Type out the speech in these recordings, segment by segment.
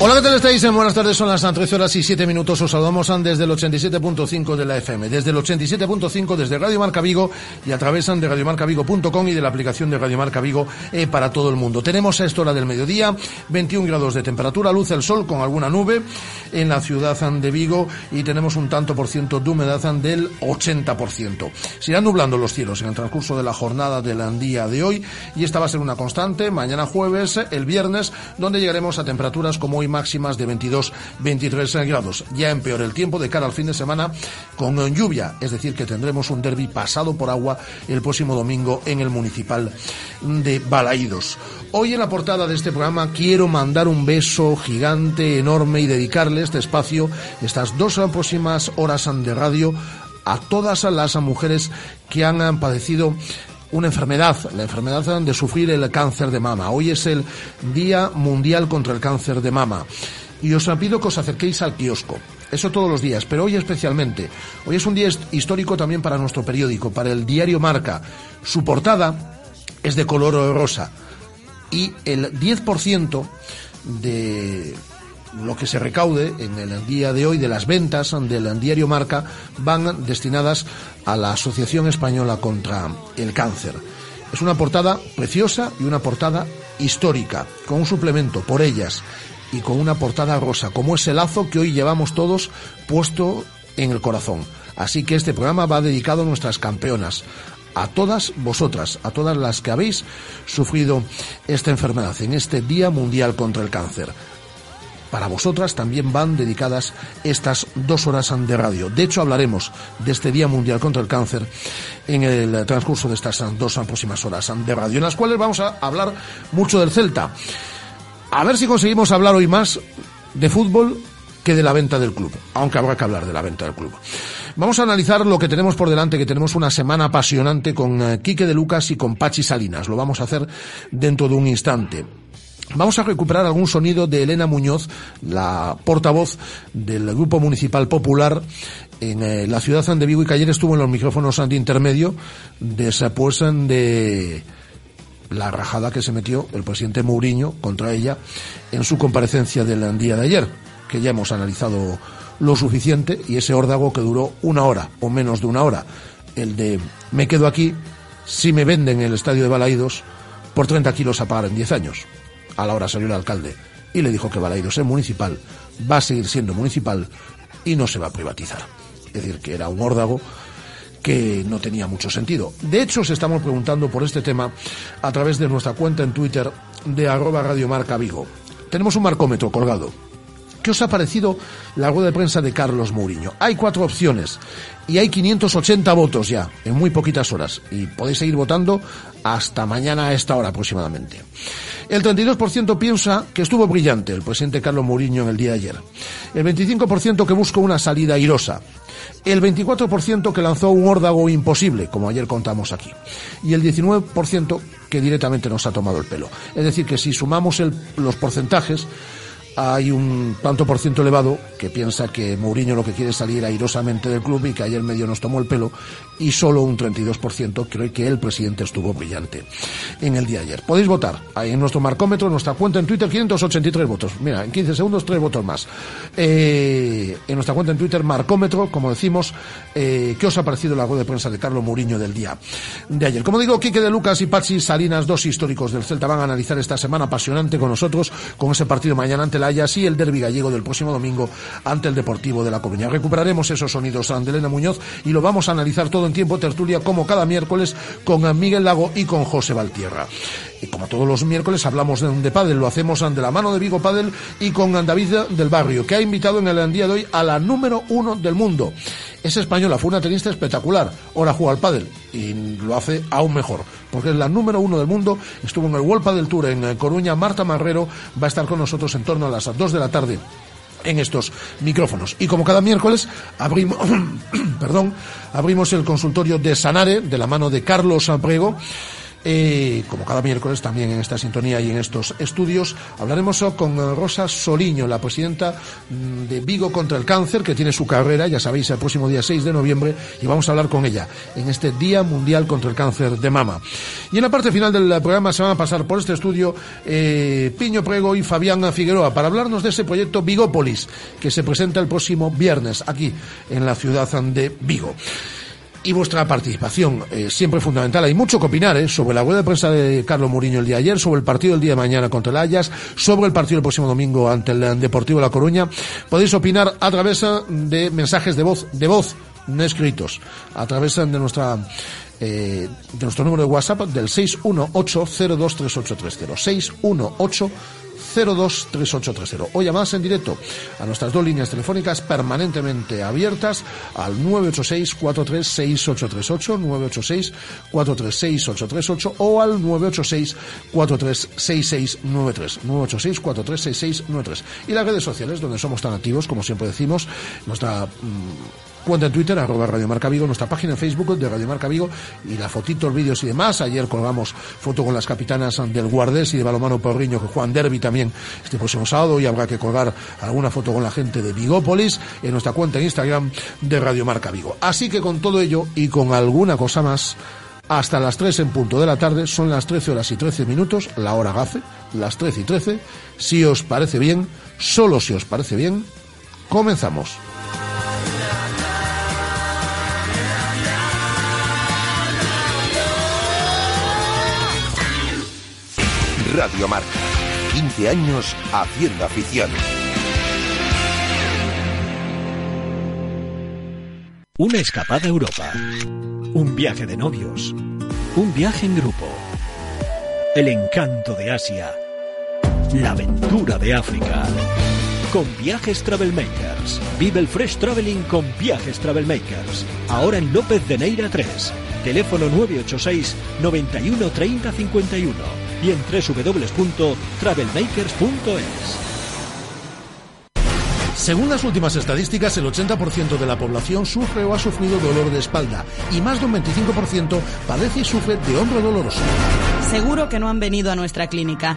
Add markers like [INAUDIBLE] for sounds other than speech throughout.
Hola, ¿qué tal estáis? Buenas tardes, son las 13 horas y 7 minutos. Os saludamos desde el 87.5 de la FM, desde el 87.5 desde Radio Marca Vigo y a través de radiomarcavigo.com y de la aplicación de Radio Marca Vigo eh, para todo el mundo. Tenemos a esta hora del mediodía 21 grados de temperatura, luz el sol con alguna nube en la ciudad de Vigo y tenemos un tanto por ciento de humedad del 80%. Se irán nublando los cielos en el transcurso de la jornada del día de hoy y esta va a ser una constante mañana jueves, el viernes, donde llegaremos a temperaturas como hoy máximas de 22-23 grados. Ya empeora el tiempo de cara al fin de semana con lluvia, es decir, que tendremos un derby pasado por agua el próximo domingo en el municipal de Balaídos. Hoy en la portada de este programa quiero mandar un beso gigante, enorme y dedicarle este espacio, estas dos próximas horas de radio a todas las mujeres que han padecido una enfermedad, la enfermedad de sufrir el cáncer de mama. Hoy es el Día Mundial contra el Cáncer de Mama. Y os pido que os acerquéis al kiosco. Eso todos los días, pero hoy especialmente. Hoy es un día histórico también para nuestro periódico, para el diario Marca. Su portada es de color rosa. Y el 10% de lo que se recaude en el día de hoy de las ventas del diario Marca van destinadas a la Asociación Española contra el Cáncer. Es una portada preciosa y una portada histórica, con un suplemento por ellas y con una portada rosa, como ese lazo que hoy llevamos todos puesto en el corazón. Así que este programa va dedicado a nuestras campeonas, a todas vosotras, a todas las que habéis sufrido esta enfermedad en este Día Mundial contra el Cáncer para vosotras también van dedicadas estas dos horas de radio. De hecho, hablaremos de este Día Mundial contra el Cáncer en el transcurso de estas dos próximas horas de radio, en las cuales vamos a hablar mucho del Celta. A ver si conseguimos hablar hoy más de fútbol que de la venta del club, aunque habrá que hablar de la venta del club. Vamos a analizar lo que tenemos por delante, que tenemos una semana apasionante con eh, Quique de Lucas y con Pachi Salinas. Lo vamos a hacer dentro de un instante. Vamos a recuperar algún sonido de Elena Muñoz, la portavoz del Grupo Municipal Popular en eh, la ciudad de Vigo y que ayer estuvo en los micrófonos de intermedio después de la rajada que se metió el presidente Mourinho contra ella en su comparecencia del día de ayer, que ya hemos analizado lo suficiente y ese órdago que duró una hora o menos de una hora, el de me quedo aquí si me venden el estadio de Balaídos por 30 kilos a pagar en 10 años a la hora salió el alcalde y le dijo que Balaidos es municipal, va a seguir siendo municipal y no se va a privatizar. Es decir, que era un órdago que no tenía mucho sentido. De hecho, os estamos preguntando por este tema a través de nuestra cuenta en Twitter de arroba radiomarca Vigo. Tenemos un marcómetro colgado. ¿Qué os ha parecido la rueda de prensa de Carlos Mourinho? Hay cuatro opciones y hay 580 votos ya en muy poquitas horas y podéis seguir votando hasta mañana a esta hora aproximadamente. El 32% piensa que estuvo brillante el presidente Carlos Mourinho en el día de ayer. El 25% que buscó una salida airosa. El 24% que lanzó un órdago imposible, como ayer contamos aquí. Y el 19% que directamente nos ha tomado el pelo. Es decir, que si sumamos los porcentajes, hay un tanto por ciento elevado que piensa que Mourinho lo que quiere es salir airosamente del club y que ayer medio nos tomó el pelo y solo un 32% cree que el presidente estuvo brillante en el día de ayer. Podéis votar en nuestro marcómetro, en nuestra cuenta en Twitter, 583 votos. Mira, en 15 segundos tres votos más. Eh, en nuestra cuenta en Twitter, marcómetro, como decimos, eh, ¿qué os ha parecido la rueda de prensa de Carlos Mourinho del día de ayer? Como digo, Quique de Lucas y Pachi Salinas, dos históricos del Celta, van a analizar esta semana apasionante con nosotros, con ese partido mañana ante la y así el derbi gallego del próximo domingo ante el Deportivo de La Coruña. Recuperaremos esos sonidos de Elena Muñoz y lo vamos a analizar todo en tiempo tertulia como cada miércoles con Miguel Lago y con José Valtierra. Y como todos los miércoles hablamos de, de pádel, lo hacemos de la mano de Vigo Padel y con David del Barrio, que ha invitado en el día de hoy a la número uno del mundo. Es española, fue una tenista espectacular. Ahora juega al pádel y lo hace aún mejor, porque es la número uno del mundo. Estuvo en el World Padel Tour en Coruña. Marta Marrero va a estar con nosotros en torno a las dos de la tarde en estos micrófonos. Y como cada miércoles abrimos, [CLEARS THROAT] perdón, abrimos el consultorio de Sanare de la mano de Carlos Abrego Eh, como cada miércoles también en esta sintonía y en estos estudios, hablaremos con Rosa Soliño, la presidenta mm, de Vigo contra el Cáncer, que tiene su carrera, ya sabéis, el próximo día 6 de noviembre, y vamos a hablar con ella en este Día Mundial contra el Cáncer de Mama. Y en la parte final del programa se van a pasar por este estudio eh, Piño Prego y Fabián Figueroa para hablarnos de ese proyecto Vigópolis, que se presenta el próximo viernes aquí en la ciudad de Vigo y vuestra participación, eh, siempre fundamental. Hay mucho que opinar ¿eh? sobre la rueda de prensa de Carlos Mourinho el día de ayer, sobre el partido del día de mañana contra el Ayas, sobre el partido el próximo domingo ante el Deportivo La Coruña. Podéis opinar a través de mensajes de voz, de voz, no escritos, a través de nuestra eh, de nuestro número de WhatsApp del 618-023830. 618 023830 o llamadas en directo a nuestras dos líneas telefónicas permanentemente abiertas al 986 436838 986 436838 o al 986 436693 986 436693 y las redes sociales donde somos tan activos como siempre decimos nuestra mmm, cuenta en Twitter, arroba Radio Marca Vigo, nuestra página en Facebook de Radio Marca Vigo y la fotito, vídeos y demás. Ayer colgamos foto con las capitanas del Guardés y de Balomano Porriño que juegan derby también este próximo sábado y habrá que colgar alguna foto con la gente de Vigópolis en nuestra cuenta en Instagram de Radio Marca Vigo. Así que con todo ello y con alguna cosa más, hasta las 3 en punto de la tarde, son las 13 horas y 13 minutos, la hora gafe, las 13 y 13. Si os parece bien, solo si os parece bien, comenzamos. Radio Marca. 15 años haciendo afición. Una escapada a Europa. Un viaje de novios. Un viaje en grupo. El encanto de Asia. La aventura de África. Con Viajes Travelmakers. Vive el Fresh Traveling con Viajes Travelmakers. Ahora en López de Neira 3. Teléfono 986 91 30 51 y en www.travelmakers.es. Según las últimas estadísticas, el 80% de la población sufre o ha sufrido dolor de espalda y más de un 25% padece y sufre de hombro doloroso. Seguro que no han venido a nuestra clínica.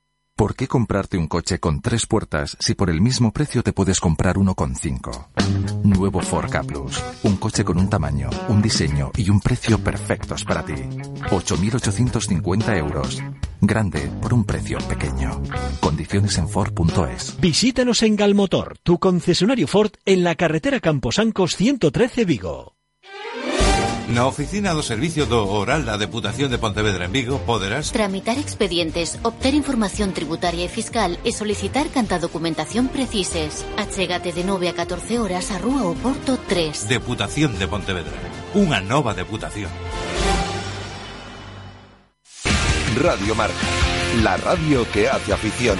¿Por qué comprarte un coche con tres puertas si por el mismo precio te puedes comprar uno con cinco? Nuevo Ford K Plus. Un coche con un tamaño, un diseño y un precio perfectos para ti. 8.850 euros. Grande por un precio pequeño. Condiciones en Ford.es. Visítanos en Galmotor, tu concesionario Ford en la carretera Camposancos 113 Vigo. Na oficina do Servicio do Oral da Deputación de Pontevedra en Vigo poderás tramitar expedientes, obter información tributaria e fiscal e solicitar canta documentación precises. Achégate de 9 a 14 horas a Rúa Oporto 3. Deputación de Pontevedra. Unha nova deputación. Radio Marca, la radio que hace afición.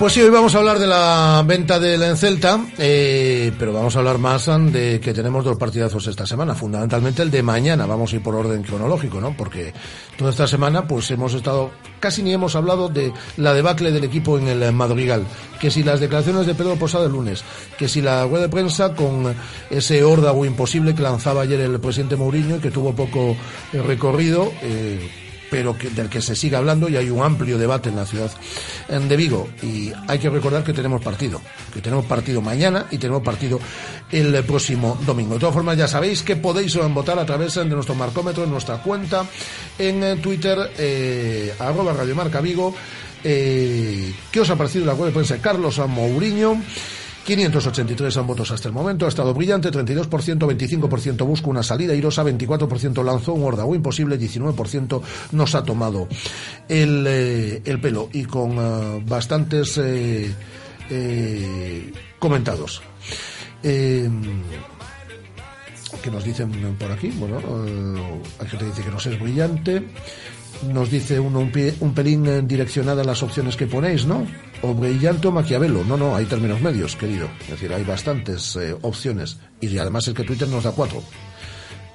Pues sí, hoy vamos a hablar de la venta del Encelta, eh, pero vamos a hablar más de que tenemos dos partidazos esta semana, fundamentalmente el de mañana, vamos a ir por orden cronológico, ¿no? Porque toda esta semana pues hemos estado, casi ni hemos hablado de la debacle del equipo en el Madrigal, que si las declaraciones de Pedro Posada el lunes, que si la web de prensa con ese órdago imposible que lanzaba ayer el presidente Mourinho y que tuvo poco eh, recorrido, eh, pero que, del que se sigue hablando y hay un amplio debate en la ciudad de Vigo. Y hay que recordar que tenemos partido, que tenemos partido mañana y tenemos partido el próximo domingo. De todas formas, ya sabéis que podéis votar a través de nuestro marcómetro, en nuestra cuenta, en Twitter, eh, arroba Radio Marca Vigo. Eh, ¿Qué os ha parecido la web de prensa Carlos Mourinho? 583 han votos hasta el momento. Ha estado brillante, 32%, 25% busca una salida irosa, 24% lanzó un o imposible, 19% nos ha tomado el, eh, el pelo y con uh, bastantes eh, eh, comentados. Eh, que nos dicen por aquí, bueno, eh, hay gente que dice que no es brillante, nos dice uno un, pie, un pelín direccionada a las opciones que ponéis, ¿no? O brillante o maquiavelo. No, no, hay términos medios, querido. Es decir, hay bastantes eh, opciones. Y además es que Twitter nos da cuatro.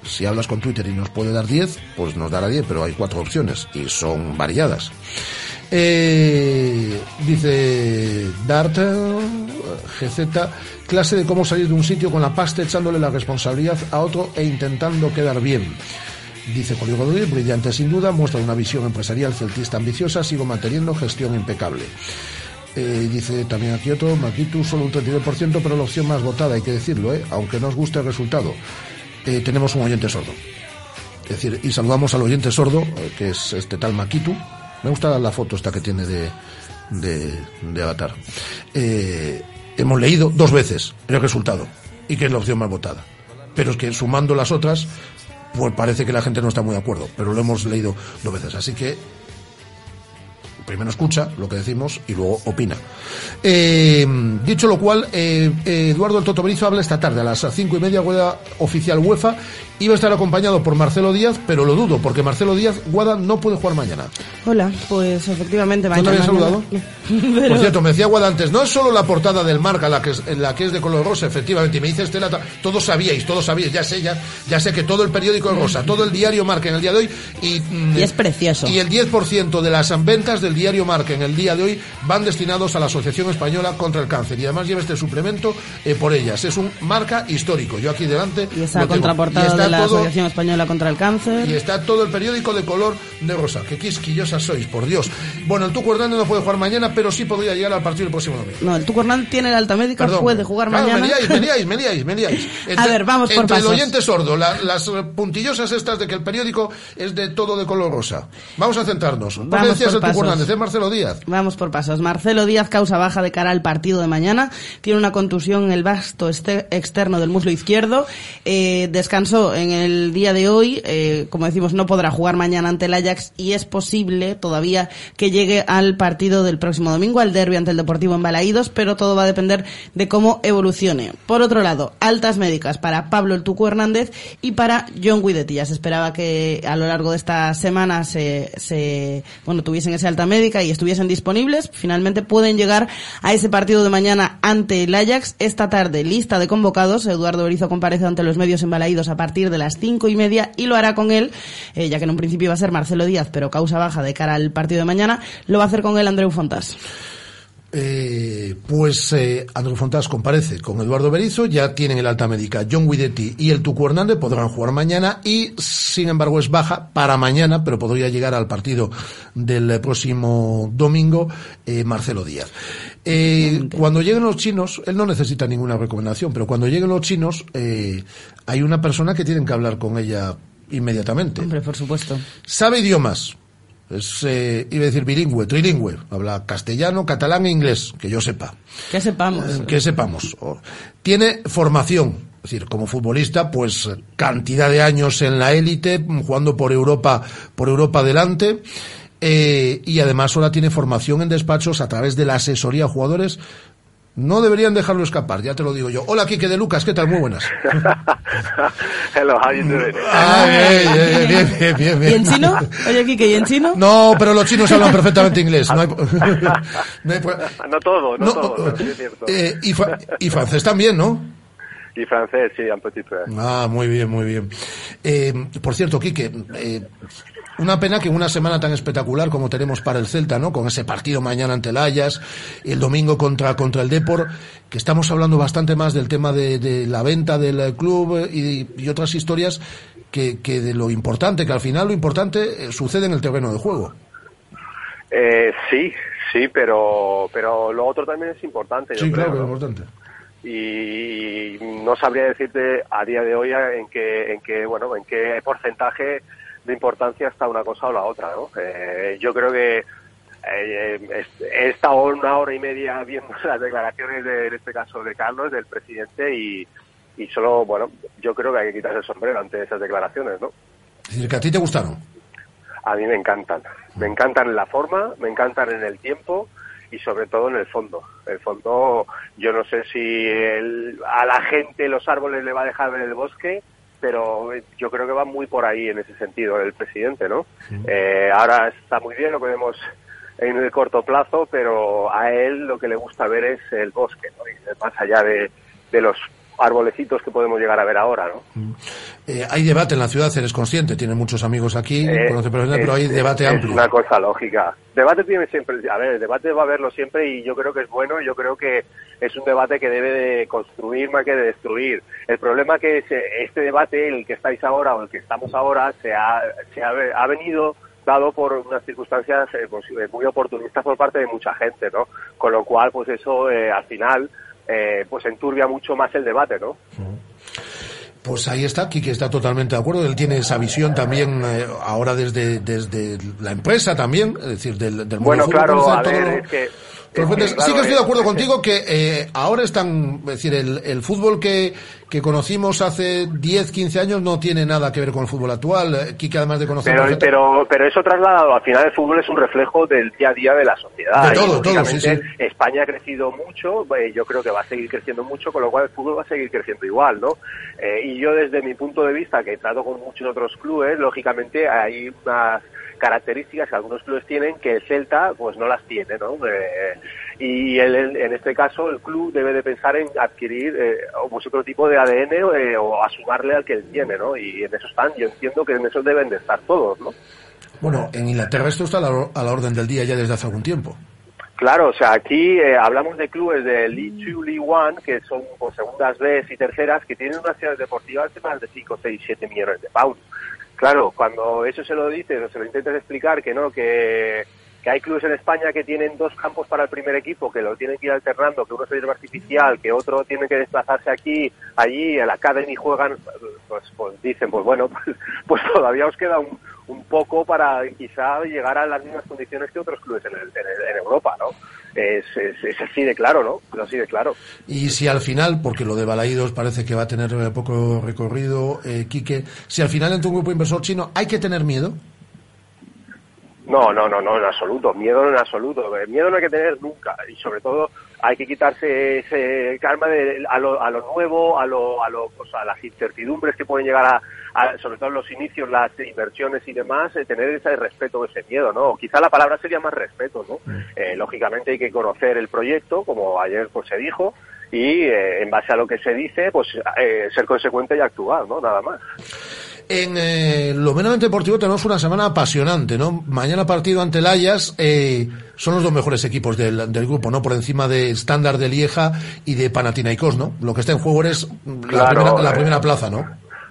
Si hablas con Twitter y nos puede dar diez, pues nos dará diez, pero hay cuatro opciones y son variadas. Eh, dice Dart, GZ, clase de cómo salir de un sitio con la pasta echándole la responsabilidad a otro e intentando quedar bien. Dice Julio Rodríguez, brillante sin duda, muestra una visión empresarial celtista ambiciosa, sigo manteniendo gestión impecable. Eh, dice también aquí otro, Maquitu, solo un 32%, pero la opción más votada, hay que decirlo, ¿eh? aunque no os guste el resultado. Eh, tenemos un oyente sordo. Es decir, y saludamos al oyente sordo, eh, que es este tal Maquitu. Me gusta la foto esta que tiene de, de, de Avatar. Hemos leído dos veces el resultado y que es la opción más votada. Pero es que sumando las otras, pues parece que la gente no está muy de acuerdo, pero lo hemos leído dos veces. Así que primero escucha lo que decimos y luego opina. Eh, dicho lo cual, eh, Eduardo el Toto habla esta tarde a las cinco y media, oficial UEFA Iba a estar acompañado por Marcelo Díaz, pero lo dudo, porque Marcelo Díaz, Guada, no puede jugar mañana. Hola, pues efectivamente mañana. ¿No te saludado? [LAUGHS] Por cierto, me decía Guada antes, no es solo la portada del marca la que es, la que es de color rosa, efectivamente, y me dice Estela, todos sabíais, todos sabíais, ya sé, ya, ya sé que todo el periódico es rosa, todo el diario marca en el día de hoy. Y, mm, y es precioso. Y el 10% de las ventas del diario marca en el día de hoy van destinados a la Asociación Española contra el Cáncer. Y además lleva este suplemento eh, por ellas. Es un marca histórico. Yo aquí delante. Y esa contraportada la Asociación Española contra el Cáncer. Y está todo el periódico de color de rosa. Qué quisquillosa sois, por Dios. Bueno, el Tuco Hernández no puede jugar mañana, pero sí podría llegar al partido el próximo domingo. No, el Tuco Hernández tiene la alta médica, puede jugar mañana. Me liáis, me [LAUGHS] liáis, me liáis, me liáis. a ver, vamos por entre pasos. el oyente sordo, las puntillosas estas de que el periódico es de todo de color rosa. Vamos a centrarnos. ¿Por decías el Tuco Hernández? ¿Es Marcelo Díaz? Vamos por pasos. Marcelo Díaz, causa baja de cara al partido de mañana. Tiene una contusión en el vasto este externo del muslo izquierdo. Eh, descansó en el día de hoy, eh, como decimos, no podrá jugar mañana ante el Ajax y es posible todavía que llegue al partido del próximo domingo, al derby ante el Deportivo en Balaídos, pero todo va a depender de cómo evolucione. Por otro lado, altas médicas para Pablo El Tucu Hernández y para John Guidetti. Se esperaba que a lo largo de esta semana se, se bueno, tuviesen esa alta médica y estuviesen disponibles. Finalmente pueden llegar a ese partido de mañana ante el Ajax. Esta tarde, lista de convocados. Eduardo Berizo comparece ante los medios en Balaídos a partir de las cinco y media y lo hará con él, eh, ya que en un principio iba a ser Marcelo Díaz, pero causa baja de cara al partido de mañana, lo va a hacer con él Andreu Fontás. Eh, pues eh, Andreu Fontás comparece con Eduardo Berizo, ya tienen el alta médica John Guidetti y el Tucu Hernández, podrán jugar mañana y sin embargo es baja para mañana, pero podría llegar al partido del próximo domingo eh, Marcelo Díaz. Eh, cuando lleguen los chinos, él no necesita ninguna recomendación, pero cuando lleguen los chinos eh, hay una persona que tienen que hablar con ella inmediatamente. Hombre, por supuesto. Sabe idiomas, es, eh, iba a decir bilingüe, trilingüe. Habla castellano, catalán e inglés, que yo sepa. Que sepamos. Eh, que sepamos. Tiene formación, es decir, como futbolista, pues cantidad de años en la élite, jugando por Europa, por Europa adelante. Eh, y además ahora tiene formación en despachos a través de la asesoría a jugadores no deberían dejarlo escapar, ya te lo digo yo. Hola, Quique de Lucas, ¿qué tal? Muy buenas. [LAUGHS] Hello, how you doing? Ah, bien, bien, bien, bien, bien. ¿Y en chino? Oye, Quique, ¿y en [LAUGHS] chino? No, pero los chinos hablan perfectamente inglés. No, hay... [LAUGHS] no, hay... no todo, no, no todo, no, es cierto. Eh, y, y francés también, ¿no? Y francés, sí, un petit peu. Ah, muy bien, muy bien. Eh, por cierto, Quique, eh, una pena que una semana tan espectacular como tenemos para el Celta, ¿no? Con ese partido mañana ante el Ayas, el domingo contra, contra el Depor, que estamos hablando bastante más del tema de, de la venta del club y, y otras historias que, que, de lo importante, que al final lo importante sucede en el terreno de juego. Eh, sí, sí, pero, pero lo otro también es importante. Sí, yo claro importante y no sabría decirte a día de hoy en qué, en qué, bueno, en qué porcentaje de importancia está una cosa o la otra, ¿no? Eh, yo creo que eh, he estado una hora y media viendo [LAUGHS] las declaraciones de, en este caso de Carlos, del presidente, y, y solo, bueno, yo creo que hay que quitarse el sombrero ante esas declaraciones, ¿no? Es decir, que a ti te gustaron. A mí me encantan. Me encantan en la forma, me encantan en el tiempo y sobre todo en el fondo. El fondo, yo no sé si a la gente los árboles le va a dejar ver el bosque, pero yo creo que va muy por ahí en ese sentido el presidente, ¿no? Eh, ahora está muy bien, lo que vemos en el corto plazo, pero a él lo que le gusta ver es el bosque, ¿no? Y más allá de, de los arbolecitos que podemos llegar a ver ahora, ¿no? Mm. Eh, hay debate en la ciudad, eres consciente, tiene muchos amigos aquí, eh, pero hay debate amplio. Es una cosa lógica. Debate tiene siempre, a ver, el debate va a haberlo siempre y yo creo que es bueno, yo creo que es un debate que debe de construir más que de destruir. El problema que este debate, el que estáis ahora o el que estamos ahora, se ha, se ha, venido dado por unas circunstancias eh, pues, muy oportunistas por parte de mucha gente, ¿no? Con lo cual, pues eso al final eh, pues enturbia mucho más el debate, ¿no? Pues ahí está, Kiki está totalmente de acuerdo. Él tiene esa visión también eh, ahora desde, desde la empresa también, es decir, del, del Bueno, claro, a ver, es que sí que estoy de acuerdo contigo que eh, ahora están, es decir, el, el fútbol que, que, conocimos hace 10, 15 años no tiene nada que ver con el fútbol actual. Kike, además de conocer... Pero, pero, pero, eso trasladado, al final el fútbol es un reflejo del día a día de la sociedad. De todo, todo, sí, sí. España ha crecido mucho, eh, yo creo que va a seguir creciendo mucho, con lo cual el fútbol va a seguir creciendo igual, ¿no? Eh, y yo desde mi punto de vista, que trato con muchos otros clubes, lógicamente hay unas características que algunos clubes tienen que el Celta pues no las tiene, ¿no? Eh, y en este caso el club debe de pensar en adquirir eh, pues otro tipo de ADN eh, o a sumarle al que él tiene, ¿no? Y en eso están, yo entiendo que en eso deben de estar todos, ¿no? Bueno, en Inglaterra esto está a la, orden del día ya desde hace algún tiempo. Claro, o sea, aquí eh, hablamos de clubes de League 2, League 1, que son por segundas B y terceras, que tienen unas ciudades deportivas de más de 5, 6, 7 millones de pounds. Claro, cuando eso se lo dices o se lo intentas explicar, que no, que que hay clubes en España que tienen dos campos para el primer equipo, que lo tienen que ir alternando, que uno es el artificial, que otro tiene que desplazarse aquí, allí, en la Academy juegan, pues, pues dicen, pues bueno, [LAUGHS] pues, pues todavía os queda un, un, poco para quizá llegar a las mismas condiciones que otros clubes en, en, Europa, ¿no? Es, es, así de claro, ¿no? Es así de claro. Y si al final, porque lo de Balaídos parece que va a tener poco recorrido, eh, Quique, si al final entra un grupo inversor chino, ¿hay que tener miedo? No, no, no, no, en absoluto. Miedo en absoluto. Miedo no hay que tener nunca. Y sobre todo hay que quitarse ese calma de, a, lo, a lo nuevo, a, lo, a, lo, a las incertidumbres que pueden llegar a, sobre todo en los inicios, las inversiones y demás, eh, tener ese respeto, ese miedo, ¿no? Quizá la palabra sería más respeto, ¿no? Mm. Eh, lógicamente hay que conocer el proyecto, como ayer pues se dijo, y eh, en base a lo que se dice, pues ser consecuente y actuar, ¿no? Nada más. En eh, lo meramente deportivo tenemos una semana apasionante, ¿no? Mañana partido ante el Ayas, eh, son los dos mejores equipos del, del, grupo, ¿no? Por encima de Standard de Lieja y de Panathinaikos, ¿no? Lo que está en juego es la, primera, la primera plaza, ¿no?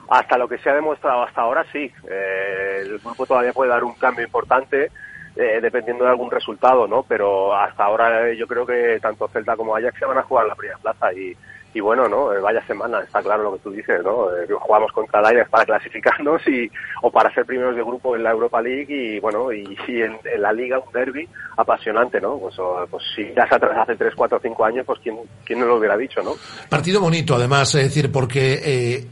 Hasta lo que se ha demostrado hasta ahora, sí. Eh, el grupo todavía puede dar un cambio importante. Eh, dependiendo de algún resultado, ¿no? Pero hasta ahora eh, yo creo que tanto Celta como Ajax se van a jugar la primera plaza y, y bueno, ¿no? Eh, vaya semana, está claro lo que tú dices, ¿no? Eh, jugamos contra el Ajax para clasificarnos y, o para ser primeros de grupo en la Europa League y bueno, y, en, la Liga un derby apasionante, ¿no? Pues, pues si ya hace, hace 3, 4, 5 años, pues ¿quién, quién no lo hubiera dicho, ¿no? Partido bonito, además, es decir, porque... Eh,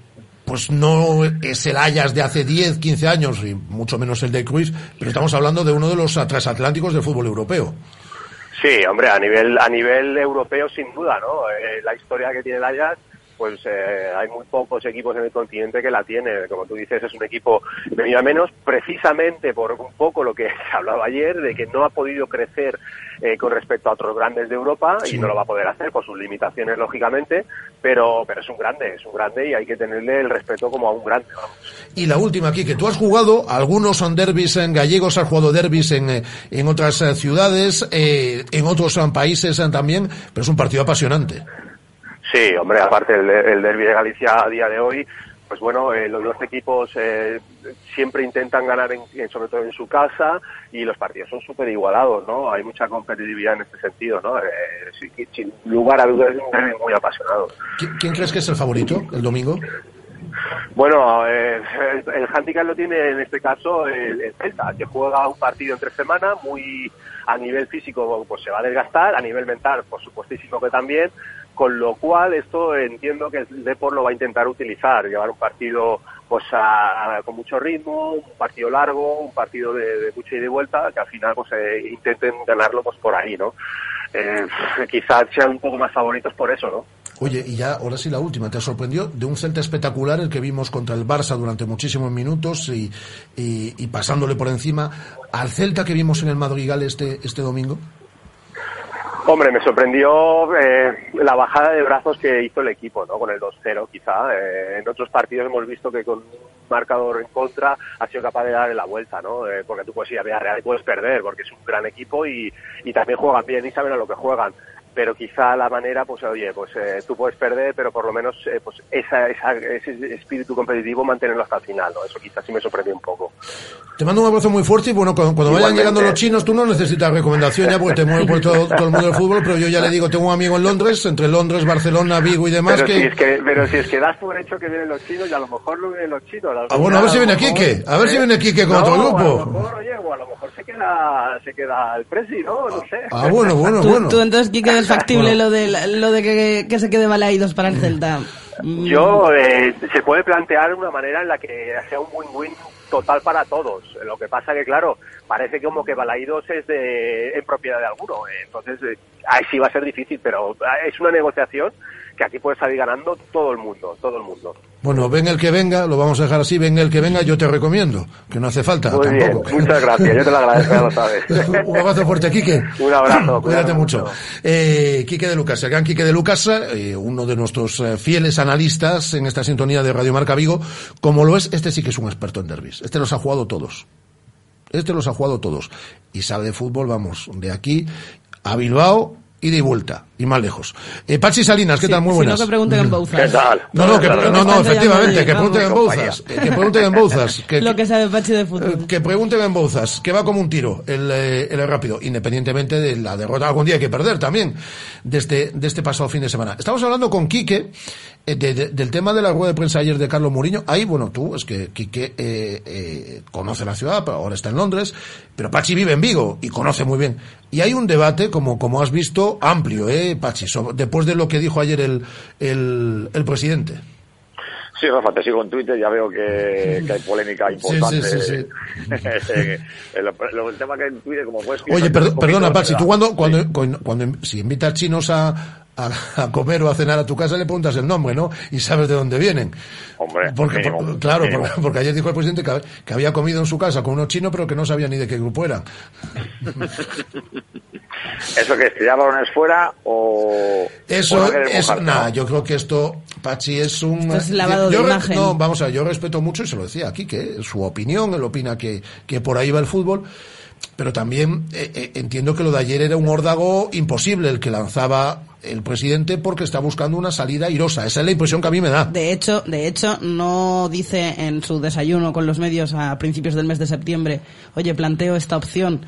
pues no es el Ajax de hace 10, 15 años y mucho menos el de Cruz, pero estamos hablando de uno de los transatlánticos del fútbol europeo. Sí, hombre, a nivel a nivel europeo sin duda, ¿no? Eh, la historia que tiene el Ajax pues eh, hay muy pocos equipos en el continente que la tienen. Como tú dices, es un equipo venido a menos precisamente por un poco lo que [LAUGHS] hablaba ayer, de que no ha podido crecer eh, con respecto a otros grandes de Europa y no lo va a poder hacer por sus limitaciones, lógicamente, pero, pero es un grande, es un grande y hay que tenerle el respeto como a un grande. Y la última aquí, que tú has jugado, algunos son derbis en gallegos, has jugado derbis en, eh, en otras ciudades, en otros países también, pero es un partido apasionante. Sí, hombre, aparte el, el derby de Galicia a día de hoy, pues bueno, eh, los dos equipos eh, siempre intentan ganar, en, sobre todo en su casa, y los partidos son súper igualados, ¿no? Hay mucha competitividad en este sentido, ¿no? Eh, sin, lugar a dudas es muy apasionado. ¿Quién crees que es el favorito el domingo? Bueno, eh, el handicap lo tiene en este caso el, Celta, que juega un partido entre semana muy a nivel físico pues se va a desgastar, a nivel mental por supuestísimo que también, con lo cual esto entiendo que el Depor lo va a intentar utilizar, llevar un partido pues con mucho ritmo, un partido largo, un partido de, mucha ida y vuelta, que al final pues eh, intenten ganarlo pues por ahí, ¿no? Eh, quizás sean un poco más favoritos por eso, ¿no? Oye, y ya, ahora sí la última, ¿te sorprendió de un Celta espectacular el que vimos contra el Barça durante muchísimos minutos y, y, pasándole por encima al Celta que vimos en el Madrigal este, este domingo? Hombre, me sorprendió eh, la bajada de brazos que hizo el equipo, ¿no? Con el 2-0, quizá. Eh, en otros partidos hemos visto que con un marcador en contra ha sido capaz de darle la vuelta, ¿no? Eh, porque tú puedes ir a Villarreal y puedes perder, porque es un gran equipo y, y también juegan bien y saben a lo que juegan pero quizá la manera, pues oye, pues eh, tú puedes perder, pero por lo menos eh, pues esa, ese espíritu competitivo mantenerlo hasta el final, ¿no? Eso quizás sí me sorprendió un poco. Te mando un abrazo muy fuerte y bueno, cuando, vayan llegando los chinos, tú no necesitas recomendación ya porque te mueves por todo, el mundo del fútbol, pero yo ya le digo, tengo un amigo en Londres, entre Londres, Barcelona, Vigo y demás pero que... Si es que... Pero si es que das por hecho que vienen los chinos y a lo mejor no vienen los chinos. Ah, bueno, a ver si viene Quique, a ver si viene Quique con otro grupo. A lo mejor, oye, o a lo mejor se queda, se queda el presi, ¿no? No sé. Ah, bueno, bueno, bueno. Tú entonces, Quique, es factible lo de lo de que, se quede balaídos para el Celta? Yo, eh, se puede plantear una manera en la que sea un win-win total para todos. Lo que pasa que, claro, parece como que Balaídos es de, en propiedad de alguno. Entonces, eh, ahí sí va a ser difícil, pero es una negociación que aquí puede salir ganando todo el mundo, todo el mundo. Bueno, ven el que venga, lo vamos a dejar así, ven el que venga, yo te recomiendo, que no hace falta Muy tampoco. Bien, muchas gracias, yo te lo agradezco, ya lo sabes. [LAUGHS] Un abrazo fuerte, Quique. Un abrazo. [LAUGHS] Cuídate mucho. Eh, Quique de Lucas, el gran Quique de Lucas, eh, uno de nuestros eh, fieles analistas en esta sintonía de Radio Marca Vigo, como lo es, este sí que es un experto en derbis. Este los ha jugado todos. Este los ha jugado todos. Y sabe de fútbol, vamos, de aquí a Bilbao y de vuelta, y más lejos. Eh, Pachi Salinas, ¿qué tal? Muy buenas. no, que pregunten en Bouzas. ¿Qué tal? No, no, que, no, no, efectivamente, que pregunten en Bouzas. Que pregunten en Bouzas. Que, Lo que sabe Pachi de fútbol. Eh, que pregunten en Bouzas, que va como un tiro el, eh, el rápido, independientemente de la derrota. Algún día hay que perder también, de este, de este pasado fin de semana. Estamos hablando con Quique, eh, del tema de la rueda de prensa ayer de Carlos Mourinho, ahí, bueno, tú, es que Quique eh, eh, conoce la ciudad, pero ahora está en Londres, pero Pachi vive en Vigo y conoce muy bien. Y hay un debate, como, como has visto, amplio, ¿eh, Pachi? después de lo que dijo ayer el, el, el presidente. Sí, Rafa, te sigo en Twitter, ya veo que, hay polémica importante. Sí, sí, [LAUGHS] sí, el, tema que en Twitter, como puedes... Oye, perdona, Pachi, tú cuando, cuando, cuando, si invitas chinos a, a, comer o a cenar a tu casa le preguntas el nombre, ¿no? Y sabes de dónde vienen. Hombre, porque, claro, porque, ayer dijo el presidente que, había comido en su casa con unos chinos, pero que no sabía ni de qué grupo eran. [LAUGHS] ¿Eso que es tirar balones fuera o.? Eso es. Nada, yo creo que esto, Pachi, es un. es lavado de imagen. No, vamos a ver, yo respeto mucho, y se lo decía aquí, que su opinión, él opina que, que por ahí va el fútbol pero también eh, eh, entiendo que lo de ayer era un órdago imposible el que lanzaba el presidente porque está buscando una salida irosa. Esa es la impresión que a mí me da. De hecho, de hecho, no dice en su desayuno con los medios a principios del mes de septiembre, oye, planteo esta opción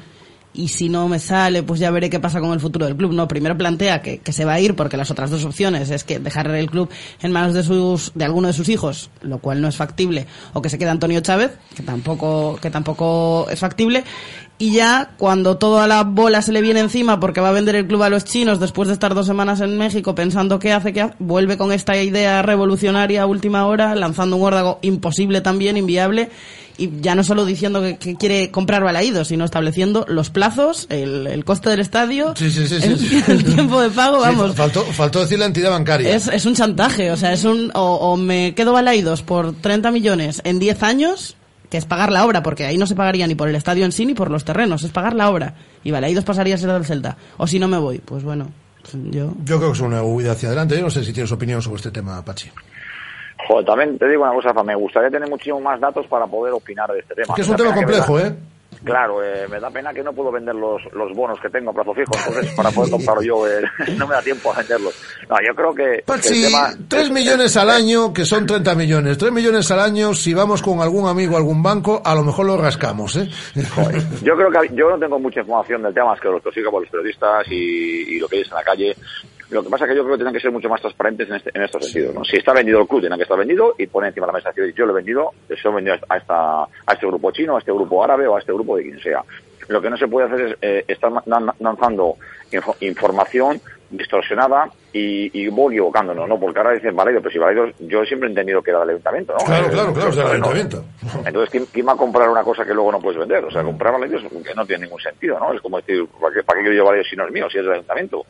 y si no me sale, pues ya veré qué pasa con el futuro del club. No, primero plantea que, que, se va a ir porque las otras dos opciones es que dejar el club en manos de sus, de alguno de sus hijos, lo cual no es factible, o que se quede Antonio Chávez, que tampoco, que tampoco es factible, y ya cuando toda la bola se le viene encima porque va a vender el club a los chinos después de estar dos semanas en México pensando qué hace, qué hace, vuelve con esta idea revolucionaria a última hora, lanzando un órdago imposible también, inviable, y ya no solo diciendo que, quiere comprar Balaídos, sino estableciendo los plazos, el, el coste del estadio, [LAUGHS] el, tiempo de pago, vamos. Faltó, faltó decir la entidad bancaria. Es, es un chantaje, o sea, es un, o, o me quedo Balaídos por 30 millones en 10 años, que es pagar la obra, porque ahí no se pagaría ni por el estadio en sí ni por los terrenos, es pagar la obra. Y vale, ahí dos pasaría a ser del Celta. O si no me voy, pues bueno, yo... Yo creo que es una huida hacia adelante. Yo no sé si tienes opinión sobre este tema, Pachi. Joder, también te digo una cosa, me gustaría tener muchísimo más datos para poder opinar de este tema. Es que es un tema complejo, ¿eh? Claro, eh, me da pena que no puedo vender los, los bonos que tengo a plazo fijo, entonces para poder comprarlo yo eh, [LAUGHS] no me da tiempo a venderlos. No, yo creo que, Pachi, el tema 3 millones al año, que son 30 millones. 3 millones al año, si vamos con algún amigo a algún banco, a lo mejor lo rascamos, ¿eh? yo creo que yo no tengo mucha información del tema, más que lo que sigo por los periodistas y, y lo que hay en la calle Lo que pasa es que yo creo que tienen que ser mucho más transparentes en, este, en estos sentidos. ¿no? Si está vendido el club, tienen que estar vendido y poner encima de la mesa decir, yo lo he vendido, yo lo he vendido a, esta, a este grupo chino, a este grupo árabe o a este grupo de quien sea. Lo que no se puede hacer es eh, estar lanzando información distorsionada y, y voy equivocándonos, ¿no? Porque ahora dicen Valeido, pero si Valeido, yo siempre he entendido que era del ayuntamiento, ¿no? Claro, claro, claro, es del ayuntamiento. Entonces, ¿quién, ¿quién, va a comprar una cosa que luego no puedes vender? O sea, comprar Valeido que no tiene ningún sentido, ¿no? Es como decir, ¿para qué, para qué quiero yo Valeido si no es mío, si es del ayuntamiento?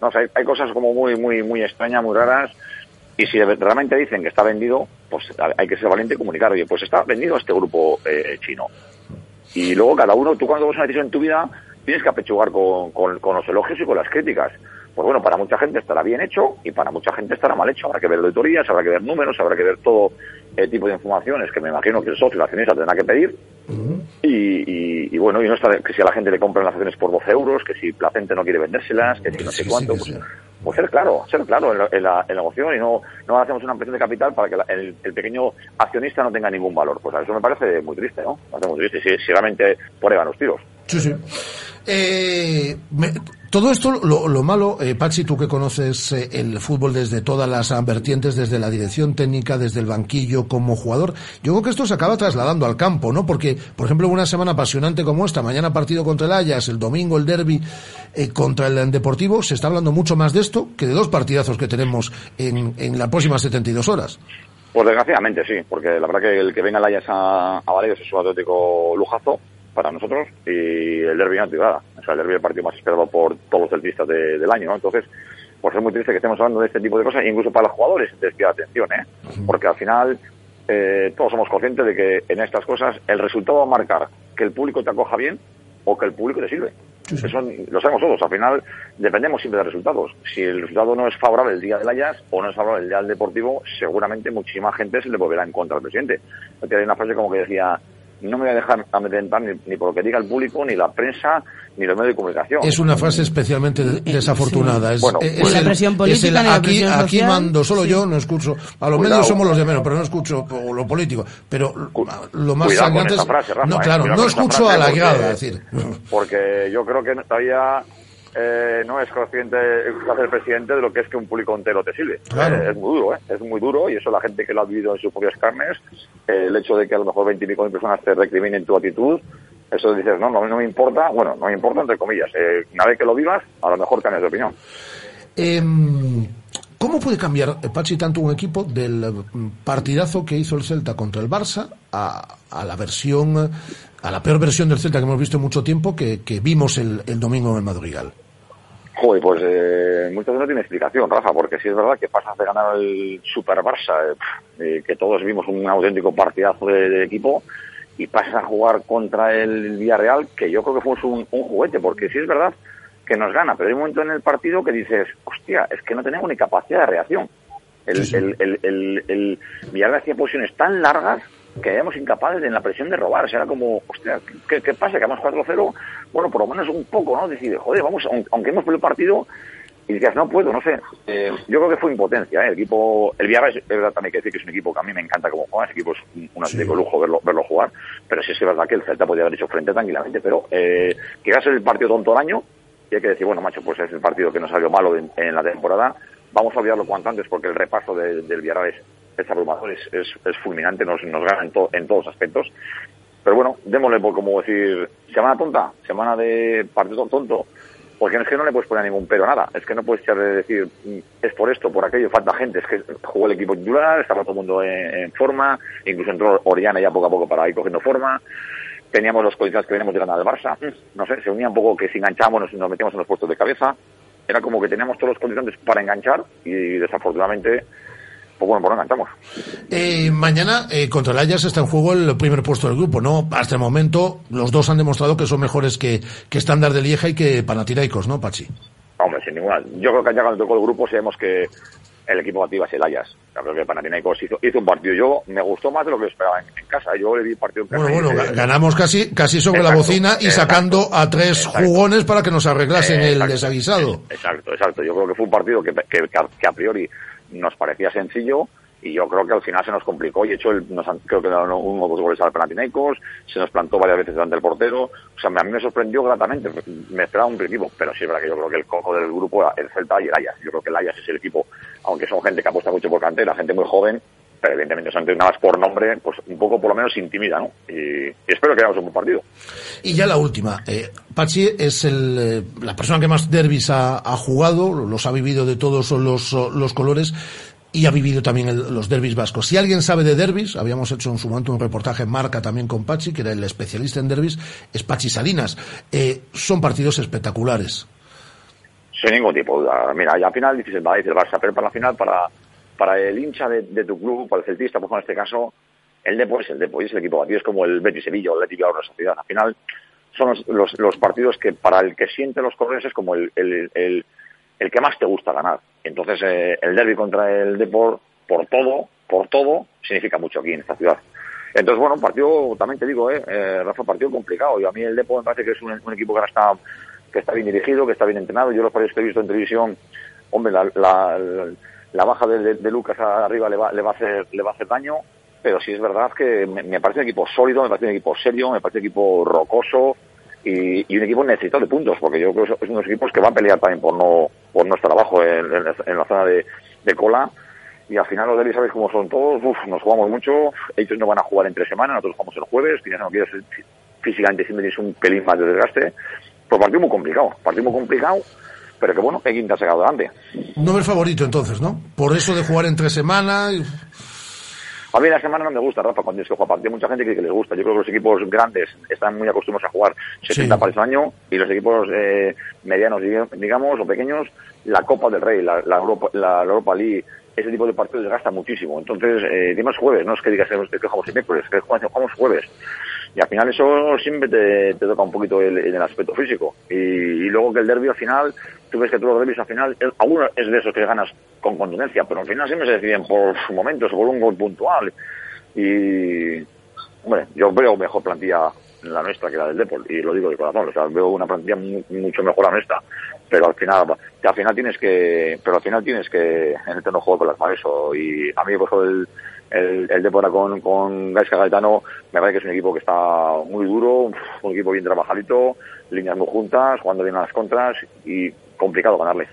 No, hay, hay cosas como muy, muy, muy extrañas, muy raras, y si realmente dicen que está vendido, pues hay que ser valiente y comunicar, oye, pues está vendido este grupo eh, chino. Y luego cada uno, tú cuando tomas una decisión en tu vida, tienes que apechugar con, con, los elogios y con las críticas. Pues bueno, para mucha gente estará bien hecho y para mucha gente estará mal hecho. Habrá que ver auditorías, habrá que ver números, habrá que ver todo el tipo de informaciones que me imagino que el socio, la accionista, tendrá que pedir. y, y, y, bueno, y no está que si a la gente le compran las acciones por 12 euros, que si Placente no quiere vendérselas, que si no sé sí, cuánto. Sí, pues, pues, ser claro, ser claro en la, en la, en la moción y no, no hacemos una ampliación de capital para que la, el, el, pequeño accionista no tenga ningún valor. Pues eso me parece muy triste, ¿no? Me parece muy triste si, si realmente van los tiros. Sí, sí. Eh, me, todo esto, lo, lo malo, eh, Pachi, tú que conoces eh, el fútbol desde todas las vertientes, desde la dirección técnica, desde el banquillo, como jugador, yo creo que esto se acaba trasladando al campo, ¿no? Porque, por ejemplo, una semana apasionante como esta, mañana partido contra el Ajax, el domingo el derby eh, contra el Deportivo, se está hablando mucho más de esto que de dos partidazos que tenemos en, las próximas 72 horas. Pues desgraciadamente sí, porque la verdad que el que venga el Ajax a, a es un auténtico lujazo para nosotros y el derby no nada. O sea, el derby es el partido más esperado por todos los celtistas de, del año, ¿no? Entonces, pues es muy triste que estemos hablando de este tipo de cosas, incluso para los jugadores, desviar atención, ¿eh? Porque al final eh, todos somos conscientes de que en estas cosas el resultado va a marcar que el público te acoja bien o que el público te sirve. Sí, sí. Eso lo sabemos todos. Al final dependemos siempre de resultados. Si el resultado no es favorable el día del Ajax o no es favorable el día del Deportivo, seguramente muchísima gente se le volverá en contra al presidente. Hay una frase como que decía, no me voy a dejar amedrentar ni, ni, por lo que diga el público, ni la prensa, ni los medios de comunicación. Es una frase especialmente desafortunada. Sí. Es, bueno, es, pues, la presión política, el, la aquí, presión aquí mando solo sí. yo, no escucho. A los Cuidado. medios somos los de menos, pero no escucho lo político. Pero lo más sangrante es. Frase, Rafa, no, claro, no escucho a la grada, es decir. Porque yo creo que todavía eh, no es consciente el presidente de lo que es que un público entero te sirve. Claro. Eh, es muy duro, ¿eh? es muy duro y eso la gente que lo ha vivido en sus propias carnes, eh, el hecho de que a lo mejor 20 y pico de personas te recriminen tu actitud, eso dices, no, no, no me importa, bueno, no me importa entre comillas, una vez que lo vivas, a lo mejor cambias de opinión. ¿Cómo puede cambiar, Pachi, tanto un equipo del partidazo que hizo el Celta contra el Barça a, a la versión, a la peor versión del Celta que hemos visto en mucho tiempo que, que vimos el, el domingo en el Madrigal? Joder, pues eh, muchas veces no tiene explicación, Rafa, porque sí es verdad que pasas de ganar el Super Barça, eh, que todos vimos un auténtico partidazo de, de, equipo, y pasas a jugar contra el Villarreal, que yo creo que fue un, un, juguete, porque sí es verdad que nos gana, pero hay un momento en el partido que dices, hostia, es que no tenemos ni capacidad de reacción. El, sí, sí. el, el, el, el Villarreal hacía posiciones tan largas que éramos incapaces de, en la presión de robar. O sea, era como, hostia, ¿qué, qué pasa? Que vamos 4-0, bueno, por lo menos un poco, ¿no? Decir, joder, vamos, aunque hemos perdido el partido, y decías, no puedo, no sé. Eh, yo creo que fue impotencia, ¿eh? El equipo, el Villarreal es verdad también que decir que es un equipo que a mí me encanta cómo juega, ese equipo es un, un sí. lujo verlo, verlo jugar, pero sí es verdad que el Celta podía haber hecho frente tranquilamente, pero eh, que va a ser el partido tonto del año, y hay que decir, bueno, macho, pues es el partido que nos salió malo en, en la temporada, vamos a olvidarlo cuanto antes porque el repaso de, del Villarreal es es abrumador, es, es, es fulminante, nos, nos gana en, to, en todos aspectos. Pero bueno, démosle por como decir, semana tonta, semana de partido tonto, porque es que no le puedes poner ningún pero a nada, es que no puedes echar de decir, es por esto, por aquello, falta gente, es que jugó el equipo titular, estaba todo el mundo en, en forma, incluso entró Oriana ya poco a poco para ir cogiendo forma, teníamos los condiciones que veníamos llegando al Barça, no sé, se unía un poco que si enganchamos nos, nos metíamos en los puestos de cabeza, era como que teníamos todos los condiciones para enganchar y desafortunadamente pues bueno, pues no enganchamos. Eh, mañana eh, contra el Ajax está en juego el primer puesto del grupo, ¿no? Hasta el momento los dos han demostrado que son mejores que, que Estándar de Lieja y que Panathinaikos, ¿no, Pachi? Hombre, sin ninguna. Yo creo que ya cuando tocó el grupo sabemos que el equipo activa es el Ajax. Yo creo que Panathinaikos hizo, hizo un partido. Yo me gustó más de lo que esperaba en, en casa. Yo le vi partido en casa. Bueno, bueno, ganamos casi, casi sobre exacto, la bocina y sacando a tres exacto. jugones para que nos arreglasen el desaguisado. Exacto, exacto. Yo creo que fue un partido que, que, que a priori nos parecía sencillo y yo creo que al final se nos complicó y hecho el, nos creo que dieron uno o dos goles al Panathinaikos, se nos plantó varias veces delante del portero, o sea, a mí me sorprendió gratamente, me esperaba un equipo, pero sí es verdad que yo creo que el coco del grupo era el Celta y el Ajax, yo creo que el Ajax es el equipo, aunque son gente que apuesta mucho por cantera, gente muy joven, pero evidentemente son nada más por nombre, pues un poco por lo menos intimida, ¿no? Y, espero que hagamos un buen partido. Y ya la última, eh, Pachi es el, eh, la persona que más derbis ha, ha, jugado, los ha vivido de todos los, los colores y ha vivido también el, los derbis vascos. Si alguien sabe de derbis, habíamos hecho en su momento un reportaje en Marca también con Pachi, que era el especialista en derbis, es Pachi Salinas. Eh, son partidos espectaculares. Sin ningún tipo de duda. Mira, ya al final dices el Madrid el Barça, pero para la final, para, para el hincha de, de tu club, para el celtista, pues en este caso, el Depo es el Depo, y es el equipo batido, es como el Betis Sevilla o el Betis Bilbao ciudad. Al final, son los, los, los, partidos que para el que siente los colores es como el, que más te gusta ganar. Entonces, eh, el derby contra el Deport, por todo, por todo, significa mucho aquí en esta ciudad. Entonces, bueno, un partido, también te digo, eh, eh Rafa, partido complicado. Y a mí el Deport me parece que es un, un, equipo que ahora está, que está bien dirigido, que está bien entrenado. Yo los partidos que he visto en televisión, hombre, la, la, la baja de, de, de, Lucas arriba le va, le va a hacer, le va a hacer daño. Pero sí es verdad que me, parece un equipo sólido, me parece un equipo serio, me parece un equipo rocoso, y, y, un equipo necesitado de puntos, porque yo creo que es uno de los equipos que va a pelear también por no, por no estar abajo en, la zona de, cola. Y al final los derbis, sabéis cómo son todos, uf, nos jugamos mucho, ellos no van a jugar entre semana, nosotros jugamos el jueves, quizás no quieres físicamente siempre tienes un pelín más de desgaste, pues partido muy complicado, partido muy complicado, pero que bueno, hay que intentar sacar adelante. No es favorito entonces, ¿no? Por eso de jugar entre semana... Y... A mí la semana no me gusta, Rafa, cuando tienes que jugar partido. Mucha gente cree que les gusta. Yo creo que los equipos grandes están muy acostumbrados a jugar 70 sí. partidos al año y los equipos eh, medianos, digamos, o pequeños, la Copa del Rey, la, la, Europa, la, la Europa League, ese tipo de partidos desgasta muchísimo. Entonces, eh, jueves, no es que digas que jugamos el miércoles, que jugamos jueves. Y al final eso siempre te, te toca un poquito el, en el aspecto físico. Y, y, luego que el derby al final, tú ves que todos los derbis al final, alguno es de esos que ganas con contundencia, pero al final siempre se deciden por momentos, por un gol puntual. Y, hombre, yo veo mejor plantilla la nuestra que la del Deport, y lo digo de corazón, o sea, veo una plantilla muy, mucho mejor la nuestra, pero al final, al final tienes que, pero al final tienes que, en el terreno juego con las manos y a mí, pues, el, el, el Depor con, con Gaisca Gaetano me parece que es un equipo que está muy duro, un equipo bien trabajadito, líneas muy juntas, jugando bien a las contras y complicado ganarle.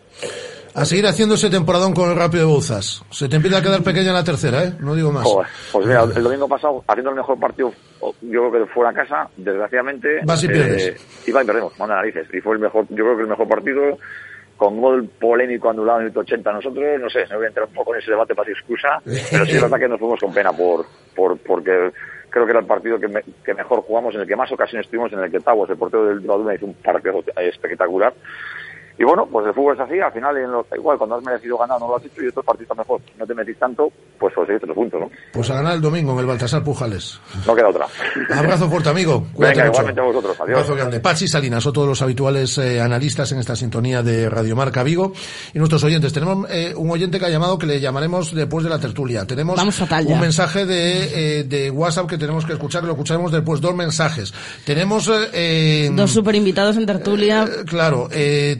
A seguir haciéndose temporadón con el Rápido de Bouzas. Se te empieza a quedar pequeña en la tercera, ¿eh? No digo más. Joder, pues mira, el domingo pasado, haciendo el mejor partido, yo creo que fuera a casa, desgraciadamente... Vas y pierdes. Eh, iba y perdemos, manda narices. Y fue el mejor, yo creo que el mejor partido con gol polémico anulado en el 80 nosotros, no sé, no voy a entrar un poco en ese debate para excusa, pero sí es verdad que nos fuimos con pena por, por, porque creo que era el partido que, me, que mejor jugamos, en el que más ocasiones tuvimos, en el que Tavos, el portero del Baduna, hizo un partido espectacular. Y bueno, pues el fútbol es así, al final en los, igual cuando has merecido ganar no lo has hecho y otros partidos mejor, no te metís tanto, pues conseguiste los puntos, ¿no? Pues a ganar el domingo en el Baltasar Pujales. No queda otra. Abrazo fuerte, amigo. Cuídate Venga, mucho. igualmente a vosotros. Adiós. Abrazo grande. Pachi Salinas, o todos los habituales eh, analistas en esta sintonía de Radiomarca Vigo y nuestros oyentes. Tenemos eh, un oyente que ha llamado que le llamaremos después de la tertulia. Tenemos un mensaje de, eh, de WhatsApp que tenemos que escuchar, que lo escucharemos después. Dos mensajes. Tenemos... Eh, Dos super invitados en tertulia. claro.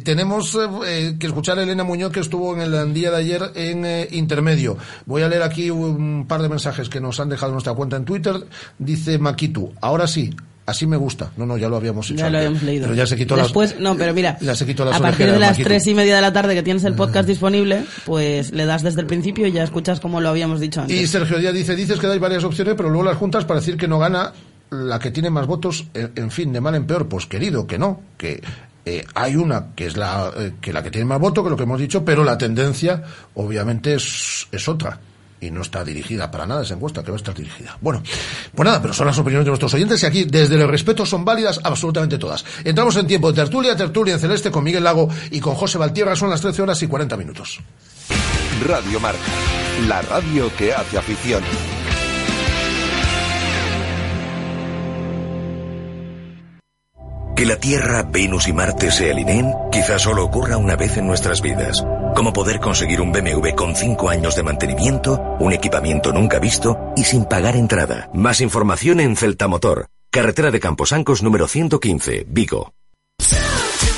tenemos que escuchar a Elena Muñoz que estuvo en el día de ayer en eh, intermedio. Voy a leer aquí un par de mensajes que nos han dejado en nuestra cuenta en Twitter. Dice Makitu, ahora sí, Así me gusta. No, no, ya lo habíamos hecho. Ya lo habíamos leído. Pero ya se quitó Después, las... no, pero mira, ya se quitó las a partir de las tres y media de la tarde que tienes el podcast disponible, pues le das desde el principio y ya escuchas como lo habíamos dicho antes. Y Sergio Díaz dice, dices que dais varias opciones, pero luego las juntas para decir que no gana la que tiene más votos, en, en fin, de mal en peor. Pues querido, que no, que eh, hay una que es la, eh, que la que tiene más voto que lo que hemos dicho, pero la tendencia obviamente es, es otra. Y no está dirigida para nada esa encuesta, que va a estar dirigida. Bueno, pues nada, pero son las opiniones de nuestros oyentes y aquí, desde el respeto, son válidas absolutamente todas. Entramos en tiempo de tertulia, tertulia en celeste con Miguel Lago y con José Valtierra, son las 13 horas y 40 minutos. Radio Marca, la radio que hace afición. Que la Tierra, Venus y Marte se alineen quizás solo ocurra una vez en nuestras vidas. Como poder conseguir un BMW con 5 años de mantenimiento, un equipamiento nunca visto y sin pagar entrada. Más información en Celta Motor, carretera de Camposancos número 115, Vigo.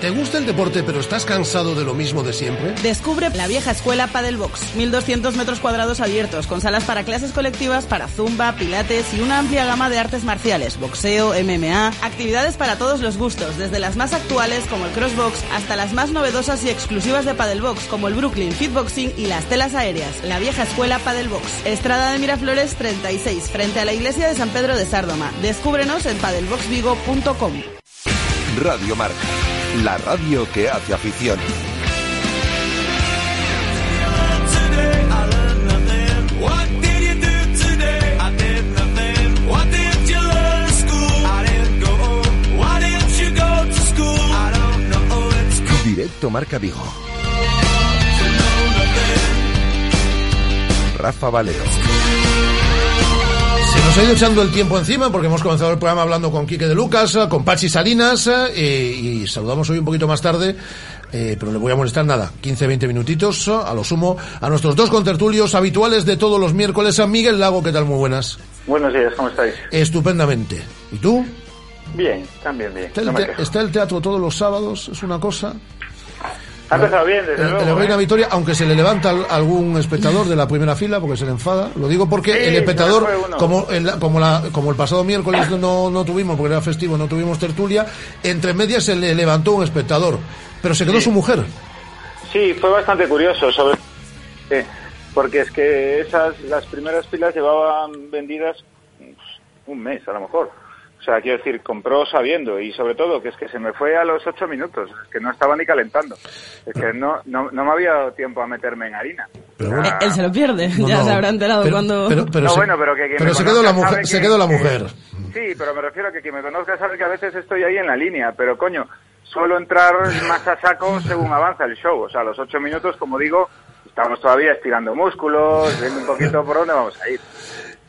¿Te gusta el deporte pero estás cansado de lo mismo de siempre? Descubre la vieja escuela Box. 1200 metros cuadrados abiertos, con salas para clases colectivas, para zumba, pilates y una amplia gama de artes marciales, boxeo, MMA, actividades para todos los gustos, desde las más actuales como el crossbox hasta las más novedosas y exclusivas de Box como el Brooklyn Fitboxing y las telas aéreas. La vieja escuela Box. Estrada de Miraflores 36, frente a la iglesia de San Pedro de Sárdoma. Descúbrenos en padelboxvigo.com. Radio Marca la radio que hace afición. Directo Marca Vigo. Rafa Valero. Nos ha ido echando el tiempo encima porque hemos comenzado el programa hablando con Quique de Lucas, con Pachi Salinas eh, y saludamos hoy un poquito más tarde, eh, pero le voy a molestar nada, 15-20 minutitos a lo sumo a nuestros dos contertulios habituales de todos los miércoles. A Miguel Lago, ¿qué tal? Muy buenas. Buenos días, ¿cómo estáis? Estupendamente. ¿Y tú? Bien, también bien. está el teatro todos los sábados? ¿Es una cosa? Ha empezado bien, desde luego. El Reina ¿eh? Victoria, aunque se le levanta algún espectador de la primera fila porque se le enfada. Lo digo porque el espectador, como el, como, la, como el pasado miércoles no, no tuvimos, porque era festivo, no tuvimos tertulia, entre medias se le levantó un espectador, pero se quedó su mujer. Sí, fue bastante curioso, sobre porque es que esas las primeras filas llevaban vendidas pues, un mes a lo mejor. O sea, quiero decir, compró sabiendo y sobre todo que es que se me fue a los ocho minutos, es que no estaba ni calentando, es que no, no, no me había dado tiempo a meterme en harina. Él se lo pierde, [LAUGHS] ya se habrá enterado cuando... Pero, no, se, bueno, pero que pero se quedó la mujer. se quedó la mujer. sí, pero me refiero a que quien me conozca sabe que a veces estoy ahí en la línea, pero coño, suelo entrar más a saco según avanza el show. O sea, a los ocho minutos, como digo, estamos todavía estirando músculos, viendo un poquito por dónde vamos a ir.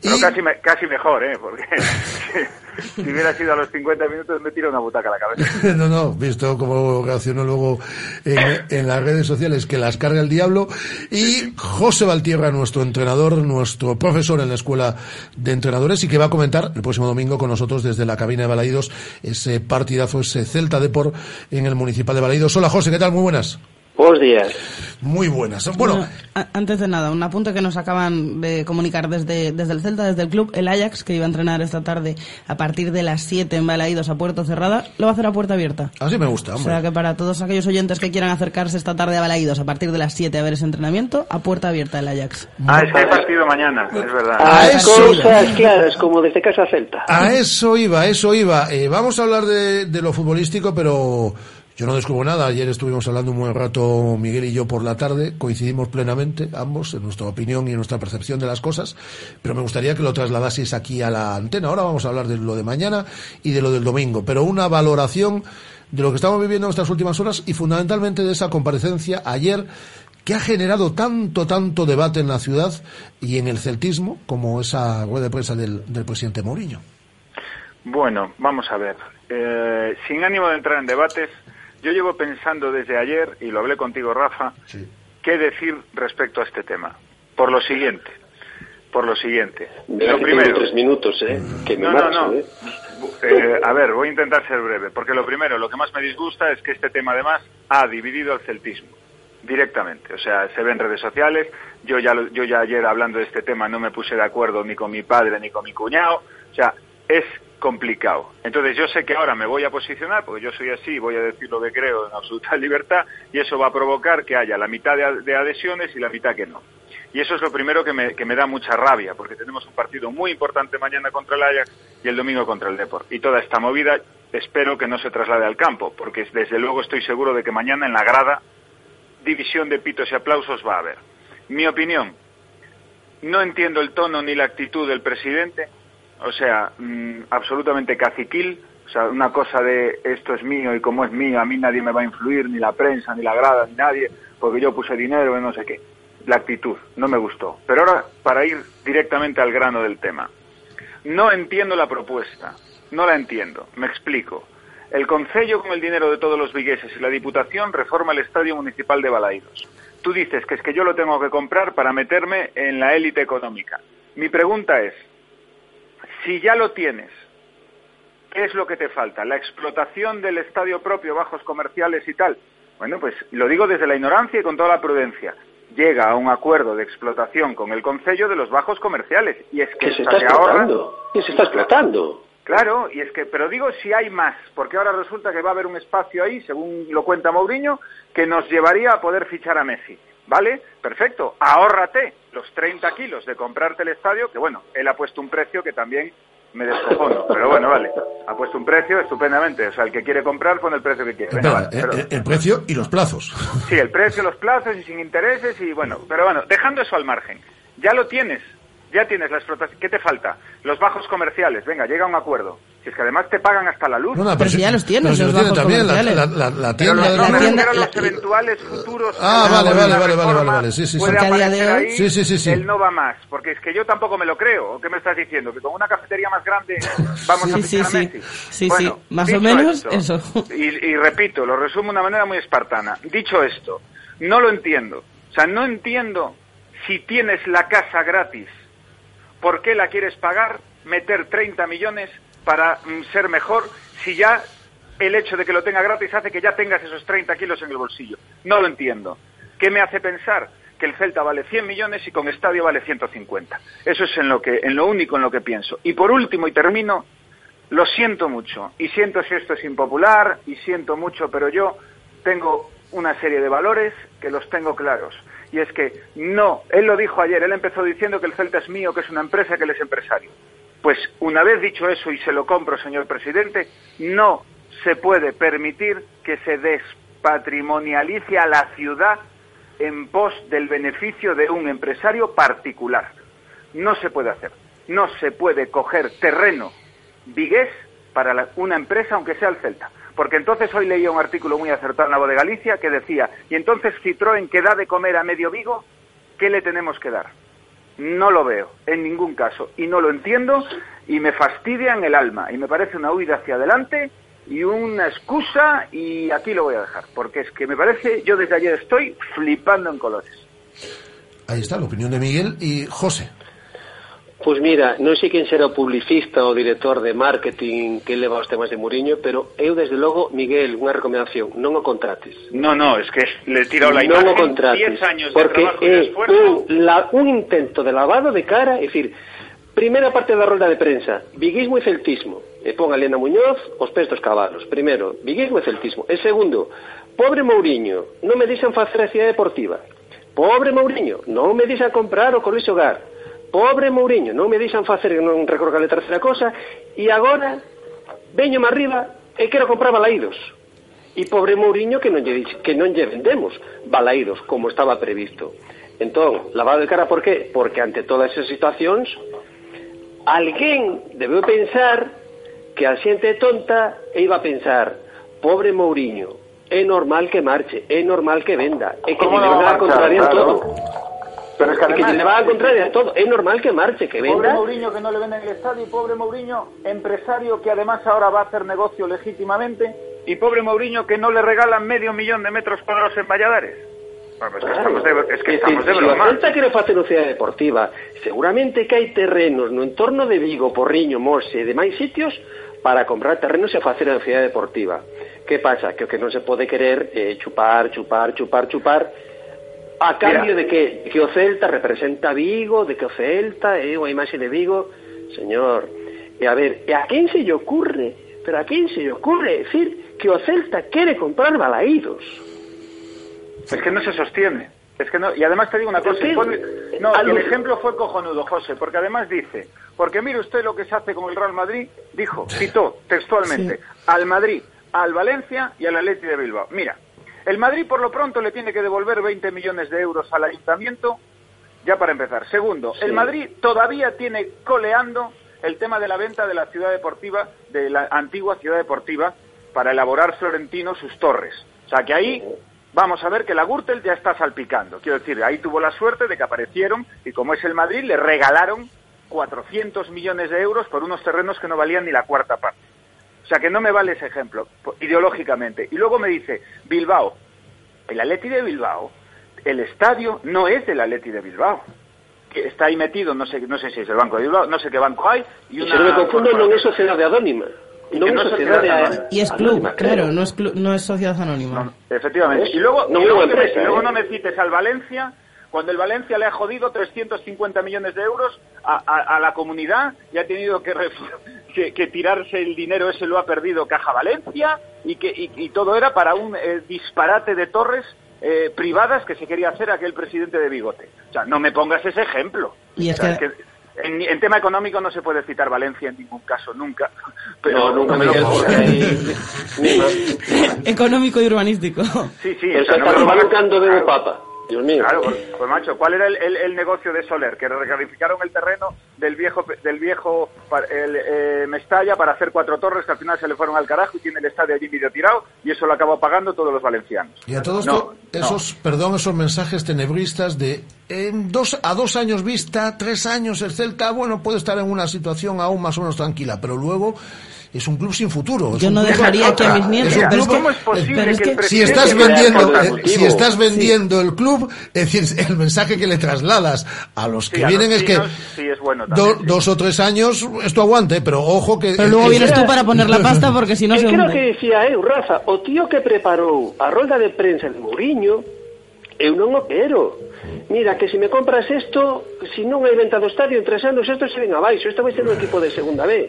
Pero casi, casi mejor, ¿eh? Porque [LAUGHS] si hubiera sido a los 50 minutos me tiro una butaca a la cabeza. [LAUGHS] no, no, visto cómo reaccionó luego en, las redes sociales, que las carga el diablo. Y José Valtierra, nuestro entrenador, nuestro profesor en la Escuela de Entrenadores, y que va a comentar el próximo domingo con nosotros desde la cabina de Balaídos ese partidazo, ese Celta Deport en el Municipal de Balaídos. Hola José, ¿qué tal? Muy buenas. Buenos días. Muy buenas. Bueno, antes de nada, un apunte que nos acaban de comunicar desde, desde el Celta, desde el club, el Ajax, que iba a entrenar esta tarde a partir de las 7 en Balaídos a puerta cerrada, lo va a hacer a puerta abierta. Así me gusta, hombre. O sea que para todos aquellos oyentes que quieran acercarse esta tarde a Balaídos a partir de las 7 a ver ese entrenamiento, a puerta abierta el Ajax. Ah, es que hay partido mañana, es verdad. A eso cosas claras, como desde casa Celta. A eso iba, a eso iba. Eh, vamos a hablar de, de lo futbolístico, pero yo no descubro nada. Ayer estuvimos hablando un buen rato Miguel y yo por la tarde. Coincidimos plenamente ambos en nuestra opinión y en nuestra percepción de las cosas. Pero me gustaría que lo trasladaseis aquí a la antena. Ahora vamos a hablar de lo de mañana y de lo del domingo. Pero una valoración de lo que estamos viviendo en estas últimas horas y fundamentalmente de esa comparecencia ayer que ha generado tanto, tanto debate en la ciudad y en el celtismo como esa rueda de prensa del, presidente Mourinho. Bueno, vamos a ver. Eh, sin ánimo de entrar en debates, yo llevo pensando desde ayer, y lo hablé contigo, Rafa, qué decir respecto a este tema. Por lo siguiente. Por lo siguiente. lo primero. tres minutos, ¿eh? Que me no, no, no. ¿eh? ¿eh? a ver, voy a intentar ser breve. Porque lo primero, lo que más me disgusta es que este tema, además, ha dividido al celtismo directamente. O sea, se ve en redes sociales. Yo ya, yo ya ayer hablando de este tema no me puse de acuerdo ni con mi padre ni con mi cuñado. O sea, es complicado. Entonces yo sé que ahora me voy a posicionar, porque yo soy así, voy a decir lo que creo en absoluta [LAUGHS] libertad, y eso va a provocar que haya la mitad de, adhesiones y la mitad que no. Y eso es lo primero que me, da mucha rabia, porque tenemos un partido muy importante mañana contra el Ajax y el domingo contra el Deport. Y toda esta movida espero que no se traslade al campo, porque desde luego estoy seguro de que mañana en la grada división de pitos y aplausos va a haber. Mi opinión, no entiendo el tono ni la actitud del presidente, o sea, mm, absolutamente caciquil, o sea, una cosa de esto es mío y como es mío, a mí nadie me va a influir, ni la prensa, ni la grada, ni nadie, porque yo puse dinero y no sé qué. La actitud, no me gustó. Pero ahora, para ir directamente al grano del tema. No entiendo la propuesta, no la entiendo, me explico. El Concello, con el dinero de todos los vigueses y la Diputación, reforma el Estadio Municipal de Balaidos. Tú dices que es que yo lo tengo que comprar para meterme en la élite económica. Mi pregunta es, si ya lo tienes, ¿qué es lo que te falta? ¿La explotación del estadio propio, bajos comerciales y tal? Bueno, pues lo digo desde la ignorancia y con toda la prudencia. Llega a un acuerdo de explotación con el Concello de los bajos comerciales. Y es que se está explotando. ¿Qué se está explotando? Claro, y es que, pero digo si hay más, porque ahora resulta que va a haber un espacio ahí, según lo cuenta Mourinho, que nos llevaría a poder fichar a Messi. ¿Vale? Perfecto. Ahórrate los 30 kilos de comprarte el estadio, que bueno, él ha puesto un precio que también me descojono. Pero bueno, vale. Ha puesto un precio estupendamente. O sea, el que quiere comprar pone el precio que quiere. Eh, el, precio y los plazos. Sí, el precio, los plazos y sin intereses y bueno. Pero bueno, dejando eso al margen. Ya lo tienes ya tienes la explotación. ¿Qué te falta? Los bajos comerciales. Venga, llega a un acuerdo. Si es que además te pagan hasta la luz. No, pero, si ya los tienes, los bajos también, comerciales. La, la, la, tienda pero los, no, tienda, los eventuales futuros. Ah, vale, vale, vale, vale, vale, vale, sí, sí, puede sí. aparecer ahí, sí, sí, sí, sí. Él no va más, porque es que yo tampoco me lo creo. ¿O qué me estás diciendo? Que con una cafetería más grande vamos sí, a fichar sí, a Messi. Sí, bueno, sí, más o menos esto, eso. Y, y repito, lo resumo de una manera muy espartana. Dicho esto, no lo entiendo. O sea, no entiendo si tienes la casa gratis ¿por qué la quieres pagar, meter 30 millones para mm, ser mejor si ya el hecho de que lo tenga gratis hace que ya tengas esos 30 kilos en el bolsillo? No lo entiendo. ¿Qué me hace pensar? que el Celta vale 100 millones y con estadio vale 150. Eso es en lo, que, en lo único en lo que pienso. Y por último, y termino, lo siento mucho. Y siento si esto es impopular, y siento mucho, pero yo tengo una serie de valores que los tengo claros y es que no, él lo dijo ayer, él empezó diciendo que el Celta es mío, que es una empresa, que él es empresario. Pues una vez dicho eso y se lo compro, señor presidente, no se puede permitir que se despatrimonialice a la ciudad en pos del beneficio de un empresario particular. No se puede hacer. No se puede coger terreno vigués para una empresa, aunque sea el Celta. Porque entonces hoy leía un artículo muy acertado en la voz de Galicia que decía, y entonces Citroën que da de comer a medio Vigo, ¿qué le tenemos que dar? No lo veo, en ningún caso, y no lo entiendo, y me fastidia en el alma, y me parece una huida hacia adelante y una excusa, y aquí lo voy a dejar, porque es que me parece, yo desde ayer estoy flipando en colores. Ahí está la opinión de Miguel y José. Pois mira, non sei quen será o publicista ou director de marketing que leva os temas de Muriño, pero eu desde logo, Miguel, unha recomendación, non o contrates. Non, non, es que le tiro la imagen, non o contrates, 10 años porque de trabajo é esfuerzo... un, la, un intento de lavado de cara, é dicir, primeira parte da rolda de prensa, viguismo e celtismo, e pon a Elena Muñoz os pés dos cabalos, primeiro, viguismo e celtismo, e segundo, pobre Mourinho, non me dixan facer a cidade deportiva, pobre Mourinho, non me dixan comprar o colexo Gar, Pobre Mourinho, non me deixan facer, non recordo cal é terceira cosa, e agora veño arriba e quero comprar balaídos. E pobre Mourinho que non lle, que non lle vendemos balaídos, como estaba previsto. Entón, lavado de cara por qué? Porque ante todas esas situacións, alguén debeu pensar que a xente tonta e iba a pensar, pobre Mourinho, é normal que marche, é normal que venda, é que lle van a contrariar claro. todo. Pero es que, además, que le va a contraria todo. Es normal que marche, que venda. Pobre Mourinho que no le venden el estadio y pobre Mourinho, empresario que además ahora va a hacer negocio legítimamente y pobre Mourinho que no le regalan medio millón de metros cuadrados en Valladares. Bueno, es que estamos de, es que estamos de broma. Si quiere facer cidade deportiva, seguramente que hai terrenos no entorno de Vigo, Porriño, Morse e demais sitios para comprar terrenos e facer a cidade deportiva. Que pasa? Que o que non se pode querer eh, chupar, chupar, chupar, chupar a cambio Mira. de que, que o Celta representa Vigo, de que o Celta é unha imaxe de Vigo, señor. E a ver, a quen se lle ocurre, pero a quen se lle ocurre decir que o Celta quere comprar balaídos? Es que no se sostiene. Es que no, y además te digo una cosa, no, el ejemplo fue cojonudo, José, porque además dice, porque mire usted lo que se hace con el Real Madrid, dijo, citó textualmente, al Madrid, al Valencia y al Atleti de Bilbao. Mira, el Madrid por lo pronto le tiene que devolver 20 millones de euros al ayuntamiento, ya para empezar. Segundo, Sí. el Madrid todavía tiene coleando el tema de la venta de la ciudad deportiva, de la antigua ciudad deportiva, para elaborar Florentino sus torres. O sea que ahí vamos a ver que la Gürtel ya está salpicando. Quiero decir, ahí tuvo la suerte de que aparecieron y como es el Madrid, le regalaron 400 millones de euros por unos terrenos que no valían ni la cuarta parte. O sea que no me vale ese ejemplo, ideológicamente. Y luego me dice, Bilbao, el Atleti de Bilbao, el estadio no es del Atleti de Bilbao. Que está ahí metido, no sé, no sé si es el Banco de Bilbao, no sé qué banco hay. Y una me confundo, non é sociedade sociedade anónima. Y es club, Anónima, claro, no es, clu- no es sociedad anónima. Efectivamente. Y luego, No y me- y ¿eh? no me cites al Valencia, cuando el Valencia le ha jodido 350 millones de euros a, a- a la comunidad y ha tenido que, que, que tirarse el dinero ese, lo ha perdido Caja Valencia y, que, y, y todo era para un eh, disparate de torres eh, privadas que se quería hacer aquel presidente de bigote. O sea, no me pongas ese ejemplo. Y es O sea, que- en, en tema económico no se puede citar Valencia en ningún caso, nunca. [LAUGHS] Pero, No, nunca, me lo Miguel, aí... [LAUGHS] Económico y urbanístico. Sí, sí. O sea, no está me lo de un papa. Dios mío. Claro, pues, pues, macho, ¿cuál era el, el- el negocio de Soler? Que recalificaron el terreno del viejo del viejo el, eh, Mestalla para hacer cuatro torres que al final se le fueron al carajo y tiene el estadio allí medio tirado y eso lo acabó pagando todos los valencianos. Y a todo No, esto, no. esos, perdón, esos mensajes tenebristas de en dos, a dos años vista, tres años el Celta, bueno, puede estar en una situación aún más o menos tranquila, pero luego es un club sin futuro. es Yo un no club- dejaría aquí a mis nietos, un pero es club- que- ¿Cómo es posible pero que el si estás vendiendo, eh, si estás Sí. vendiendo el club, es decir, [LAUGHS] el mensaje que le trasladas a los que Sí, vienen los es que sí es bueno do- también, sí. dos o tres años esto aguante, pero ojo que Pero luego que- vienes tú para poner la pasta porque si no E se creo que decía eu, Rafa, o tío que preparou a rolda de prensa de Mourinho, eu non o quero. Mira, que se me compras isto, si non hai venta do estadio en tres anos, isto se ven abaixo, isto vai ser un equipo de segunda B.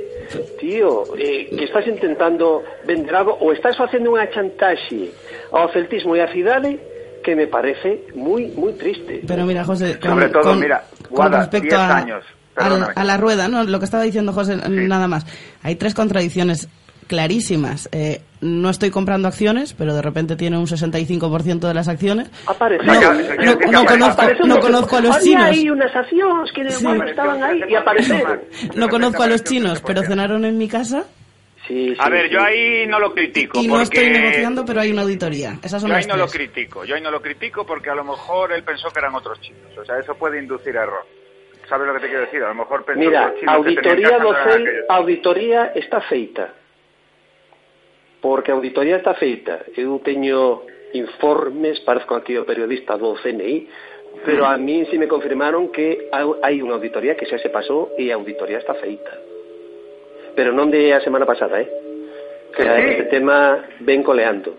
Tío, eh, que estás intentando vender algo, ou estás facendo unha chantaxe ao celtismo e á cidade, que me parece moi, moi triste. Pero mira, José, con, Sobre todo, con- mira, con respecto 10 a, años, a, a la rueda, ¿no? Lo que estaba diciendo José, nada más. Hay tres contradicciones clarísimas. Eh, no estoy comprando acciones, pero de repente tiene un 65% de las acciones. Aparece. No, no, no conozco, no conozco a los chinos. aí unas accións que Sí. estaban aí e apareceron. No conozco a los chinos, pero cenaron en mi casa Sí, A ver, yo ahí no lo critico y no porque estoy negociando, pero hay una auditoría. Esas son yo las ahí no lo critico, yo ahí no lo critico porque a lo mejor él pensó que eran otros chinos, o sea, eso puede inducir a error. ¿Sabes lo que te quiero decir? A lo mejor pensó Mira, que los chinos que auditoría auditoría está feita. Porque a auditoría está feita. Eu teño informes, parezco aquí o periodista do CNI, pero a mí sí me confirmaron que hai- unha auditoría que xa se pasou e a auditoría está feita. Pero non de a semana pasada, eh? Que sí. este tema ven coleando.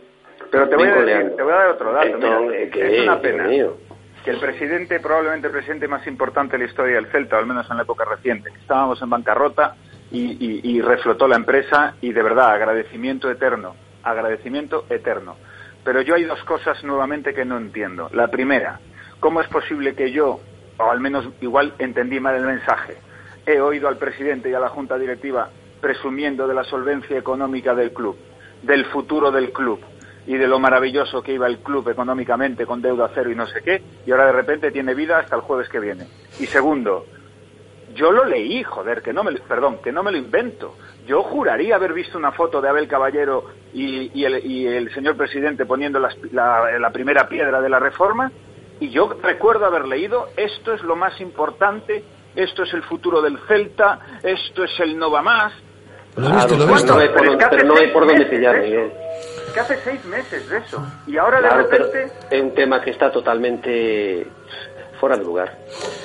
Pero te voy, Ven a decir, coleando. te voy a dar otro dato. Entón, mira, eh, que, es una pena mío. que el presidente, probablemente el presidente más importante de la historia del Celta, o al menos en la época reciente, que estábamos en bancarrota y, y- y reflotó la empresa y de verdad, agradecimiento eterno, agradecimiento eterno. Pero yo hay dos cosas nuevamente que no entiendo. La primera, ¿cómo es posible que yo, o al menos igual entendí mal el mensaje, he oído al presidente y a la junta directiva presumiendo de la solvencia económica del club, del futuro del club y de lo maravilloso que iba el club económicamente con deuda cero y no sé qué, y ahora de repente tiene vida hasta el jueves que viene. Y segundo, yo lo leí, joder, que no me, lo- perdón, que no me lo invento. Yo juraría haber visto una foto de Abel Caballero y, y el, y el señor presidente poniendo la, la primera piedra de la reforma, y yo recuerdo haber leído, esto es lo más importante, esto es el futuro del Celta, esto es el no va más. Lo lo pero viste. no hay por Pero es no hace hay por seis dónde meses pillar, de Miguel. Que hace seis meses de eso. Y ahora Claro, de repente... é un tema que está totalmente fora de lugar.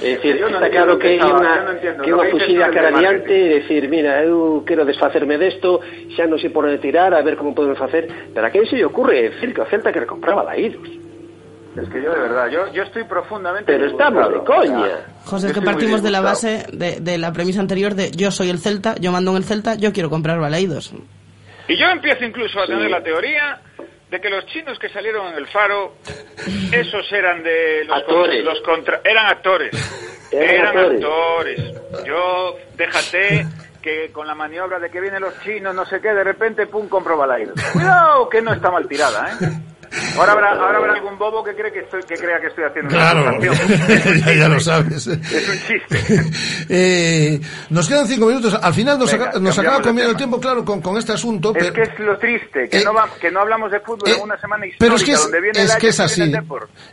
Dicir, Yo no está claro que que hai estaba- unha yo no entiendo. que es cara adiante e decir, mira, eu quero desfacerme desto, xa non sei por onde tirar, a ver como podemos facer, pero a quen se lle ocurre decir que o Celta que compraba laídos. Es que yo de verdad, yo, yo estoy profundamente... Pero estamos de coña. José, es que partimos de la base de, de la premisa anterior de yo soy el Celta, yo mando en el Celta, yo quiero comprar Baleidos. Y yo empiezo incluso a tener la teoría de que los chinos que salieron en el faro, esos eran de los, Actores. los contra, eran actores. Eran Eran actores. actores. Yo, déjate que con la maniobra de que vienen los chinos, no sé qué, de repente, pum, compro Balaído. Cuidado, que no está mal tirada, ¿eh? Ahora habrá, ahora habrá algún bobo que, cree que, estoy, que crea que estoy haciendo Claro, una [LAUGHS] ya, ya lo sabes. Es un chiste. [LAUGHS] Eh, nos quedan cinco minutos. Al final nos, Venga, nos acaba de comiendo el tiempo, claro, con, con este asunto. Es pero- que es lo triste, que, Eh, no, va- que no hablamos de fútbol en una semana histórica, Pero es que es, donde viene es el que es así.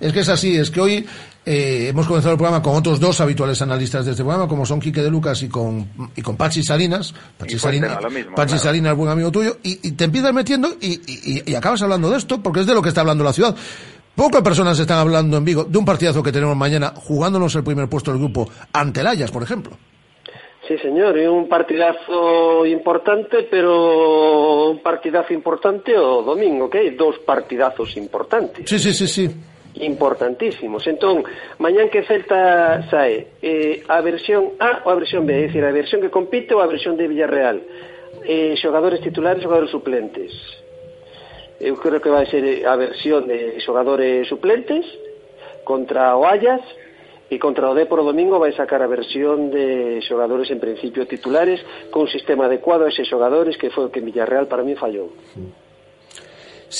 Es que es así. Es que hoy eh, hemos comenzado el programa con otros dos habituales analistas de este programa, como son Quique de Lucas y con, y con Pachi Salinas. Pachi, Y Salinas, mismo, Pachi claro. Salinas, buen amigo tuyo, y, y te empiezas metiendo y, y- y acabas hablando de esto, porque es de lo que está hablando la ciudad. Pocas personas están hablando en Vigo de un partidazo que tenemos mañana, jugándonos el primer puesto del grupo ante el Ajax, por ejemplo. Sí, señor, y un partidazo importante, pero un partidazo importante o domingo, que dos partidazos importantes. Sí, sí, sí, sí. importantísimos. Entón, mañán que Celta sae eh, a versión A ou a versión B, é dicir, a versión que compite ou a versión de Villarreal. Eh, xogadores titulares, xogadores suplentes. Eu creo que vai ser eh, a versión de xogadores suplentes contra o Ayas e contra o Depor o domingo vai sacar a versión de xogadores en principio titulares con sistema adecuado a eses xogadores que foi o que Villarreal para mí fallou. Sí.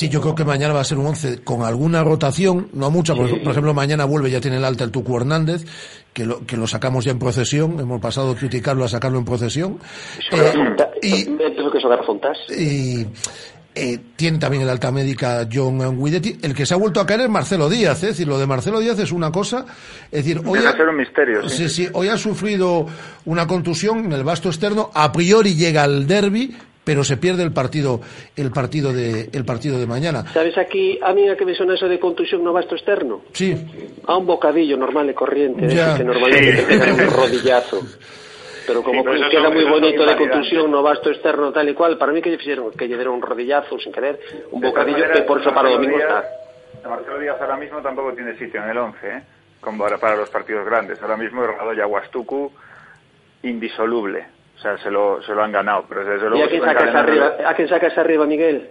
Yo creo que mañana va a ser un 11 con alguna rotación, no mucha, por, por ejemplo, mañana vuelve, ya tiene el alta el Tucu Hernández, que lo, que lo sacamos ya en procesión, hemos pasado de criticarlo a sacarlo en procesión. y xogar Fontás. Y eh, tiene también el alta médica John Guidetti. El que se ha vuelto a caer es Marcelo Díaz, ¿eh? es decir, lo de Marcelo Díaz es una cosa, es decir, hoy ha, un misterio, sí. sí, sí, hoy ha sufrido una contusión en el vasto externo, a priori llega al derby, pero se pierde el partido, el partido de, el partido de mañana. Sabes aquí, a mí a que me sona eso de contusión no vasto externo? Sí. A un bocadillo normal e corriente, Ya. que normalmente Sí. te pegan un [LAUGHS] rodillazo. Pero como Sí, queda son- muy bonito de contusión no vasto externo tal y cual, para mí que lle fixeron que deron un rodillazo sin querer, un De bocadillo maneras, que por eso para domingo está. Marcelo Díaz ahora mismo tampoco tiene sitio en el 11, ¿eh? Como para, para los partidos grandes. Ahora mismo el Radoya Huastucu, indisoluble. O sea, se lo, se lo han ganado. Pero desde ¿Y luego a quién sacas arriba, a quién sacas arriba, Miguel?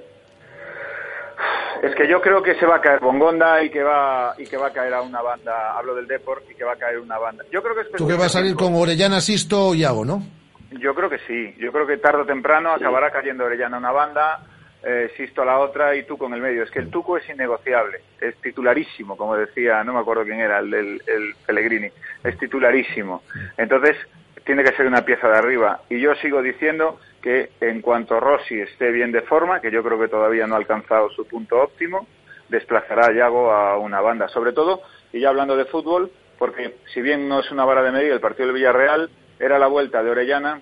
Es que yo creo que se va a caer Bongonda y que va y que va a caer a una banda. Hablo del Deport y que va a caer una banda. Yo creo que es Tú que vas a salir con Orellana, Sisto y Iago, ¿no? Yo creo que sí. Yo creo que tarde o temprano acabará cayendo Orellana a una banda, eh, Sisto a la otra y tú con el medio. Es que el Tuco es innegociable. Es titularísimo, como decía, no me acuerdo quién era, el, el, el Pellegrini. Es titularísimo. Entonces, tiene que ser una pieza de arriba. Y yo sigo diciendo que en cuanto Rossi esté bien de forma, que yo creo que todavía no ha alcanzado su punto óptimo, desplazará a Yago a una banda. Sobre todo, y ya hablando de fútbol, porque si bien no es una vara de medir, el partido del Villarreal era la vuelta de Orellana,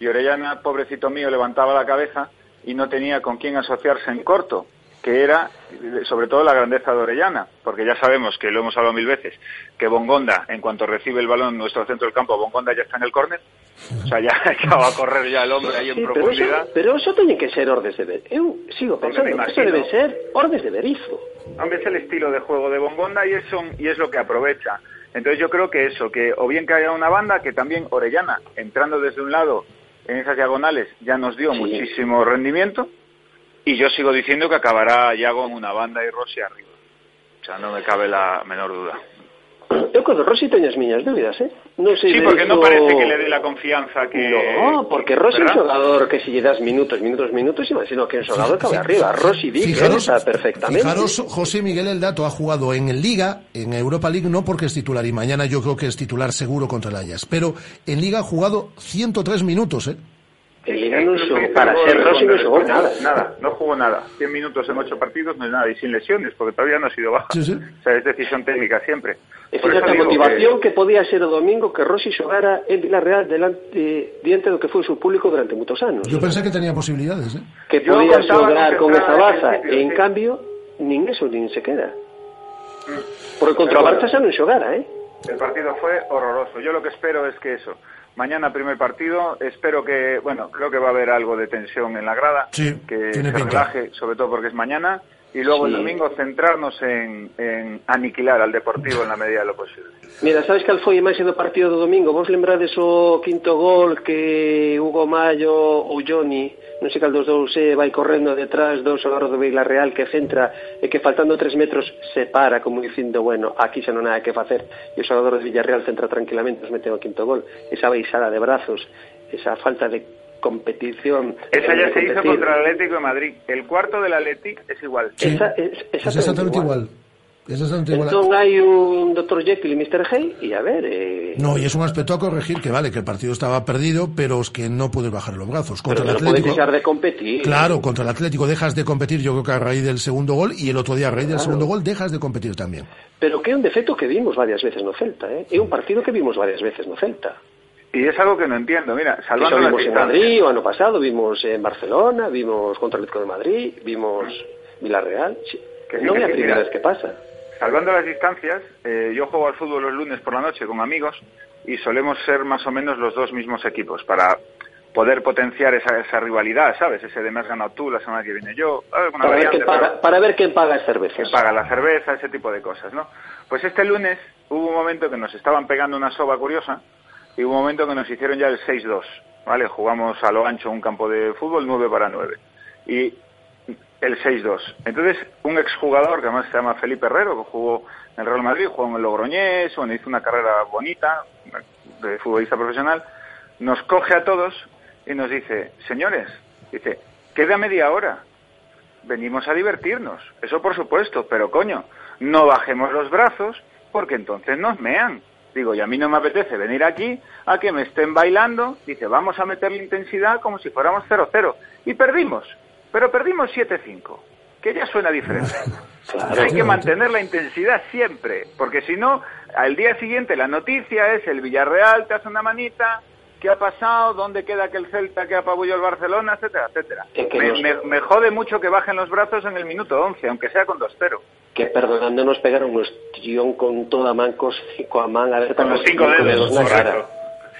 y Orellana, pobrecito mío, levantaba la cabeza y no tenía con quién asociarse en corto, que era sobre todo la grandeza de Orellana, porque ya sabemos que lo hemos hablado mil veces, que Bongonda, en cuanto recibe el balón en nuestro centro del campo, Bongonda ya está en el córner, o sea, ya, [LAUGHS] ya va a correr ya el hombre ahí en Sí, pero profundidad. eso, pero eso teñen que ser ordes de ver. Eu sigo pensando que eso debe ser ordes de verizo. Hombre, es el estilo de juego de Bongonda y es, son- y es lo que aprovecha. Entonces yo creo que eso, que o bien que haya una banda, que también Orellana, entrando desde un lado en esas diagonales, ya nos dio muchísimo rendimiento, y yo sigo diciendo que acabará Yago en una banda y Rossi arriba. O sea, no me cabe la menor duda. Eu con Rossi teño as miñas dúbidas, eh? Non sei Sí, porque no iso- parece que le dé la confianza que... No, porque Rossi é un xogador que si lle das minutos, minutos, minutos, sino que é un xogador que vai arriba. Rossi di Fijaros, está perfectamente. fijaros, José Miguel El Dato ha jugado en Liga, en Europa League, no porque es titular, y mañana yo creo que es titular seguro contra el Ajax, pero en Liga ha jugado 103 minutos, ¿eh? Hizo para el ser Rossi el xogou Sporting. nada. Nada, no jugó nada. 100 minutos en 8 partidos no es nada, y sin lesiones, porque todavía no ha sido baja. Sí, sí. O sea, es decisión técnica siempre. E Por motivación que... podía ser o domingo que Rossi xogara en Villarreal delante, diante do que foi o seu público durante moitos anos. Yo pensé que tenía posibilidades, ¿eh? que Yo podía xogar con que esa baza, e en sí. cambio, nin eso nin se queda. Porque contra Pero bueno. Barça xa non xogara, eh? El partido fue horroroso. Yo lo que espero es que eso. Mañana primer partido, espero que, bueno, creo que va a haber algo de tensión en la grada, sí, que se relaje, sobre todo porque es mañana, y luego sí. el domingo centrarnos en, en, aniquilar al Deportivo en la medida de lo posible. Mira, sabes que al foi máis do partido do domingo, vos lembrades o quinto gol que Hugo Mayo ou Johnny non sei cal dos dous eh, vai correndo detrás do xogador do Villarreal que centra e que faltando tres metros se para como dicindo, bueno, aquí xa non hai que facer e o xogador do Villarreal centra tranquilamente e mete o quinto gol. Esa baixada de brazos, esa falta de competición. Esa ya se hizo contra el Atlético de Madrid. El cuarto del Atlético es igual. Esa, es, Es exactamente igual. Es. Entón hai un Dr. Jekyll e Mr. Hyde e a ver, eh, No, y es un aspecto a corregir que vale, que el partido estaba perdido, pero es que no puedes bajar los brazos. Contra pero el Atlético. deixar de competir. Claro, contra el Atlético dejas de competir, yo creo que a raíz del segundo gol, y el otro día a raíz del segundo gol dejas de competir también. Pero que un defecto que vimos varias veces no Celta, eh? É un partido que vimos varias veces no Celta. Y es algo que no entiendo. Mira, Eso salvando las vimos en distancias. Madrid o ano pasado, vimos en Barcelona, vimos contra el Atlético de Madrid, vimos Villarreal. Sí. Que sí, non que é a sí, primeira mira. vez que pasa. Salvando las distancias, eh, yo juego al fútbol los lunes por la noche con amigos y solemos ser más o menos los dos mismos equipos para poder potenciar esa, esa rivalidad, ¿sabes? Ese de me has ganado tú, la semana que viene yo. Para ver, variante, paga, pero- para ver quen paga as cervezas. que paga la cerveza, ese tipo de cosas, ¿no? Pues este lunes hubo un momento que nos estaban pegando una soba curiosa y hubo un momento que nos hicieron ya el 6-2, ¿vale? Jugamos a lo ancho un campo de fútbol 9 para 9 y el 6-2. Entonces, un exjugador que además se llama Felipe Herrero, que jugó en el Real Madrid, jugó en el Logroñés, bueno, hizo una carrera bonita de futbolista profesional, nos coge a todos y nos dice, señores, dice, queda media hora, venimos a divertirnos, eso por supuesto, pero coño, no bajemos los brazos porque entonces nos mean. Digo, y a mí no me apetece venir aquí a que me estén bailando. Dice, vamos a meterle intensidad como si fuéramos 0-0. Y perdimos, pero perdimos 7-5, que ya suena diferente. [LAUGHS] Hay que mantener la intensidad siempre, porque si no, al día siguiente la noticia es el Villarreal te hace una manita, ¿qué ha pasado? ¿Dónde queda aquel Celta que apabulló el Barcelona? Etcétera, etcétera. Es que Me, nos- me- me jode mucho que bajen los brazos en el minuto 11, aunque sea con 2-0. Que perdonando nos pegaron un estión con toda man cos, coa man aberta Con los cinco dedos, cara.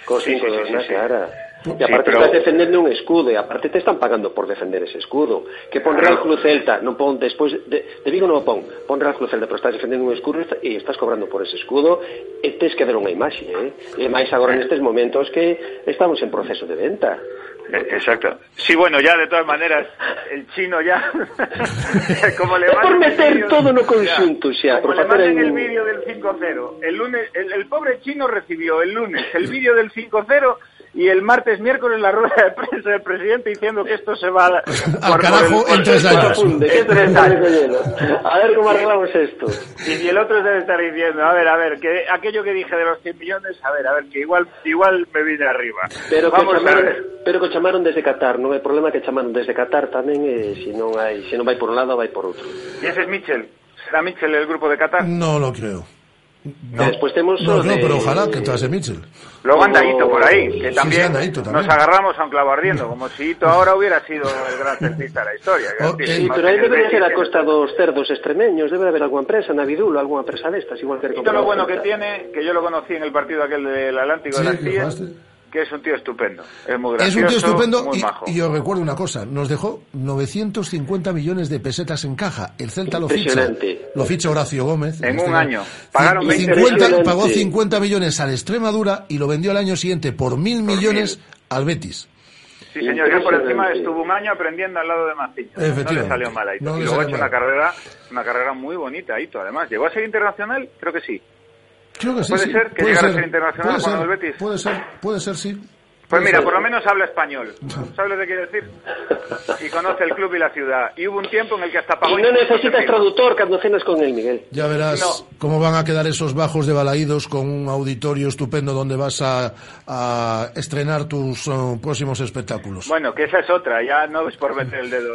Cos Sí, cinco sí, dedos sí, cara. E aparte sí, pero... estás defendendo un escudo e aparte te están pagando por defender ese escudo. Que pon Real Club Celta, non pon despois de, de Vigo non o pon, pon Real Club Celta, pero estás defendendo un escudo e estás cobrando por ese escudo e tes que dar unha imaxe, eh? E máis agora nestes momentos que estamos en proceso de venta. Eh, exacto. Sí, bueno, ya de todas maneras, el chino ya. [LAUGHS] como le es por meter video, todo no conjunto, ya. Como le manden en... el vídeo del 5-0. El, lunes, el, el pobre chino recibió el lunes el vídeo del 5-0 y el martes, miércoles la rueda de prensa del presidente diciendo que esto se va a, Al carajo en tres años. Funde, que tres años de hielo. A ver cómo arreglamos esto. Y, y el otro debe estar diciendo, a ver, a ver, que aquello que dije de los 100 millones, a ver, a ver, que igual igual me vine arriba. Pero que, Vamos a chamaron, ver. pero que chamaron desde Qatar, non é problema que chamaron desde Qatar tamén, e se non hai, se non vai por un lado, vai por outro. Y ese es Mitchell. ¿Será Mitchell el grupo de Qatar? No lo creo. E despois temos No, no, de... pero ojalá que entrase Mitchell. Luego anda Ito por ahí, que también, sí, nos agarramos a un clavo ardiendo, como si Ito ahora hubiera sido el gran celtista de la historia. Oh, eh, Sí, pero el debería ser a costa dos cerdos extremeños, debe haber alguna empresa, na Vidulo, alguna empresa destas, igual que Ito lo bueno que tiene, que yo lo conocí en el partido aquel del Atlántico Sí, de las Tías. Que es un tío estupendo, es muy Es gracioso, un tío estupendo muy y, majo. y os recuerdo una cosa, nos dejó 950 millones de pesetas en caja. El Celta lo ficha, lo ficha Horacio Gómez. En este un caso. año. Pagaron Y 20 50 millones. pagó 50 millones al Extremadura y lo vendió al año siguiente por mil millones al Betis. Sí, señor, yo por encima estuvo un año aprendiendo al lado de Maciño. No le Efectivamente. salió mal a Ito. No y luego ha hecho mal. una carrera, una carrera muy bonita, Ito, además. ¿Llegó a ser internacional? Creo que sí. Creo que sí, ¿Puede sí. ser que puede llegara a ser, internacional puede jugando ser, Betis? Puede ser, puede ser, sí. Pues mira, ser. por lo menos habla español. [LAUGHS] ¿Sabes lo que quiere decir? Y conoce el club y la ciudad. Y hubo un tiempo en el que hasta pagó... Non impuestos necesitas traductor cando cenas con el, Miguel. Ya verás No. cómo van a quedar esos bajos de Balaídos con un auditorio estupendo donde vas a, a estrenar tus eh, próximos espectáculos. Bueno, que esa es otra. Ya no es por meter el dedo,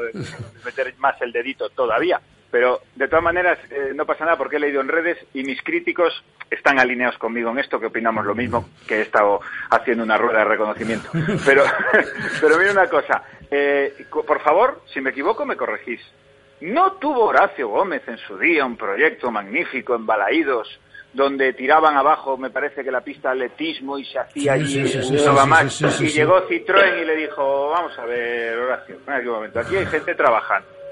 meter más el dedito todavía. Pero de todas maneras eh, no pasa nada porque he leído en redes y mis críticos están alineados conmigo en esto, que opinamos lo mismo, que he estado haciendo una rueda de reconocimiento. [LAUGHS] Pero, [LAUGHS] pero mira una cosa, eh, por favor, si me equivoco me corregís. ¿No tuvo Horacio Gómez en su día un proyecto magnífico en Balaídos donde tiraban abajo, me parece que la pista de atletismo y se hacía allí y llegó Citroën y le dijo, vamos a ver, Horacio, aquí un momento, aquí hay gente trabajando.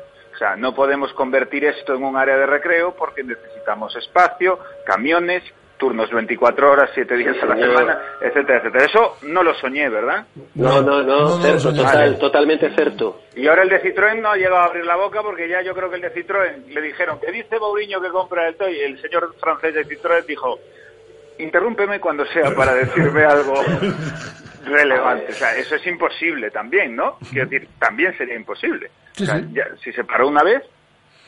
Sea, no podemos convertir esto en un área de recreo porque necesitamos espacio, camiones, turnos 24 horas, 7 días a la semana, etcétera, etcétera. Eso no lo soñé, ¿verdad? No, no, no, cierto, total, totalmente cierto. Y ahora el de Citroën no ha llegado a abrir la boca porque ya yo creo que el de Citroën le dijeron, ¿qué dice Mourinho que compra el Toy? El señor francés de Citroën dijo, interrúmpeme cuando sea para decirme algo [LAUGHS] relevante. O sea, eso es imposible también, ¿no? Quiero decir, también sería imposible. O sea, Ya, si se paró una vez,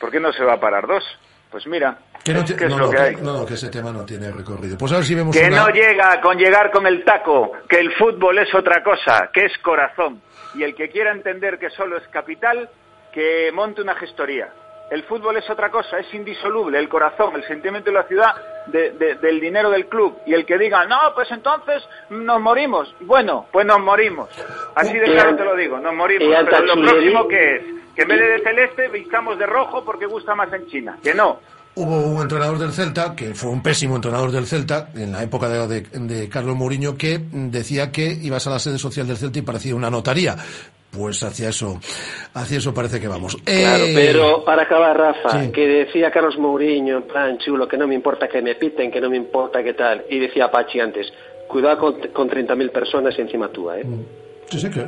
¿por qué no se va a parar dos? Pues mira, que no, te, que es no, lo no, que que, hay. no, no, que ese tema no tiene recorrido. Pues a ver si vemos Que una... no llega con llegar con el taco, que el fútbol es otra cosa, que es corazón. Y el que quiera entender que solo es capital, que monte una gestoría. El fútbol es otra cosa, es indisoluble, el corazón, el sentimiento de la ciudad, de- de- del dinero del club. Y el que diga, no, pues entonces nos morimos. Bueno, pues nos morimos. Así de Y claro te lo digo, nos morimos. al Pero lo próximo que es, que en vez de de celeste vistamos de rojo porque gusta más en China. Que no. Hubo un entrenador del Celta, que fue un pésimo entrenador del Celta, en la época de, de- de Carlos Mourinho, que decía que ibas a la sede social del Celta y parecía una notaría. Pues hacia eso, hacia eso parece que vamos. Claro, Eh, pero para acabar, Rafa, sí. que decía Carlos Mourinho, en plan chulo, que no me importa que me piten, que no me importa qué tal. Y decía Pachi antes, cuidado con, con 30.000 personas encima tuya, ¿eh? Sí, sí, que,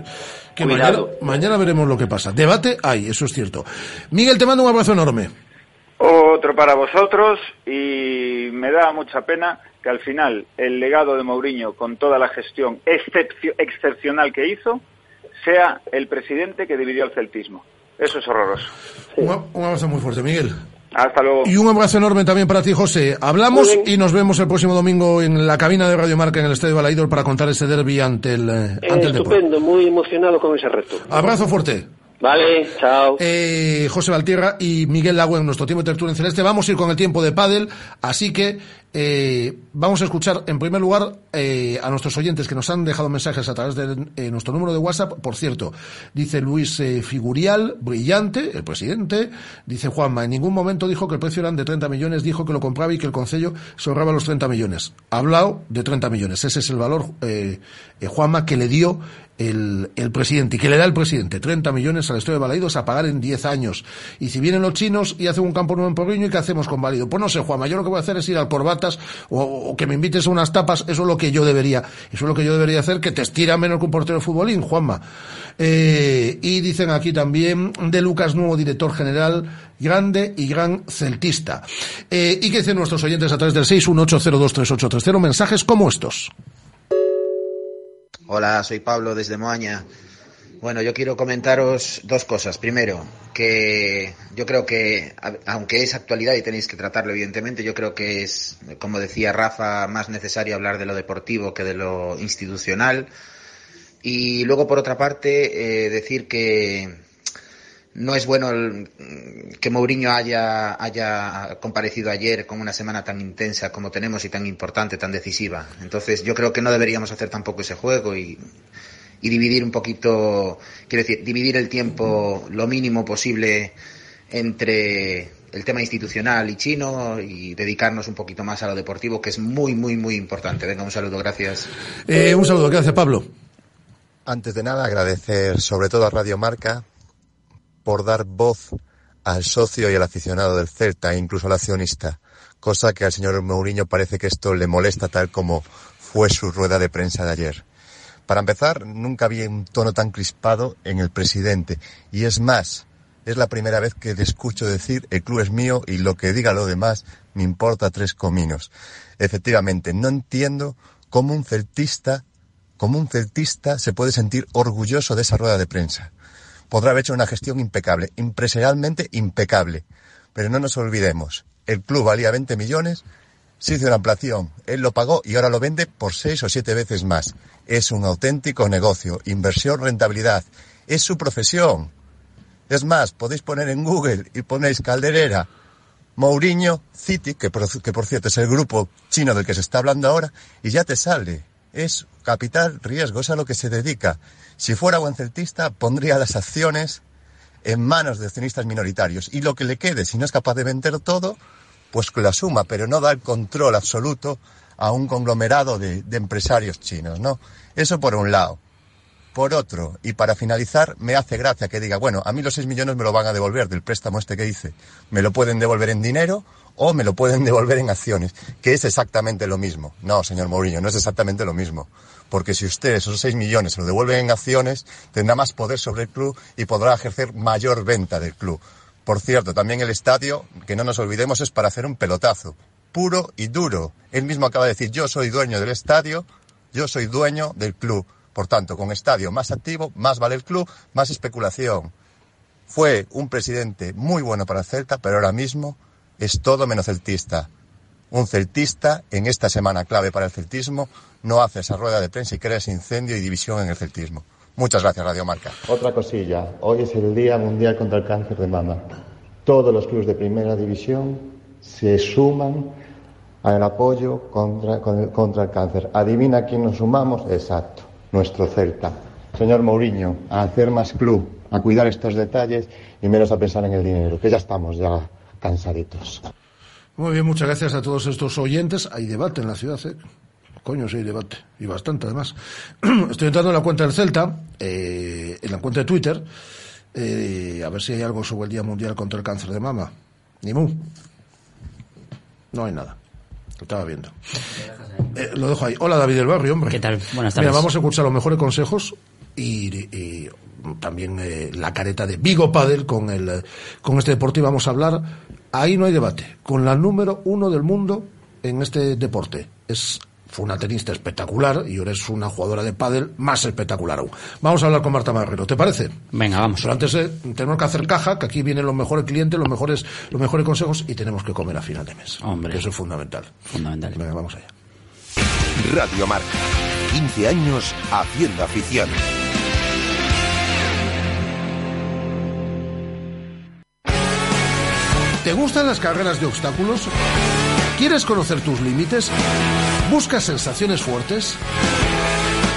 que mañana, Cuidado. mañana veremos lo que pasa. Debate hay, eso es cierto. Miguel, te mando un abrazo enorme. Otro para vosotros y me da mucha pena que al final el legado de Mourinho con toda la gestión excepcio- excepcional que hizo sea el presidente que dividió el celtismo. Eso es horroroso. Un, abrazo muy fuerte, Miguel. Hasta luego. Y un abrazo enorme también para ti, José. Hablamos y nos vemos el próximo domingo en la cabina de Radio Marca en el Estadio Balaídor para contar ese derby ante el, eh, Eh, ante el Depor. estupendo, muy emocionado con ese reto. Abrazo fuerte. Vale, chao. Eh, José Valtierra y Miguel Lago en nuestro tiempo de tertulia en celeste. Vamos a ir con el tiempo de pádel, así que eh, vamos a escuchar en primer lugar eh, a nuestros oyentes que nos han dejado mensajes a través de eh, nuestro número de WhatsApp. Por cierto, dice Luis Figurial, brillante, el presidente. Dice Juanma, en ningún momento dijo que el precio eran de 30 millones, dijo que lo compraba y que el Concello se ahorraba los 30 millones. Ha hablado de 30 millones. Ese es el valor, Juanma, que le dio el, el presidente y que le da el presidente 30 millones al Estadio de Balaidos a pagar en 10 años. Y si vienen los chinos y hacen un campo nuevo en Porriño, ¿y qué hacemos con Válido? Pues no sé, Juanma, yo lo que voy a hacer es ir al O, que me invites a unas tapas, eso es lo que yo debería, eso es lo que yo debería hacer, que te estira menos que un portero de futbolín, Juanma. Eh, y dicen aquí también de Lucas, nuevo director general, grande y gran celtista. Eh, y que dicen nuestros oyentes a través del 618023830, mensajes como estos. Hola, soy Pablo desde Moaña. Bueno, yo quiero comentaros dos cosas. Primero, que yo creo que, aunque es actualidad y tenéis que tratarlo evidentemente, yo creo que es, como decía Rafa, más necesario hablar de lo deportivo que de lo institucional. Y luego, por otra parte, eh, decir que no es bueno el- que Mourinho haya, haya comparecido ayer con una semana tan intensa como tenemos y tan importante, tan decisiva. Entonces yo creo que no deberíamos hacer tampoco ese juego y, y dividir un poquito, quiero decir, dividir el tiempo lo mínimo posible entre el tema institucional y chino y dedicarnos un poquito más a lo deportivo, que es muy, muy, muy importante. Venga, un saludo, gracias. Eh, un saludo, gracias Pablo. Antes de nada, agradecer sobre todo a Radio Marca por dar voz al socio y al aficionado del Celta, e incluso al accionista, cosa que al señor Mourinho parece que esto le molesta tal como fue su rueda de prensa de ayer. Para empezar, nunca había un tono tan crispado en el presidente, y es más, es la primera vez que le escucho decir el club es mío y lo que diga lo demás me importa tres cominos. Efectivamente, no entiendo cómo un celtista, cómo un celtista se puede sentir orgulloso de esa rueda de prensa. Podrá haber hecho una gestión impecable, empresarialmente impecable. Pero no nos olvidemos, el club valía 20 millones, se hizo una ampliación, él lo pagó y ahora lo vende por seis o siete veces más. Es un auténtico negocio, inversión, rentabilidad. Es su profesión. Es más, podéis poner en Google y ponéis Calderera, Mourinho, City, que por, que por cierto es el grupo chino del que se está hablando ahora, y ya te sale. Es capital riesgo, es a lo que se dedica. Si fuera buen celtista, pondría las acciones en manos de accionistas minoritarios. Y lo que le quede, si no es capaz de vender todo, pues que lo asuma, pero no da el control absoluto a un conglomerado de, empresarios chinos, ¿no? Eso por un lado. Por otro, y para finalizar, me hace gracia que diga, bueno, a mí los 6 millones me lo van a devolver del préstamo este que hice. Me lo pueden devolver en dinero o me lo pueden [LAUGHS] devolver en acciones, que es exactamente lo mismo. No, señor Mourinho, no es exactamente lo mismo. Porque si usted esos 6 millones se lo devuelven en acciones, tendrá más poder sobre el club y podrá ejercer mayor venta del club. Por cierto, también el estadio, que no nos olvidemos, es para hacer un pelotazo, puro y duro. Él mismo acaba de decir, yo soy dueño del estadio, yo soy dueño del club. Por tanto, con estadio más activo, más vale el club, más especulación. Fue un presidente muy bueno para el Celta, pero ahora mismo es todo menos celtista. Un celtista, en esta semana clave para el celtismo, no hace esa rueda de prensa y crea ese incendio y división en el celtismo. Muchas gracias, Radio Marca. Otra cosilla. Hoy es el Día Mundial contra el Cáncer de Mama. Todos los clubes de primera división se suman al apoyo contra, contra el cáncer. ¿Adivina quién nos sumamos? Exacto nuestro Celta. Señor Mourinho, a hacer más club, a cuidar estos detalles y menos a pensar en el dinero, que ya estamos ya cansaditos. Muy bien, muchas gracias a todos estos oyentes. Hay debate en la ciudad, ¿eh? Coño, sí hay debate. Y bastante, además. [CLEARS THROAT] Estoy entrando en la cuenta del Celta, eh, en la cuenta de Twitter, eh, a ver si hay algo sobre el Día Mundial contra el Cáncer de Mama. Ni mu. No hay nada. Lo estaba viendo. Eh, lo dejo ahí. Hola, David del Barrio, hombre. ¿Qué tal? Buenas tardes. Mira, vamos a escuchar los mejores consejos y, también eh, la careta de Vigo Padel con, el, con este deporte y vamos a hablar. Ahí no hay debate. Con la número uno del mundo en este deporte. Es fue una tenista espectacular y ahora es una jugadora de pádel más espectacular aún. Vamos a hablar con Marta Marrero, ¿te parece? Venga, vamos. Pero antes eh, tenemos que hacer caja, que aquí vienen los mejores clientes, los mejores, los mejores consejos y tenemos que comer a final de mes. Hombre. eso es fundamental. Fundamental. Venga, vamos allá. Radio Marca. 15 años haciendo afición. ¿Te gustan las carreras de obstáculos? ¿Quieres conocer tus límites? ¿Buscas sensaciones fuertes?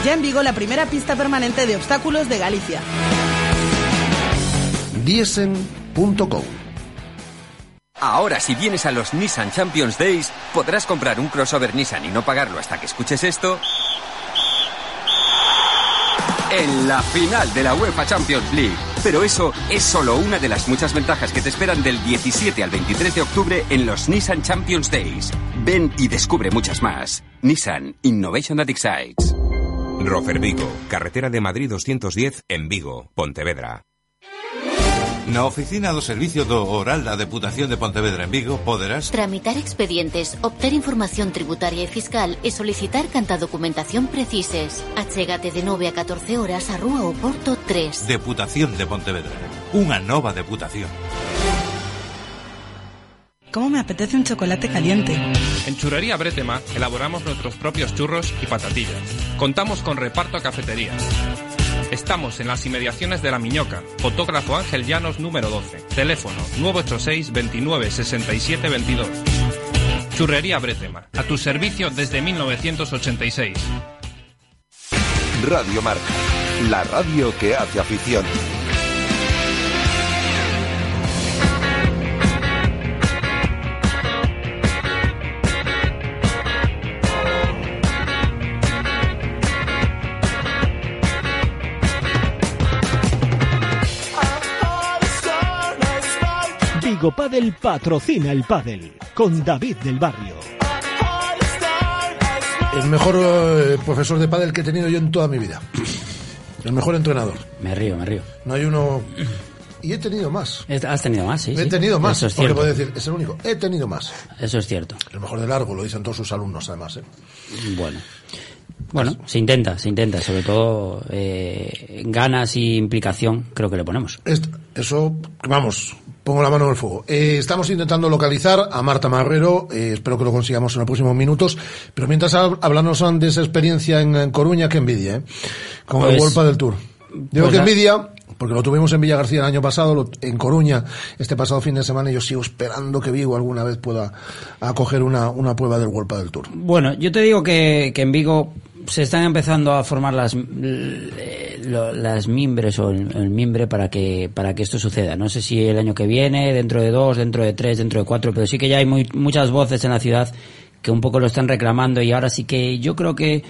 Ya en Vigo la primera pista permanente de obstáculos de Galicia. Diesen.com Ahora, si vienes a los Nissan Champions Days, podrás comprar un crossover Nissan y no pagarlo hasta que escuches esto. En la final de la UEFA Champions League. Pero eso es solo una de las muchas ventajas que te esperan del 17 al 23 de octubre en los Nissan Champions Days. Ven y descubre muchas más. Nissan Innovation that excites. Rofer Vigo, carretera de Madrid 210 en Vigo, Pontevedra. Na oficina do Servicio do Oral da Deputación de Pontevedra en Vigo poderás Tramitar expedientes, obter información tributaria e fiscal e solicitar canta documentación precises. Achégate de 9 a 14 horas a Rúa Oporto 3. Deputación de Pontevedra. Unha nova deputación. ¿Cómo me apetece un chocolate caliente? En Churrería Bretema elaboramos nuestros propios churros y patatillas. Contamos con reparto a cafetería. Estamos en las inmediaciones de La Miñoca. Fotógrafo Ángel Llanos número 12. Teléfono 986 29 67 22. Churrería Bretema. A tu servicio desde 1986. Radio Marca. La radio que hace afición. Vigo Padel patrocina el pádel con David del Barrio. El mejor eh, profesor de pádel que he tenido yo en toda mi vida. El mejor entrenador. Me río, me río. No hay uno... Y he tenido más. Has tenido más, sí. He sí. tenido más. Eso es porque cierto. puedo decir, es el único. He tenido más. Eso es cierto. El mejor de largo, lo dicen todos sus alumnos, además. ¿eh? Bueno. Bueno, se intenta, se intenta. Sobre todo eh, ganas y implicación, creo que le ponemos. Eso, vamos, pongo la mano en el fuego. Eh, estamos intentando localizar a Marta Marrero, eh, espero que lo consigamos en los próximos minutos, pero mientras hab- háblanos de esa experiencia en, en Coruña, que envidia, ¿eh? Con el Pues- World del Tour. Digo pues que envidia, porque lo tuvimos en Villa García el año pasado, lo- en Coruña, este pasado fin de semana, y yo sigo esperando que Vigo alguna vez pueda acoger una, una prueba del World del Tour. Bueno, yo te digo que, que en Vigo se están empezando a formar las las mimbres o el, el mimbre para que para que esto suceda. No sé si el año que viene, dentro de dos, dentro de tres, dentro de cuatro, pero sí que ya hay muy, muchas voces en la ciudad que un poco lo están reclamando y ahora sí que yo creo que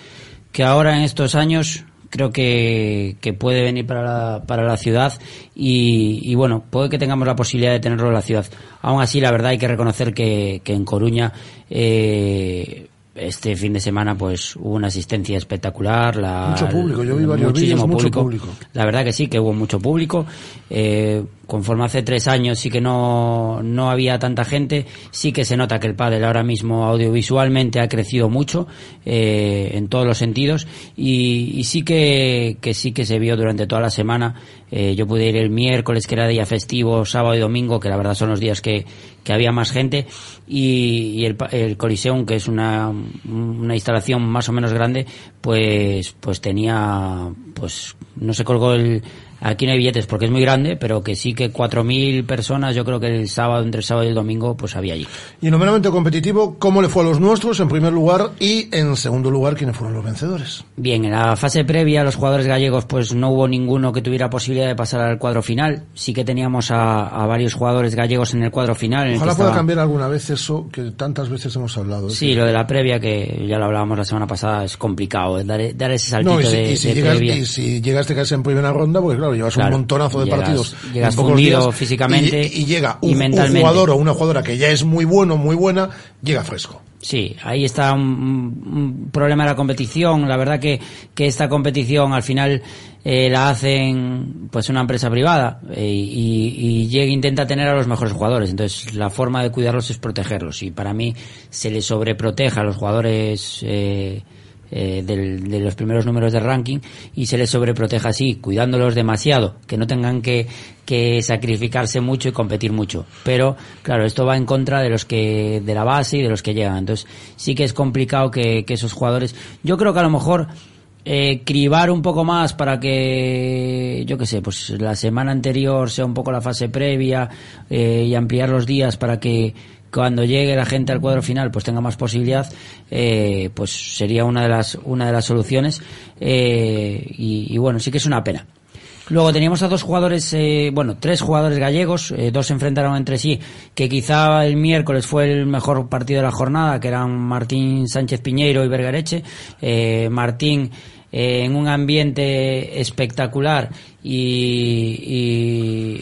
que ahora en estos años creo que, que puede venir para la, para la ciudad y, y, bueno, puede que tengamos la posibilidad de tenerlo en la ciudad. Aún así, la verdad hay que reconocer que, que en Coruña eh, este fin de semana pues hubo una asistencia espectacular. La, mucho público, yo vi varios vídeos, mucho público. La verdad que sí, que hubo mucho público. Eh, conforme hace tres años sí que no, no había tanta gente, sí que se nota que el pádel ahora mismo audiovisualmente ha crecido mucho eh, en todos los sentidos y, y, sí que, que sí que se vio durante toda la semana. Eh, yo pude ir el miércoles que era día festivo, sábado y domingo, que la verdad son los días que, que había más gente y, y el, el Coliseum, que es una, una instalación más o menos grande, pues, pues tenía, pues no se colgó el Aquí no hay billetes porque es muy grande, pero que sí que 4.000 personas, yo creo que el sábado, entre el sábado y el domingo, pues había allí. Y en lo meramente competitivo, ¿cómo le fue a los nuestros en primer lugar y en segundo lugar, quiénes fueron los vencedores? Bien, en la fase previa, los jugadores gallegos, pues no hubo ninguno que tuviera posibilidad de pasar al cuadro final. Sí que teníamos a, a varios jugadores gallegos en el cuadro final. En Ojalá el pueda estaba... cambiar alguna vez eso que tantas veces hemos hablado. Sí, lo de la previa, que ya lo hablábamos la semana pasada, es complicado, dar, dar ese saltito no, y si, de, y si de llegas, previa. Y si llegaste casi en primera ronda, pues claro, llevas Claro, un montonazo de llegas- partidos. llegas en pocos fundido días, físicamente y, y llega y un, jugador o una jugadora que ya es muy bueno, muy buena, llega fresco. Sí, ahí está un, un problema de la competición. La verdad que, que esta competición al final eh, la hacen pues una empresa privada eh, y, y llega, intenta tener a los mejores jugadores. Entonces la forma de cuidarlos es protegerlos y para mí se les sobreprotege a los jugadores eh, eh, del- de los primeros números de ranking y se les sobreproteja así, cuidándolos demasiado, que no tengan que, que sacrificarse mucho y competir mucho. Pero, claro, esto va en contra de los que, de la base y de los que llegan. Entonces, sí que es complicado que, que esos jugadores, yo creo que a lo mejor, eh, cribar un poco más para que, yo qué sé, pues la semana anterior sea un poco la fase previa eh, y ampliar los días para que cuando llegue la gente al cuadro final pues tenga más posibilidad eh, pues sería una de las una de las soluciones eh, y, bueno sí que es una pena Luego teníamos a dos jugadores, eh, bueno, tres jugadores gallegos, eh, dos se enfrentaron entre sí, que quizá el miércoles fue el mejor partido de la jornada, que eran Martín Sánchez Piñeiro y Vergareche. Eh, Martín eh, en un ambiente espectacular y,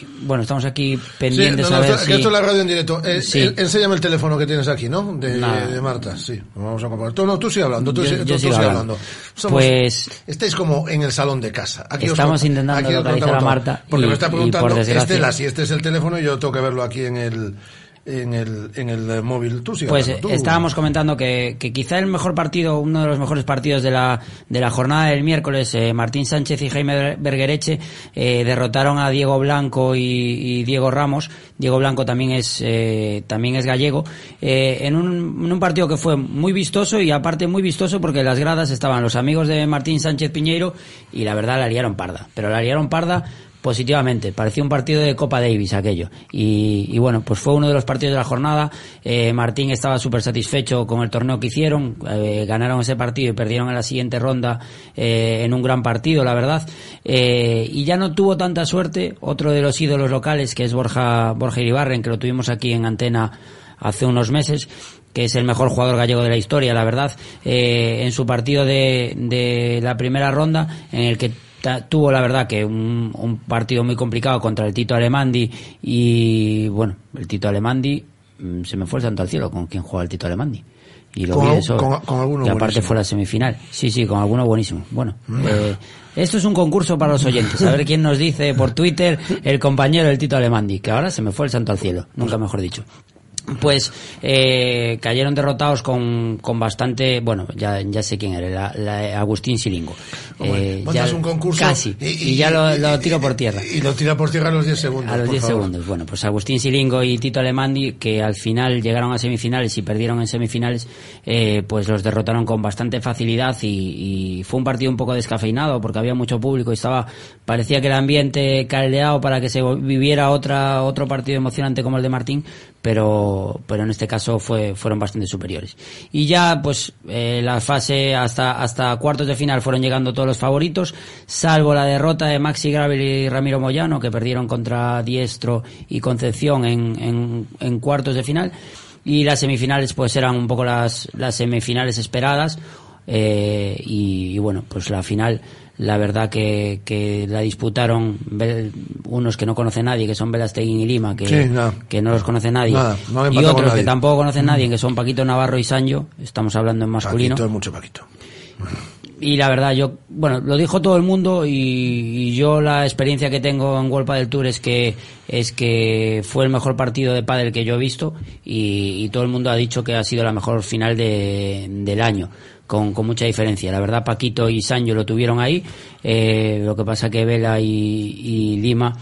y, bueno, estamos aquí pendientes sí, no, a no, ver esto, si... esto es la radio en directo. Eh, Sí. eh, enséñame el teléfono que tienes aquí, ¿no? De, Marta, sí. Vamos a comparar. Tú, no, tú sigue hablando, tú, Yo- yo tú- sigue hablando. hablando. Somos- Pues- Estáis como en el salón de casa. Aquí os Estamos intentando aquí localizar a. Marta Porque y- me está y por preguntando Estela si este es el teléfono y yo tengo que verlo aquí en el en el, en el eh, móvil. Tú sigue Pues hablando, tú. estábamos comentando que, que quizá el mejor partido, uno de los mejores partidos de la, de la jornada del miércoles, eh, Martín Sánchez y Jaime Berguereche eh, derrotaron a Diego Blanco y, y Diego Ramos. Diego Blanco también es, eh, también es gallego, eh, en, un, en un partido que fue muy vistoso y aparte muy vistoso porque en las gradas estaban los amigos de Martín Sánchez Piñeiro y la verdad la liaron parda. Pero la liaron parda positivamente. Parecía un partido de Copa Davis aquello. Y, y bueno, pues fue uno de los partidos de la jornada. Eh, Martín estaba súper satisfecho con el torneo que hicieron. Eh, ganaron ese partido y perdieron en la siguiente ronda eh, en un gran partido, la verdad. Eh, y ya no tuvo tanta suerte otro de los ídolos locales, que es Borja, Borja Iribarren, que lo tuvimos aquí en antena hace unos meses que es el mejor jugador gallego de la historia, la verdad, eh, en su partido de, de la primera ronda, en el que tuvo la verdad que un, un partido muy complicado contra el Tito Alemandi y bueno, el Tito Alemandi mm, se me fue el santo al cielo con quien juega el Tito Alemandi. Y lo Con sobra. con- con alguno Y aparte buenísimo. fue la semifinal. Sí, sí, con alguno buenísimo. Bueno, eh, esto es un concurso para los oyentes. A ver quién nos dice por Twitter el compañero del Tito Alemandi, que ahora se me fue el santo al cielo. Nunca mejor dicho pues eh, cayeron derrotados con, con bastante bueno ya, ya sé quién era la, la- Agustín Silingo Eh, un concurso casi y, ya lo, lo tiro por tierra Y lo tira por tierra a los 10 segundos. a los por 10 favor. segundos. Bueno, pues Agustín Silingo y Tito Alemandi, que al final llegaron a semifinales y perdieron en semifinales, eh, pues los derrotaron con bastante facilidad y, y fue un partido un poco descafeinado porque había mucho público y estaba, parecía que el ambiente caldeado para que se viviera otra, otro partido emocionante como el de Martín, pero, pero en este caso fue, fueron bastante superiores. Y ya, pues, eh, la fase hasta, hasta cuartos de final fueron llegando todos los favoritos, salvo la derrota de Maxi Gravel y Ramiro Moyano, que perdieron contra Diestro y Concepción en, en, en cuartos de final. Y las semifinales, pues, eran un poco las, las semifinales esperadas. Eh, y, y, bueno, pues la final la verdad que, que la disputaron unos que no conoce nadie, que son Velastegui y Lima, que, no. que no los conoce nadie, y otros que tampoco conocen nadie, mm. que son Paquito Navarro y Sancho, estamos hablando en masculino. Paquito es mucho Paquito. [LAUGHS] Y la verdad, yo, bueno, lo dijo todo el mundo y, yo la experiencia que tengo en World del Tour es que, es que fue el mejor partido de pádel que yo he visto y, todo el mundo ha dicho que ha sido la mejor final de, del año con, con mucha diferencia. La verdad, Paquito y Sancho lo tuvieron ahí. Eh, lo que pasa que Vela y, Lima,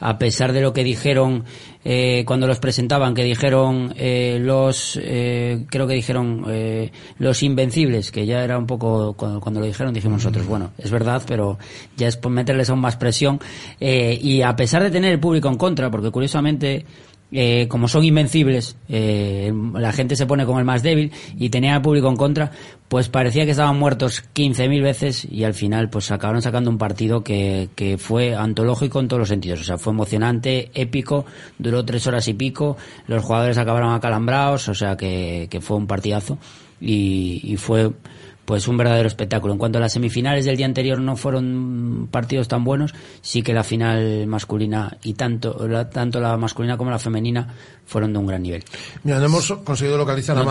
a pesar de lo que dijeron eh, cuando los presentaban, que dijeron eh, los, eh, creo que dijeron eh, los invencibles, que ya era un poco, cuando, cuando, lo dijeron dijimos nosotros, bueno, es verdad, pero ya es meterles aún más presión. Eh, y a pesar de tener el público en contra, porque curiosamente eh, como son invencibles, eh, la gente se pone como el más débil y tenía al público en contra, pues parecía que estaban muertos 15.000 veces y al final pues acabaron sacando un partido que, que fue antológico en todos los sentidos. O sea, fue emocionante, épico, duró tres horas y pico, los jugadores acabaron acalambrados, o sea que, que fue un partidazo y, y fue pues un verdadero espectáculo. En cuanto a las semifinales del día anterior no fueron partidos tan buenos, sí que la final masculina y tanto la, tanto la masculina como la femenina fueron de un gran nivel. Mira, no hemos conseguido localizar a,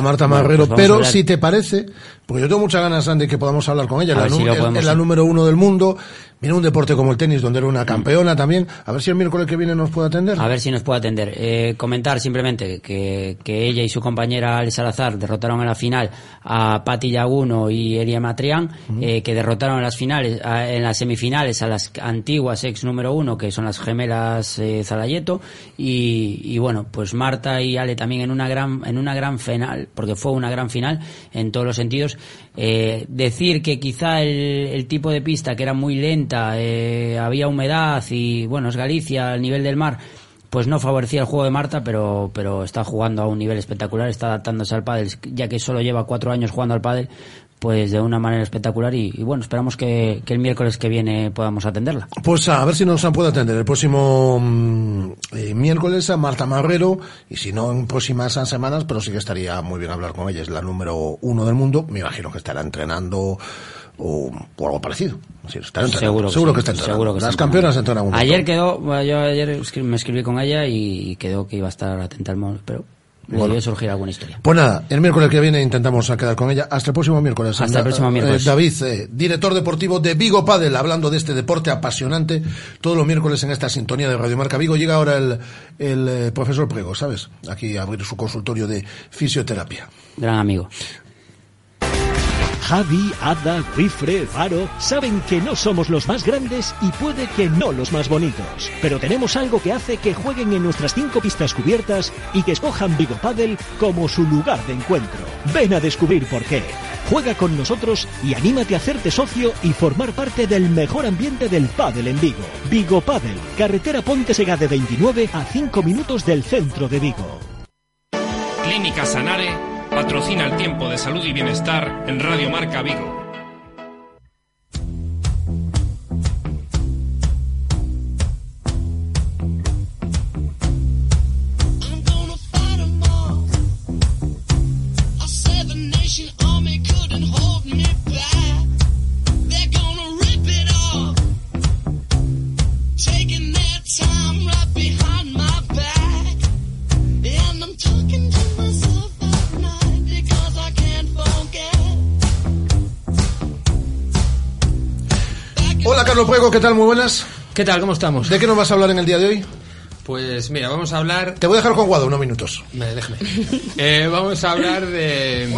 Marta. Marrero, pues pero si te parece, porque yo tengo muchas ganas de que podamos hablar con ella, la, es la número uno del mundo, Mira un deporte como el tenis, donde era una campeona también. A ver si el miércoles que viene nos puede atender. A ver si nos puede atender. Eh, comentar simplemente que, que, ella y su compañera Al Salazar derrotaron en la final a Patti Yaguno y Eria Matrián, eh, que derrotaron en las finales, en las semifinales a las antiguas ex número uno, que son las gemelas eh, Zalayeto. Y, y, bueno, pues Marta y Ale también en una gran, en una gran final, porque fue una gran final en todos los sentidos. Eh, decir que quizá el, el tipo de pista que era muy lenta eh, había humedad y bueno, es Galicia, al nivel del mar, pues no favorecía el juego de Marta, pero, pero está jugando a un nivel espectacular, está adaptándose al pádel, ya que solo lleva cuatro años jugando al pádel, pues de una manera espectacular y, bueno, esperamos que, el miércoles que viene podamos atenderla. Pues a ver si nos puede atender el próximo mm, eh, miércoles a Marta Marrero y si no en próximas semanas, pero sí que estaría muy bien hablar con ella, es la número uno del mundo, me imagino que estará entrenando o, algo parecido. seguro, que, está entrenando. Las campeonas entrenan un Ayer quedó, yo ayer me escribí con ella y quedó que iba a estar atenta al móvil, pero le surgir alguna historia. Pues nada, el miércoles que viene intentamos quedar con ella. Hasta el próximo miércoles. Hasta el próximo miércoles. Eh, David, eh, director deportivo de Vigo Padel, hablando de este deporte apasionante todos los miércoles en esta sintonía de Radio Marca Vigo. Llega ahora el, el eh, profesor Prego, ¿sabes? Aquí a abrir su consultorio de fisioterapia. Gran amigo. Javi, Ada, Rifre, Faro saben que no somos los más grandes y puede que no los más bonitos, pero tenemos algo que hace que jueguen en nuestras cinco pistas cubiertas y que escojan Vigo Paddle como su lugar de encuentro. Ven a descubrir por qué. Juega con nosotros y anímate a hacerte socio y formar parte del mejor ambiente del pádel en Vigo. Vigo Paddle, carretera Ponte Sega de 29 a 5 minutos del centro de Vigo. Clínica Sanare patrocina el tiempo de salud y bienestar en Radio Marca Vigo. Carlos Puego, ¿qué tal? Muy buenas. ¿Qué tal? ¿Cómo estamos? ¿De qué nos vas a hablar en el día de hoy? Pues mira, vamos a hablar... Te voy a dejar con Guado unos minutos. déjame. Eh, vamos a hablar de,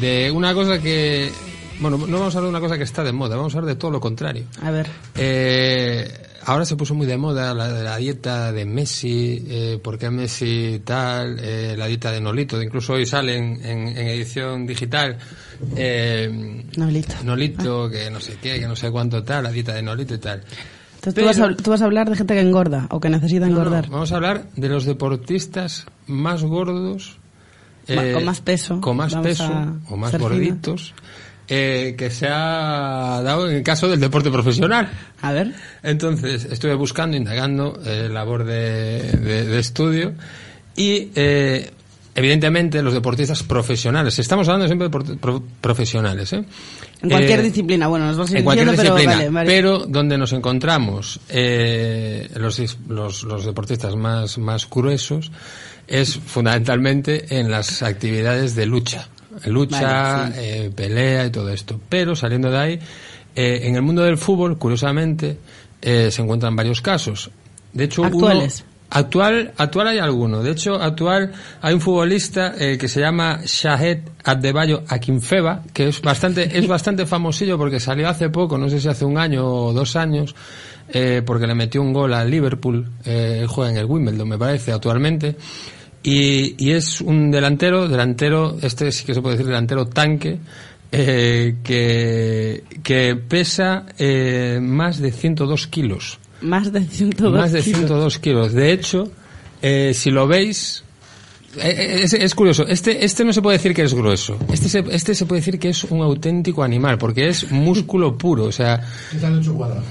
de una cosa que... Bueno, no vamos a hablar de una cosa que está de moda, vamos a hablar de todo lo contrario. A ver. Eh, ahora se puso muy de moda la, la dieta de Messi, eh, por qué Messi tal, eh, la dieta de Nolito, incluso hoy sale en, en, edición digital. Eh, Nolito. Nolito, ah. que no sé qué, que no sé cuánto tal, la dieta de Nolito y tal. Entonces tú, vas a, tú, vas a, hablar de gente que engorda o que necesita engordar. vamos a hablar de los deportistas más gordos. con más peso. Con más peso o más gorditos. Eh, que se ha dado en el caso del deporte profesional. A ver. Entonces, estuve buscando, indagando, eh, labor de, de, estudio, y eh, evidentemente los deportistas profesionales, estamos hablando siempre de pro- profesionales, ¿eh? En cualquier Eh, disciplina, bueno, nos ir en cualquier diciendo, pero disciplina, vale, vale. pero donde nos encontramos eh, los, los, los deportistas más, más gruesos es fundamentalmente en las actividades de lucha. Lucha, Vale, sí. eh, pelea y todo esto. Pero saliendo de ahí, eh, en el mundo del fútbol, curiosamente, eh, se encuentran varios casos. De hecho, uno- Actuales. Actual, actual hay alguno. De hecho, actual hay un futbolista eh, que se llama Shahed Adebayo Akinfeba, que es bastante, es [LAUGHS] bastante famosillo porque salió hace poco, no sé si hace un año o dos años, eh, porque le metió un gol al Liverpool. Eh, juega en el Wimbledon, me parece, actualmente. Y, y es un delantero, delantero, este sí que se puede decir delantero tanque, eh, que, que pesa eh, más de 102 kilos. Más de 102 Más de kilos. 102 kilos. De hecho, eh, si lo veis, eh, eh, es, es curioso. Este, este no se puede decir que es grueso. Este se, este se puede decir que es un auténtico animal, porque es músculo puro. O sea, ¿Qué tal Guada?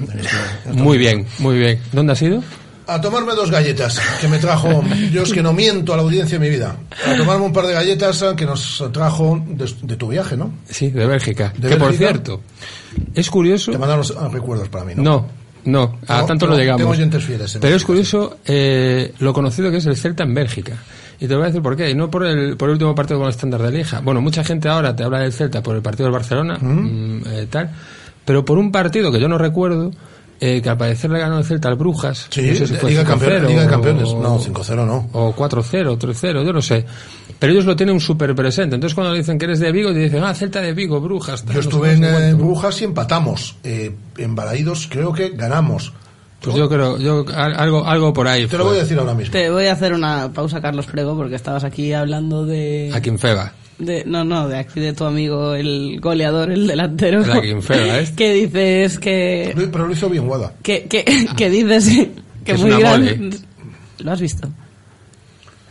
muy bien, muy bien. ¿Dónde has ido? A tomarme dos galletas que me trajo, yo es que no miento a la audiencia en mi vida, a tomarme un par de galletas que nos trajo de, de tu viaje, ¿no? Sí, de Bélgica. ¿De que por cierto, es curioso. Te mandaron ah, recuerdos para mí, ¿no? No, no, a No, tanto no, no llegamos. tengo oyentes fieles Pero es Bélgica, curioso eh, lo conocido que es el Celta en Bélgica. Y te voy a decir por qué. Y no por el, por el último partido con el estándar de Lieja. Bueno, mucha gente ahora te habla del Celta por el partido del Barcelona, mm, eh, tal. Pero por un partido que yo no recuerdo, eh, que al parecer le ganó el Celta al Brujas. Sí, no sé si fue Liga, Campeón- 5-0 Liga de Campeones. o- No, 5-0 no. O 4-0, 3-0, yo no sé. Pero ellos lo tienen súper presente. Entonces cuando dicen que eres de Vigo, te dicen, ah, Celta de Vigo, Brujas. Yo estuve en eh. Brujas y empatamos. Eh, en Balaídos creo que ganamos. Pues yo creo, yo, al- algo, algo por ahí. Te lo fue. voy a decir ahora mismo. Te voy a hacer una pausa, Carlos Prego, porque estabas aquí hablando de... A Quinfeba. De no, no, de aquí de tu amigo, el goleador, el delantero. El Aguinfeba, ¿eh? que dices que... Lo- Pero lo hizo bien Guada. Que, que, [LAUGHS] que dices que Es muy una grande... mole. ¿Lo has visto?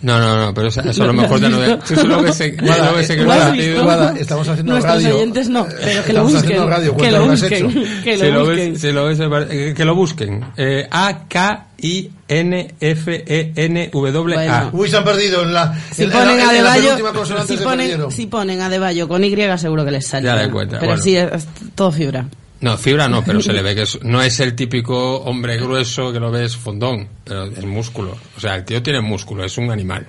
No, no, no, pero eso, eso a lo ¿Lo mejor ya no? Eso Guada, lo. Guada, estamos haciendo Nuestros radio. oyentes no, pero que lo Estamos busquen. haciendo radio, que lo lo que has busquen. hecho. Que Si lo lo busquen. ves, si lo ves, eh, que lo busquen. Eh, A K I N F E N W A. Bueno. Uy, se han perdido en la, Si en, ponen en la, en si ponen, perdieron. si ponen a Adebayo con Y seguro que les sale. Ya de cuenta, Pero bueno. sí, es todo fibra. No, fibra no, pero se le ve que es- [LAUGHS] no es el típico hombre grueso que lo ves fondón, pero es músculo. O sea, el tío tiene músculo, es un animal.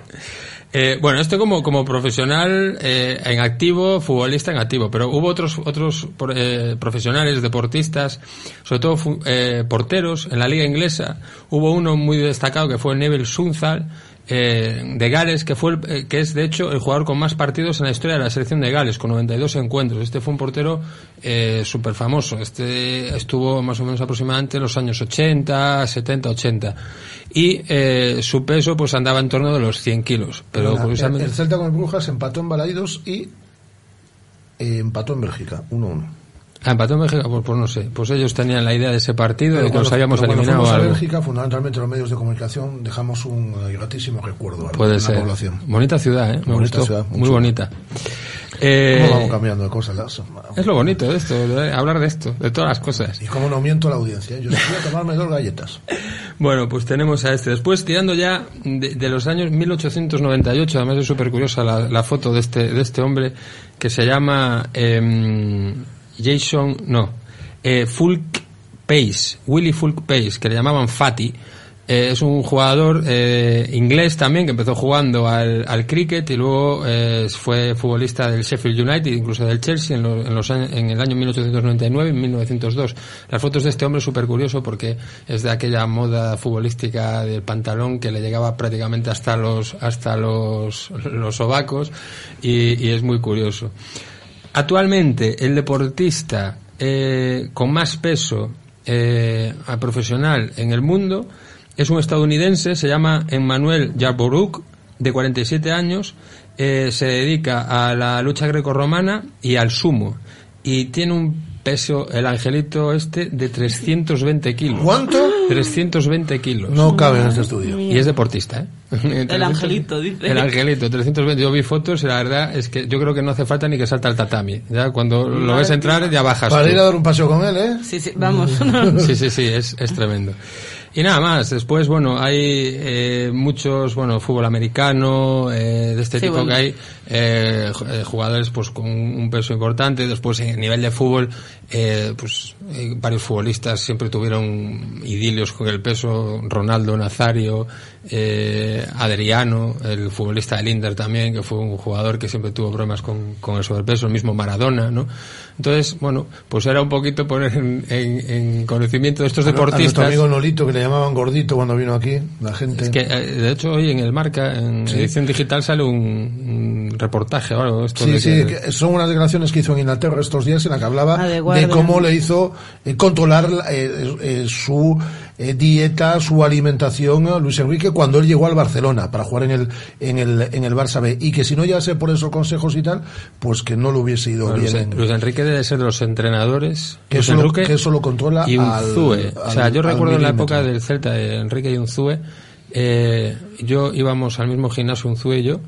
Eh, bueno, esto como, como profesional eh, en activo, futbolista en activo, pero hubo otros, otros eh, profesionales, deportistas, sobre todo eh, porteros en la liga inglesa. Hubo uno muy destacado que fue Neville Sunzal, eh, de Gales, que fue el- eh, que es de hecho el jugador con más partidos en la historia de la selección de Gales, con 92 encuentros. Este fue un portero eh, súper famoso. Este estuvo más o menos aproximadamente en los años 80, 70, 80. Y eh, su peso pues andaba en torno de los 100 kilos. Pero curiosamente... el Celta con el Brujas empató en Balaídos y eh, empató en Bélgica, 1-1. Ah, empató en México, pues, pues no sé. Pues ellos tenían la idea de ese partido, de que cuando- los habíamos pero cuando eliminado o fuimos a. Bélgica, fundamentalmente los medios de comunicación, dejamos un eh, gratísimo recuerdo a Puede la ser. población. Bonita ciudad, ¿eh? Me Bonita gustó. ciudad, Muy bonita. Eh, ¿Cómo vamos cambiando de cosas? Las- es lo bonito de esto, de hablar de esto, de todas las cosas. Y cómo no miento a la audiencia. ¿eh? Yo voy a tomarme dos galletas. [LAUGHS] Bueno, pues tenemos a este. Después, tirando ya de, de los años 1898, además es súper curiosa la, la foto de este, de este hombre que se llama em, Jason, no, eh, Fulk Pace, Willy Fulk Pace, que le llamaban Fatty. Eh, es un jugador eh, inglés también que empezó jugando al, al cricket y luego eh, fue futbolista del Sheffield United, incluso del Chelsea en, lo- en los en el año 1899 y 1902. Las fotos de este hombre es súper curioso porque es de aquella moda futbolística del pantalón que le llegaba prácticamente hasta los hasta los, los sobacos y, y es muy curioso. Actualmente el deportista eh, con más peso eh, a profesional en el mundo es un estadounidense, se llama Emmanuel Jaboruk, de 47 años, eh, se dedica a la lucha grecorromana y al sumo y tiene un peso, el angelito este, de 320 kilos. ¿Cuánto? 320 kilos. No cabe en este estudio. Y es deportista, ¿eh? El angelito, dice. El angelito, 320. Yo vi fotos y la verdad es que yo creo que no hace falta ni que salta al tatami. Ya cuando lo ves entrar ya bajas. Para tú. ir a dar un paseo con él, ¿eh? Sí, sí, vamos. [LAUGHS] [LAUGHS] Sí, sí, sí, es, es tremendo. Y nada más, después, bueno, hay eh, muchos, bueno, fútbol americano, eh, de este Sí, tipo bueno. que hay, eh, eh, jugadores pues con un peso importante, después en el nivel de fútbol, eh, pues eh, varios futbolistas siempre tuvieron idilios con el peso, Ronaldo Nazario, eh, Adriano, el futbolista del Inter también, que fue un jugador que siempre tuvo problemas con, con el sobrepeso, el mismo Maradona, ¿no? Entonces, bueno, pues era un poquito poner en, en- en conocimiento de estos A nuestro deportistas. amigo Nolito, que le llamaban gordito cuando vino aquí, la gente. Es que, eh, de hecho, hoy en el Marca, en Sí. edición digital, sale un, un reportaje o algo. Esto Sí, de sí, que- que son unas declaraciones que hizo en Inglaterra estos días en la que hablaba Ah, de cómo le hizo eh, controlar eh, eh, su eh, dieta, su alimentación a Luis Enrique cuando él llegó al Barcelona para jugar en el en el en el Barça B y que si no sé por esos consejos y tal, pues que no lo hubiese ido Bueno, Luis, bien. Luis Enrique debe ser de los entrenadores. Que eso lo- Enrique que eso lo controla y al- Unzue. o sea, al- yo al recuerdo en la época del Celta de Enrique y Unzue, eh, yo íbamos al mismo gimnasio Unzue y yo,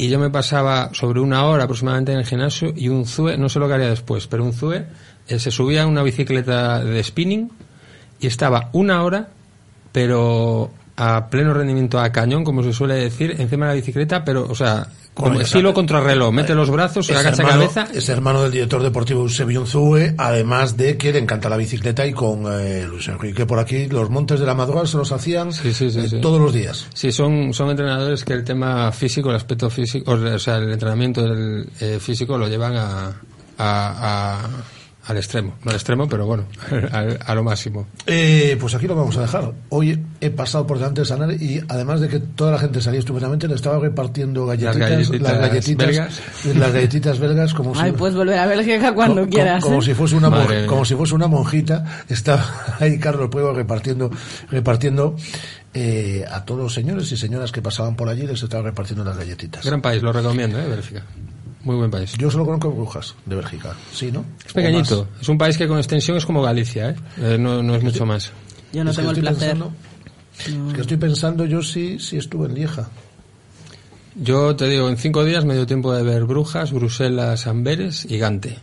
y yo me pasaba sobre una hora aproximadamente en el gimnasio y Unzue, no sé lo que haría después, pero Unzue eh, se subía a una bicicleta de spinning y estaba una hora, pero a pleno rendimiento a cañón, como se suele decir, encima de la bicicleta, pero, o sea, como Bueno, estilo contrarreloj, mete los brazos, Es agacha hermano, cabeza. es hermano del director deportivo Eusebio Unzue, además de que le encanta la bicicleta y con eh, Luis Enrique por aquí los montes de la madrugada se los hacían Sí, sí, sí, eh, todos los días. Sí, son, son entrenadores que el tema físico, el aspecto físico, o sea, el entrenamiento del, eh, físico lo llevan a, a- a- al extremo. No al extremo, pero bueno, [LAUGHS] al- a, lo máximo. Eh, pues aquí lo vamos a dejar. Hoy he pasado por delante de Sanar y además de que toda la gente salía estupendamente, le estaba repartiendo galletitas, las galletitas galletitas, belgas. las galletitas belgas como [LAUGHS] Ay, si puedes volver a Bélgica cuando co- co- quieras. como ¿eh? si fuese una mon- Madre mía. como si fuese una monjita estaba [LAUGHS] ahí Carlos Puego repartiendo repartiendo eh, a todos los señores y señoras que pasaban por allí les estaba repartiendo las galletitas Gran país, lo recomiendo, ¿eh? Bélgica. Muy buen país. yo solo conozco Brujas de Bélgica sí no Es pequeñito. Es un país que con extensión es como Galicia, ¿eh? Eh, no, no es mucho más. Yo no Es que tengo el estoy placer. pensando- es que estoy pensando yo sí sí estuve en Lieja Yo te digo, en cinco días me dio tiempo de ver Brujas, Bruselas, Amberes y Gante.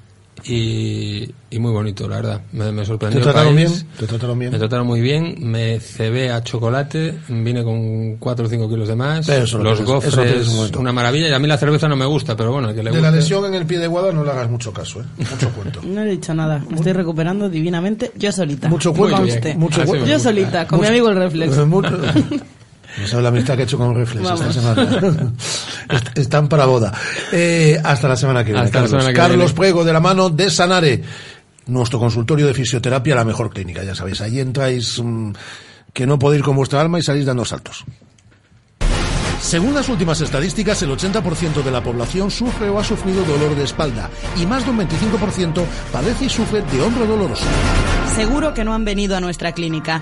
Y, y muy bonito, la verdad. Me, me sorprendió. ¿Te el trataron país. bien? ¿Te trataron bien? Me trataron muy bien. Me cebé a chocolate. Vine con 4 o 5 kilos de más. Eso lo Los eso gofres, un una maravilla. Y a mí la cerveza no me gusta, pero bueno, que le de guste. la lesión en el pie de guada no le hagas mucho caso ¿eh? mucho cuento [LAUGHS] No he dicho nada. Me estoy recuperando divinamente yo solita. Mucho cuento, mucho Yo solita, con mi Mucho- amigo el Reflex. [LAUGHS] Mucho- No sabes la amistad que he hecho con Reflex Vamos. esta semana. [LAUGHS] Est- Están para boda. Eh, hasta la semana que viene. Hasta la Carlos, semana que Carlos viene. Prego de la mano de Sanare, nuestro consultorio de fisioterapia, la mejor clínica, ya sabéis. Allí entráis mm, que no podéis ir con vuestra alma y salís dando saltos. Según las últimas estadísticas, el 80% de la población sufre o ha sufrido dolor de espalda y más de un 25% padece y sufre de hombro doloroso. Seguro que no han venido a nuestra clínica.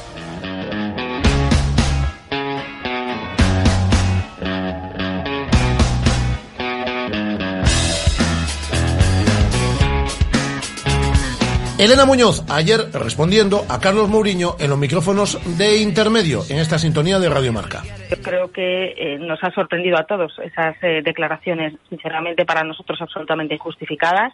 Elena Muñoz, ayer respondiendo a Carlos Mourinho en los micrófonos de intermedio en esta sintonía de Radio Marca. Yo creo que eh, nos ha sorprendido a todos esas eh, declaraciones, sinceramente, para nosotros absolutamente injustificadas.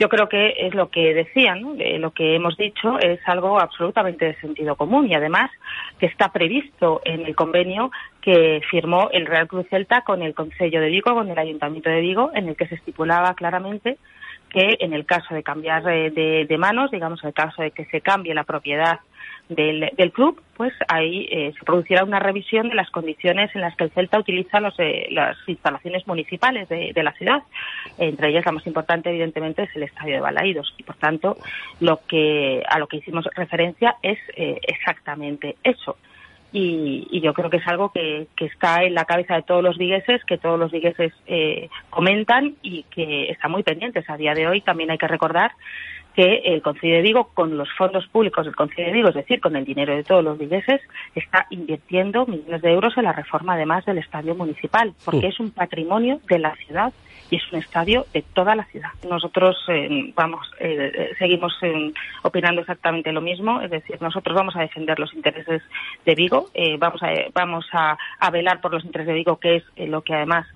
Yo creo que es lo que decían. Eh, lo que hemos dicho es algo absolutamente de sentido común y además que está previsto en el convenio que firmó el Real Cruz Celta con el Concello de Vigo, con el Ayuntamiento de Vigo, en el que se estipulaba claramente que en el caso de cambiar de, de manos, digamos, en el caso de que se cambie la propiedad del, del club, pues ahí eh, se producirá una revisión de las condiciones en las que el Celta utiliza los, eh, las instalaciones municipales de, de la ciudad. Entre ellas, la más importante, evidentemente, es el Estadio de Balaídos. Y, por tanto, lo que, a lo que hicimos referencia es eh, exactamente eso. Y, y, yo creo que es algo que, que, está en la cabeza de todos los vigueses, que todos los vigueses eh, comentan y que están muy pendientes. A día de hoy también hay que recordar que el Concilio de Vigo, con los fondos públicos del Concilio de Vigo, es decir, con el dinero de todos los vigueses, está invirtiendo millones de euros en la reforma, además del estadio municipal, porque es un patrimonio de la ciudad es un estadio de toda la ciudad. Nosotros eh, vamos, eh, seguimos opinando exactamente lo mismo, es decir, nosotros vamos a defender los intereses de Vigo, vamos a vamos a, a, velar por los intereses de Vigo, que es lo que además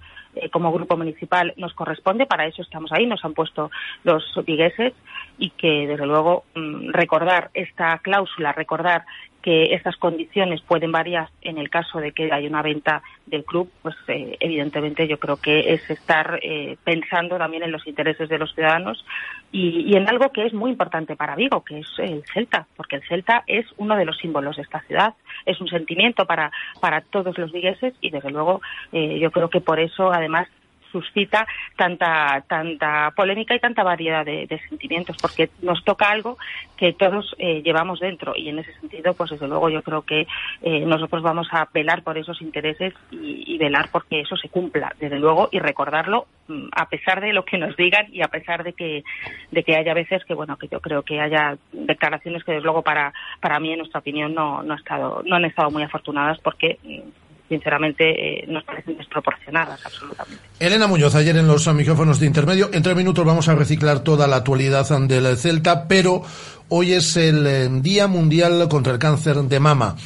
como grupo municipal nos corresponde, para eso estamos ahí, nos han puesto los vigueses y que desde luego mm, recordar esta cláusula, recordar que estas condiciones pueden variar en el caso de que haya una venta del club, pues eh, evidentemente yo creo que es estar eh, pensando también en los intereses de los ciudadanos y, en algo que es muy importante para Vigo, que es el Celta, porque el Celta es uno de los símbolos de esta ciudad, es un sentimiento para, para todos los vigueses y desde luego eh, yo creo que por eso además suscita tanta tanta polémica y tanta variedad de, sentimientos porque nos toca algo que todos eh, llevamos dentro. Y en ese sentido pues desde luego yo creo que eh, nosotros vamos a velar por esos intereses y, velar porque eso se cumpla desde luego y recordarlo mm, a pesar de lo que nos digan y a pesar de que de que haya veces que bueno que yo creo que haya declaraciones que desde luego para para mí en nuestra opinión no no ha estado no han estado muy afortunadas porque mm, sinceramente eh, nos parecen desproporcionadas absolutamente. Elena Muñoz, ayer en los micrófonos de intermedio, en tres minutos vamos a reciclar toda la actualidad del Celta, pero hoy es el eh, Día Mundial contra el Cáncer de Mama.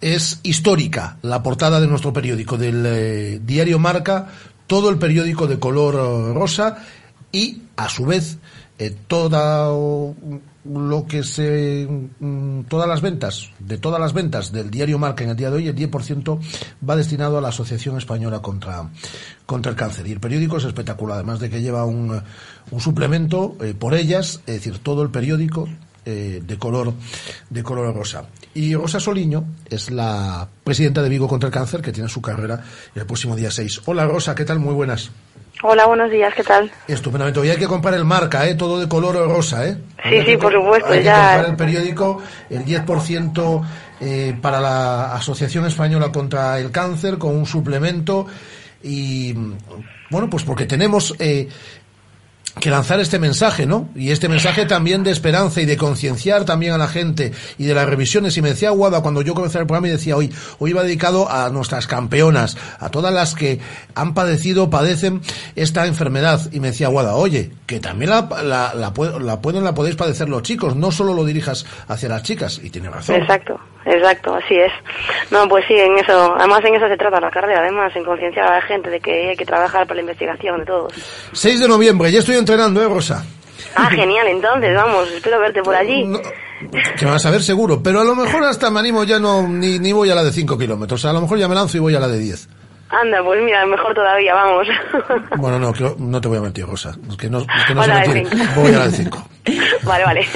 Es histórica la portada de nuestro periódico, del eh, diario Marca, todo el periódico de color rosa y, a su vez, toda lo que se mm, todas las ventas de todas las ventas del diario Marca en el día de hoy el 10% va destinado a la Asociación Española contra contra el cáncer. Y el periódico es espectacular además de que lleva un, un suplemento eh, por ellas es decir todo el periódico eh, de color de color rosa y Rosa Soliño es la presidenta de Vigo contra el cáncer que tiene su carrera el próximo día 6 hola Rosa qué tal muy buenas Hola, buenos días, ¿qué tal? Estupendamente. Hoy hay que comprar el marca, ¿eh? Todo de color rosa, ¿eh? Sí, sí, por supuesto. Hay ya... que comprar el periódico, el 10% eh, para la Asociación Española contra el Cáncer, con un suplemento. Y, bueno, pues porque tenemos eh, que lanzar este mensaje, ¿no? Y este mensaje también de esperanza y de concienciar también a la gente y de las revisiones. Y me decía Guada cuando yo comencé el programa y decía hoy, hoy va dedicado a nuestras campeonas, a todas las que han padecido, padecen esta enfermedad. Y me decía Guada, oye, que también la, la, la, pueden, la podéis padecer los chicos, no solo lo dirijas hacia las chicas. Y tiene razón. Exacto. Exacto, así es. No, pues sí, en eso, además en eso se trata la carrera, además en concienciar a la gente de que hay que trabajar para la investigación de todos. 6 de noviembre, ya estoy entrenando, ¿eh, Rosa? Ah, genial, entonces, vamos, espero verte por allí. que vas a ver seguro, pero a lo mejor hasta me animo ya no, ni, ni voy a la de 5 kilómetros, a lo mejor ya me lanzo y voy a la de 10. Anda, pues mira, mejor todavía, vamos. [LAUGHS] Bueno, no, no te voy a mentir, Rosa. Es que no, es que no se mentir. Voy a la de 5. [LAUGHS] Vale, vale.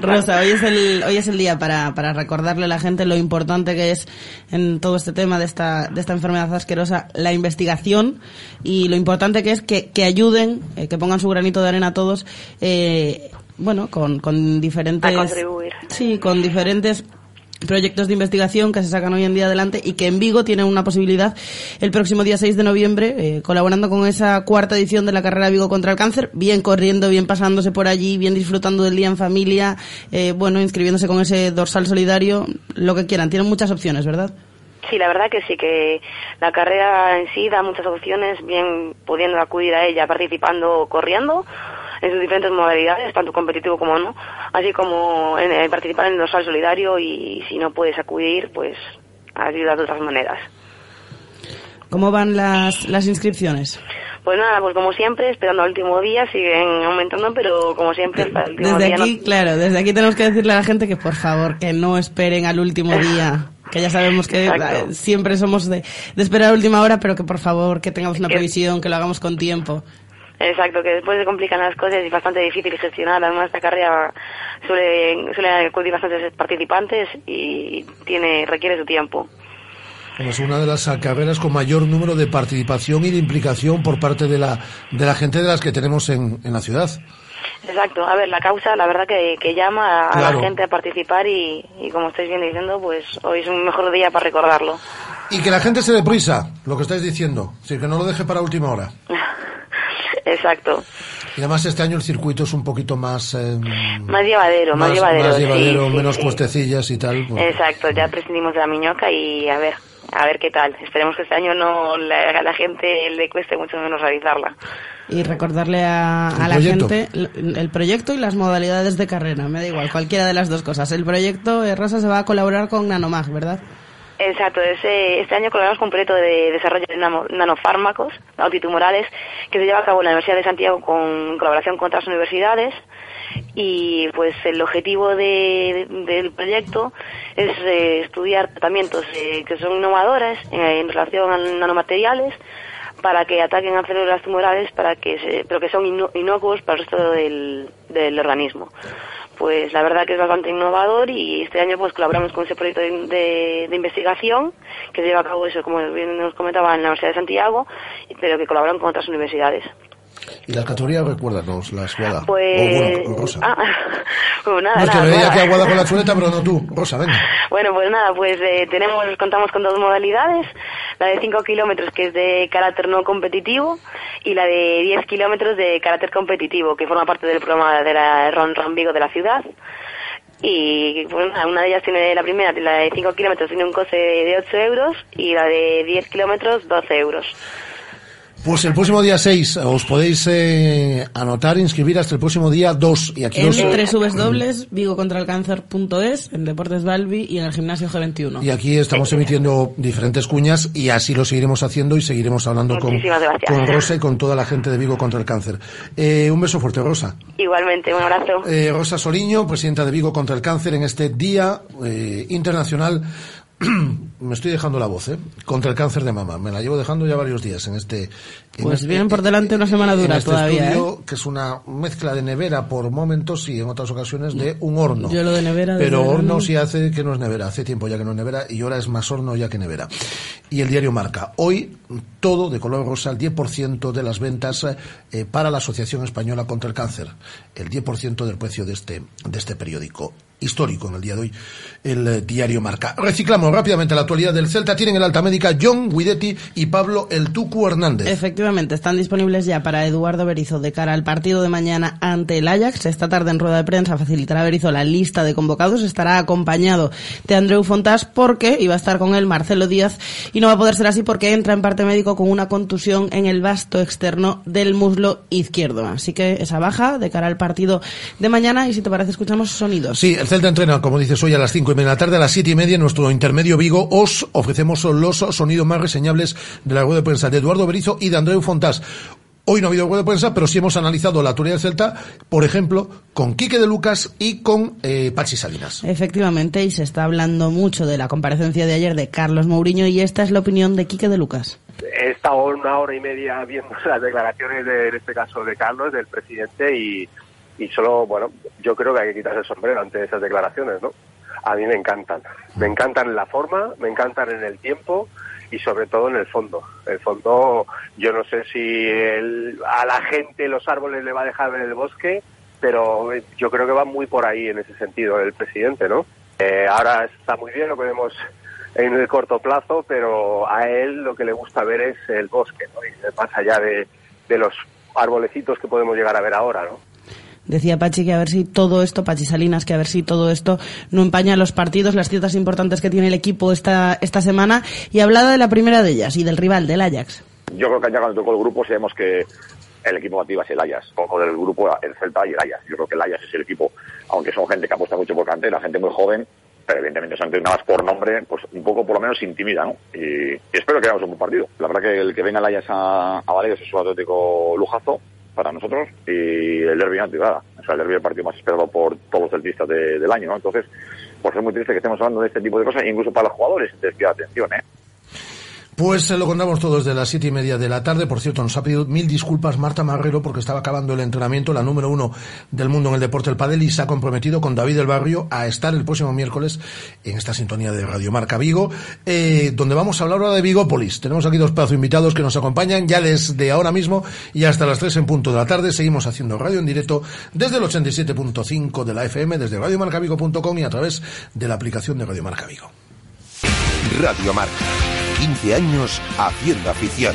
Rosa, hoy es el, hoy es el día para, para recordarle a la gente lo importante que es en todo este tema de esta, de esta enfermedad asquerosa la investigación y lo importante que es que, que ayuden, eh, que pongan su granito de arena a todos, eh, bueno, con, con diferentes... A contribuir. Sí, con diferentes proyectos de investigación que se sacan hoy en día adelante y que en Vigo tienen una posibilidad el próximo día 6 de noviembre, eh, colaborando con esa cuarta edición de la carrera Vigo contra el cáncer, bien corriendo, bien pasándose por allí, bien disfrutando del día en familia, eh, bueno, inscribiéndose con ese dorsal solidario, lo que quieran. Tienen muchas opciones, ¿verdad? Sí, la verdad que sí, que la carrera en sí da muchas opciones, bien pudiendo acudir a ella participando corriendo en sus diferentes modalidades, tanto competitivo como no, así como en, participar en el dorsal solidario y si no puedes acudir, pues ayudar de otras maneras. ¿Cómo van las, las inscripciones? Pues nada, pues como siempre, esperando al último día, siguen aumentando, pero como siempre, hasta el último desde día. Aquí, Claro, desde aquí tenemos que decirle a la gente que por favor, que no esperen al último día. que ya sabemos que eh, siempre somos de, de, esperar a última hora, pero que por favor, que tengamos una previsión, que lo hagamos con tiempo. Exacto, que después se complican las cosas y es bastante difícil gestionar. Además, esta carrera suele, suele acudir bastantes participantes y tiene requiere su tiempo. Es una de las carreras con mayor número de participación y de implicación por parte de la, de la gente de las que tenemos en, en la ciudad. Exacto, a ver, la causa, la verdad que, que llama a la gente a participar y, y, como estáis bien diciendo, pues hoy es un mejor día para recordarlo. Y que la gente se deprisa, lo que estáis diciendo, sí, que no lo deje para última hora. [LAUGHS] [LAUGHS] Exacto. Y además este año el circuito es un poquito más... Eh, más llevadero, más, llevadero. Más llevadero, menos cuestecillas y tal. Pues. Exacto, ya prescindimos de la miñoca y a ver, a ver qué tal. Esperemos que este año no la- a la gente le cueste mucho menos realizarla. Y recordarle a, a la gente el, el proyecto y las modalidades de carrera. Me da igual, cualquiera de las dos cosas. El proyecto, eh, Rosa, se va a colaborar con Nanomag, ¿verdad? Exacto, ese, este año colaboramos con un proyecto de desarrollo de nano- nanofármacos antitumorales que se lleva a cabo en la Universidad de Santiago con colaboración con otras universidades. Y pues el objetivo de- del proyecto es eh, estudiar tratamientos eh, que son innovadores en, relación a nanomateriales para que ataquen a células tumorales para que se- pero que son ino- inocuos para el resto del organismo pues la verdad que es bastante innovador y este año pues colaboramos con ese proyecto de, investigación que lleva a cabo eso como bien nos comentaba en la Universidad de Santiago pero que colaboran con otras universidades Y las categorías, recuérdanos, las Guada. pues O bueno, Rosa. ah, [LAUGHS] pues nada, no, es que nada, veía que Aguada con la chuleta, pero no tú. Rosa, venga. Bueno, pues nada, pues eh, tenemos, contamos con dos modalidades, la de 5 kilómetros que es de carácter no competitivo y la de 10 kilómetros de carácter competitivo que forma parte del programa de la Ron Vigo de la ciudad. Y pues nada, una de ellas tiene la primera, la de 5 kilómetros tiene un coste de 8 euros y la de 10 kilómetros 12 euros. Pues el próximo día 6 os podéis eh, anotar, inscribir hasta el próximo día 2. Y aquí En os, tres dobles, vigocontralcáncer.es, en Deportes Balbi y en el gimnasio G21. y aquí estamos emitiendo diferentes cuñas y así lo seguiremos haciendo y seguiremos hablando con, con Rosa y con toda la gente de Vigo contra el cáncer. Eh, un beso fuerte, Rosa. Igualmente, un abrazo. Eh, Rosa Soliño, presidenta de Vigo contra el Cáncer, en este Día eh, Internacional. [CLEARS THROAT] Me estoy dejando la voz, ¿eh? Contra el cáncer de mama. Me la llevo dejando ya varios días en este. en Pues este- vienen por delante una semana en dura este todavía, estudio, que es una mezcla de nevera por momentos y en otras ocasiones de un horno. Yo lo de nevera, Pero horno sí hace que no es nevera. Hace tiempo ya que no es nevera y ahora es más horno ya que nevera. Y el diario marca. Hoy todo de color rosa, el 10% de las ventas eh, para la Asociación Española contra el Cáncer. El 10% del precio de este, de este periódico histórico en el día de hoy, el eh, diario Marca. Reciclamos rápidamente la actualidad del Celta. Tienen el alta médica John Guidetti y Pablo El Tucu Hernández. Efectivamente, están disponibles ya para Eduardo Berizo de cara al partido de mañana ante el Ajax. Esta tarde en rueda de prensa facilitará Berizo la lista de convocados. Estará acompañado de Andreu Fontás porque iba a estar con él Marcelo Díaz y no va a poder ser así porque entra en parte médico con una contusión en el vasto externo del muslo izquierdo. Así que esa baja de cara al partido de mañana y si te parece escuchamos sonidos. Sí, el Celta entrena, como dices, hoy a las cinco y media de la tarde, a las siete y media, en nuestro intermedio Vigo, os ofrecemos los sonidos más reseñables de la rueda de prensa de Eduardo Berizo y de Andreu Fontás. Hoy no ha habido rueda de prensa, pero sí hemos analizado la actualidad del Celta, por ejemplo, con Quique de Lucas y con eh, Pachi Salinas. Efectivamente, y se está hablando mucho de la comparecencia de ayer de Carlos Mourinho y esta es la opinión de Quique de Lucas. He estado una hora y media viendo [LAUGHS] las declaraciones de, en este caso de Carlos, del presidente, y, y solo, bueno, yo creo que hay que quitarse el sombrero ante esas declaraciones, ¿no? A mí me encantan. Me encantan en la forma, me encantan en el tiempo y sobre todo en el fondo. El fondo, yo no sé si el- a la gente los árboles le va a dejar ver el bosque, pero yo creo que va muy por ahí en ese sentido el presidente, ¿no? Eh, ahora está muy bien, lo podemos en el corto plazo, pero a él lo que le gusta ver es el bosque, ¿no? Y más allá de, de los arbolecitos que podemos llegar a ver ahora, ¿no? Decía Pachi que a ver si todo esto, Pachi Salinas, que a ver si todo esto no empaña los partidos, las citas importantes que tiene el equipo esta, esta semana, y hablaba de la primera de ellas y del rival, del Ajax. Yo creo que ya cuando tocó el grupo sabemos que el equipo activo es el Ajax, o del grupo el Celta y el Ajax. Yo creo que el Ajax es el equipo, aunque son gente que apuesta mucho por cantera, gente muy joven, pero evidentemente son entrenadas por nombre, pues un poco por lo menos intimida, ¿no? Y, espero que hagamos un buen partido. La verdad que el que venga el Ajax a, a es un auténtico lujazo para nosotros y el derby no nada. O sea, el derby es el partido más esperado por todos los celtistas de- del año, ¿no? Entonces, pues es muy triste que estemos hablando de este tipo de cosas, incluso para los jugadores, entonces, atención, ¿eh? Pues eh, lo contamos todos de las siete y media de la tarde. Por cierto, nos ha pedido mil disculpas Marta Marrero porque estaba acabando el entrenamiento, la número uno del mundo en el deporte del pádel y se ha comprometido con David del Barrio a estar el próximo miércoles en esta sintonía de Radio Marca Vigo, eh, donde vamos a hablar ahora de Vigópolis. Tenemos aquí dos pedazos invitados que nos acompañan ya desde ahora mismo y hasta las tres en punto de la tarde. Seguimos haciendo radio en directo desde el 87.5 de la FM, desde radiomarcavigo.com y a través de la aplicación de Radio Marca Vigo. Radio Marca. 15 años haciendo afición.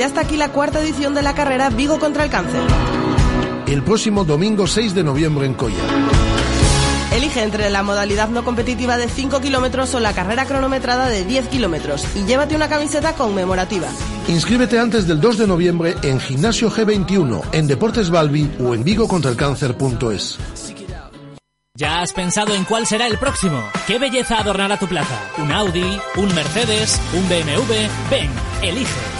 Ya está aquí la cuarta edición de la carrera Vigo contra el cáncer. El próximo domingo 6 de noviembre en Coya. Elige entre la modalidad no competitiva de 5 kilómetros o la carrera cronometrada de 10 kilómetros y llévate una camiseta conmemorativa. Inscríbete antes del 2 de noviembre en Gimnasio G21, en Deportes Balbi o en vigocontralcáncer.es. ¿Ya has pensado en cuál será el próximo? ¿Qué belleza adornará tu plaza? ¿Un Audi? ¿Un Mercedes? ¿Un BMW? Ven, elige.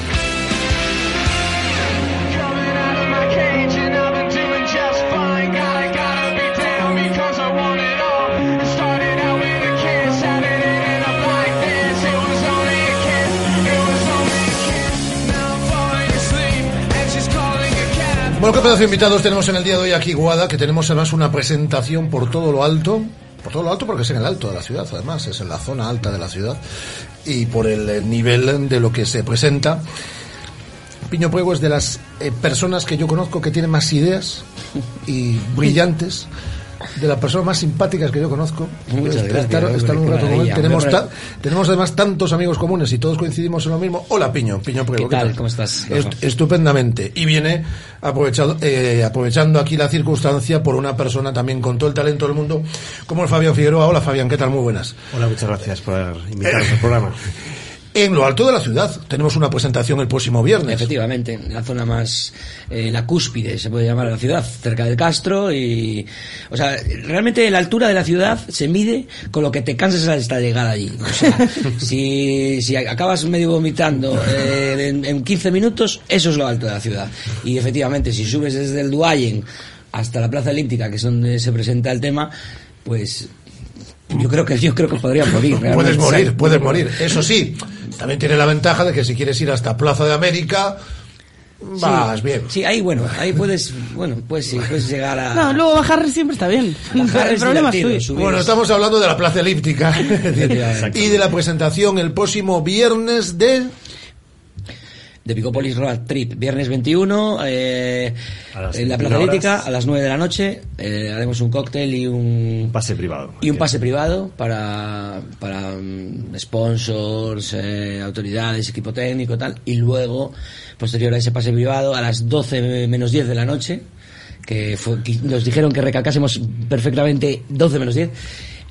Bueno, qué pedazo de invitados tenemos en el día de hoy aquí, Guada, que tenemos además una presentación por todo lo alto. Por todo lo alto porque es en el alto de la ciudad, además, es en la zona alta de la ciudad. Y por el eh, nivel de lo que se presenta. Piño Puego es de las eh, personas que yo conozco que tienen más ideas y brillantes de las personas más simpáticas que yo conozco. Muchas Estar- gracias, estar- hombre, estar un rato con él. Tenemos, ta- tenemos además tantos amigos comunes y todos coincidimos en lo mismo. Hola, Piño. Piño ¿Qué tal? ¿Cómo estás, Est- estupendamente. Y viene aprovechado, eh, aprovechando aquí la circunstancia por una persona también con todo el talento del mundo, como el Fabián Figueroa. Hola, Fabián. ¿Qué tal? Muy buenas. Hola, muchas gracias por invitarnos al programa. [LAUGHS] En lo alto de la ciudad tenemos una presentación el próximo viernes. Efectivamente, en la zona más, eh, la cúspide, se puede llamar la ciudad, cerca del Castro y, o sea, realmente la altura de la ciudad se mide con lo que te cansas hasta llegar allí. O sea, [LAUGHS] si, si acabas medio vomitando eh, en, en 15 minutos, eso es lo alto de la ciudad. Y efectivamente, si subes desde el Duayen hasta la Plaza Elíptica, que es donde se presenta el tema, pues yo creo que yo creo que podría morir. [LAUGHS] Puedes morir, puedes morir. Eso sí, también tiene la ventaja de que si quieres ir hasta Plaza de América, vas Sí, bien. Sí, ahí bueno, ahí puedes, bueno, pues sí, puedes llegar a... No, luego bajar siempre está bien. Bajar el es problema es subir. Bueno, es- estamos hablando de la Plaza Elíptica [LAUGHS] y de la presentación el próximo viernes de... de Picopolis Road Trip, viernes 21, eh, en la 21 Plaza. Elíptica, a las 9 de la noche, eh, haremos un cóctel y un... Pase privado. Y un pase privado para, para mm, sponsors, eh, autoridades, equipo técnico, tal. Y luego, posterior a ese pase privado, a las 12 menos 10 de la noche, que, fue- que nos dijeron que recalcásemos perfectamente 12 menos 10,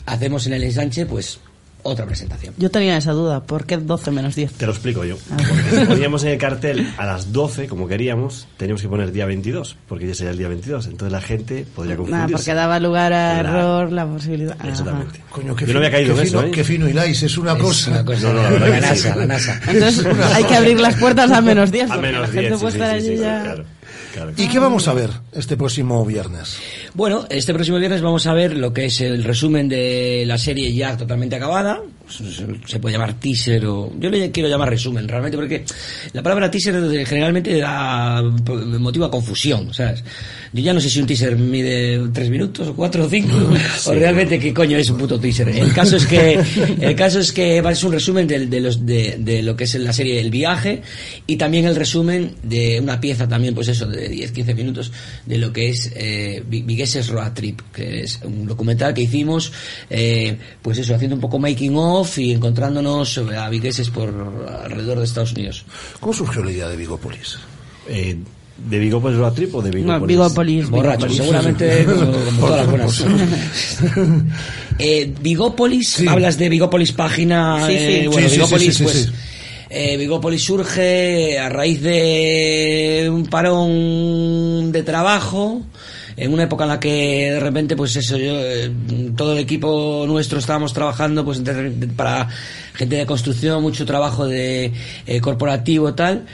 hacemos en el ensanche, pues, otra presentación. Yo tenía esa duda, ¿por qué 12 menos 10? Te lo explico yo. Porque si poníamos en el cartel a las 12, como queríamos, teníamos que poner día 22, porque ya sería el día 22. Entonces la gente podría Nada, confundirse. porque daba lugar a Claro. error la posibilidad. Exactamente. Coño, qué Yo no había caído qué en eso, fino, ¿eh? qué fino hiláis, es una cosa. una cosa- No, no, la verdad la. NASA, la NASA. Entonces hay que abrir las puertas a menos 10. A menos la gente 10, sí, puede sí, estar sí, allí sí, ya. claro, claro. ¿Y qué vamos a ver este próximo viernes? Bueno, este próximo viernes vamos a ver lo que es el resumen de la serie ya totalmente acabada. Se- puede llamar teaser o... Yo le quiero llamar resumen, realmente, porque la palabra teaser generalmente da motivo a confusión, ¿sabes? Yo ya no sé si un teaser mide tres minutos o cuatro o cinco, [LAUGHS] o realmente qué coño es un puto teaser. El caso es que, el caso es que ser un resumen de, de los, de, de lo que es la serie El Viaje y también el resumen de una pieza también, pues eso, de 10-15 minutos de lo que es eh, Vi- Vigueses Road Trip, que es un documental que hicimos, eh, pues eso, haciendo un poco making of y encontrándonos a vigueses por alrededor de Estados Unidos. ¿Cómo surgió la idea de Vigopolis? Eh, ¿De Vigópolis Road Trip o de Vigópolis? No, Vigópolis. Borracho, Vigópolis. seguramente [LAUGHS] como, como todas las buenas. eh, Vigópolis, hablas de Vigópolis página. Sí, sí. eh, bueno, Sí, sí, Vigópolis, sí, sí, pues. sí. eh, Vigópolis surge a raíz de un parón de trabajo en una época en la que de repente pues eso yo eh, todo el equipo nuestro estábamos trabajando pues para gente de construcción mucho trabajo de eh, corporativo tal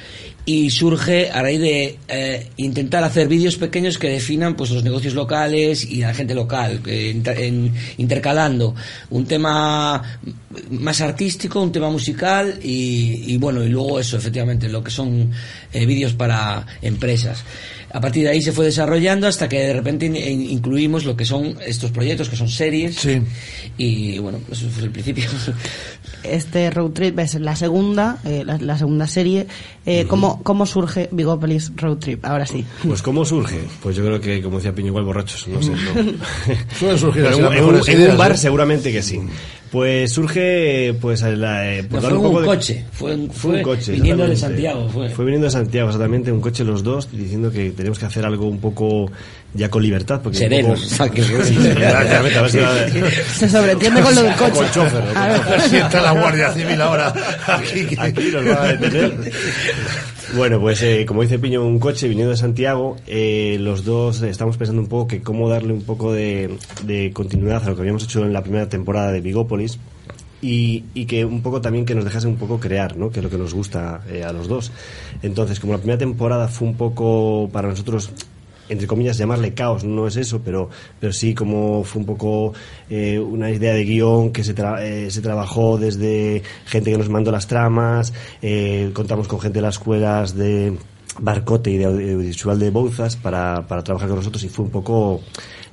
y surge a raíz de eh, intentar hacer vídeos pequeños que definan pues los negocios locales y la gente local en- intercalando un tema más artístico un tema musical y, y bueno y luego eso efectivamente lo que son eh, vídeos para empresas a partir de ahí se fue desarrollando hasta que de repente in- in- incluimos lo que son estos proyectos que son series y bueno eso fue el principio [LAUGHS] Este road trip es la segunda, eh, la, la segunda serie. Eh, ¿cómo, ¿Cómo surge Vigópolis Road Trip? Ahora sí. Pues ¿cómo surge? Pues yo creo que, como decía Piño, igual borrachos, no sé. No. [LAUGHS] [LAUGHS] Suelen surgir en, un bar ¿eh? seguramente que sí. Pues surge, pues, la, eh, por No, fue un poco un de- coche, fue un- Fue fue un coche. viniendo de. Santiago, fue. viniendo de Santiago, exactamente, un coche los dos, diciendo que tenemos que hacer algo un poco ya con libertad. Porque Serenos, poco- o sea, que- Sí, sí, exactamente, a ver si va- [LAUGHS] Se sobreentiende con lo del coche. Con chofer, ¿no? A ver. Sienta la Guardia Civil ahora aquí. Aquí nos van a detener. Bueno, pues eh, como dice Piño, un coche viniendo de Santiago, eh, los dos eh, estamos pensando un poco que cómo darle un poco de, continuidad a lo que habíamos hecho en la primera temporada de Vigópolis y, y que un poco también que nos dejase un poco crear, ¿no? que es lo que nos gusta eh, a los dos. Entonces, como la primera temporada fue un poco para nosotros entre comillas, llamarle caos, no es eso, pero, pero sí como fue un poco eh, una idea de guion que se, tra- eh, se trabajó desde gente que nos mandó las tramas, eh, contamos con gente de las escuelas de Barcote y de audiovisual de Bouzas para, para trabajar con nosotros y fue un poco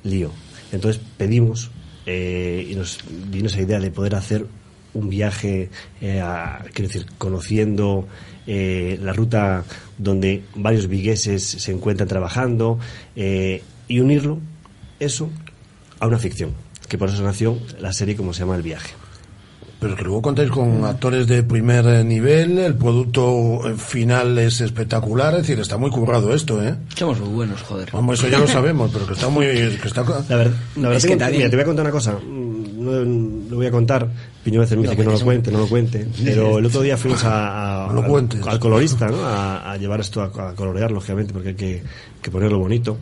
lío. Entonces pedimos eh, y nos vino esa idea de poder hacer un viaje, eh, a- quiero decir, conociendo eh, la ruta donde varios vigueses se encuentran trabajando eh, y unirlo, eso, a una ficción, que por eso nació la serie como se llama El viaje. Pero que luego contáis con actores de primer eh, nivel, el producto eh, final es espectacular, es decir, está muy currado esto, ¿eh? Somos muy buenos, joder. Vamos, eso ya lo [LAUGHS] sabemos, pero que está muy... Que está... La verdad, la verdad Es que también- mira, te voy a contar una cosa. No, lo voy a contar. Piño veces me No dice que no lo cuente, no lo cuente. Pero el otro día fuimos a, a- [LAUGHS] No al- al, colorista, ¿no? A, a llevar esto a, a colorear, lógicamente, porque hay que, que ponerlo bonito.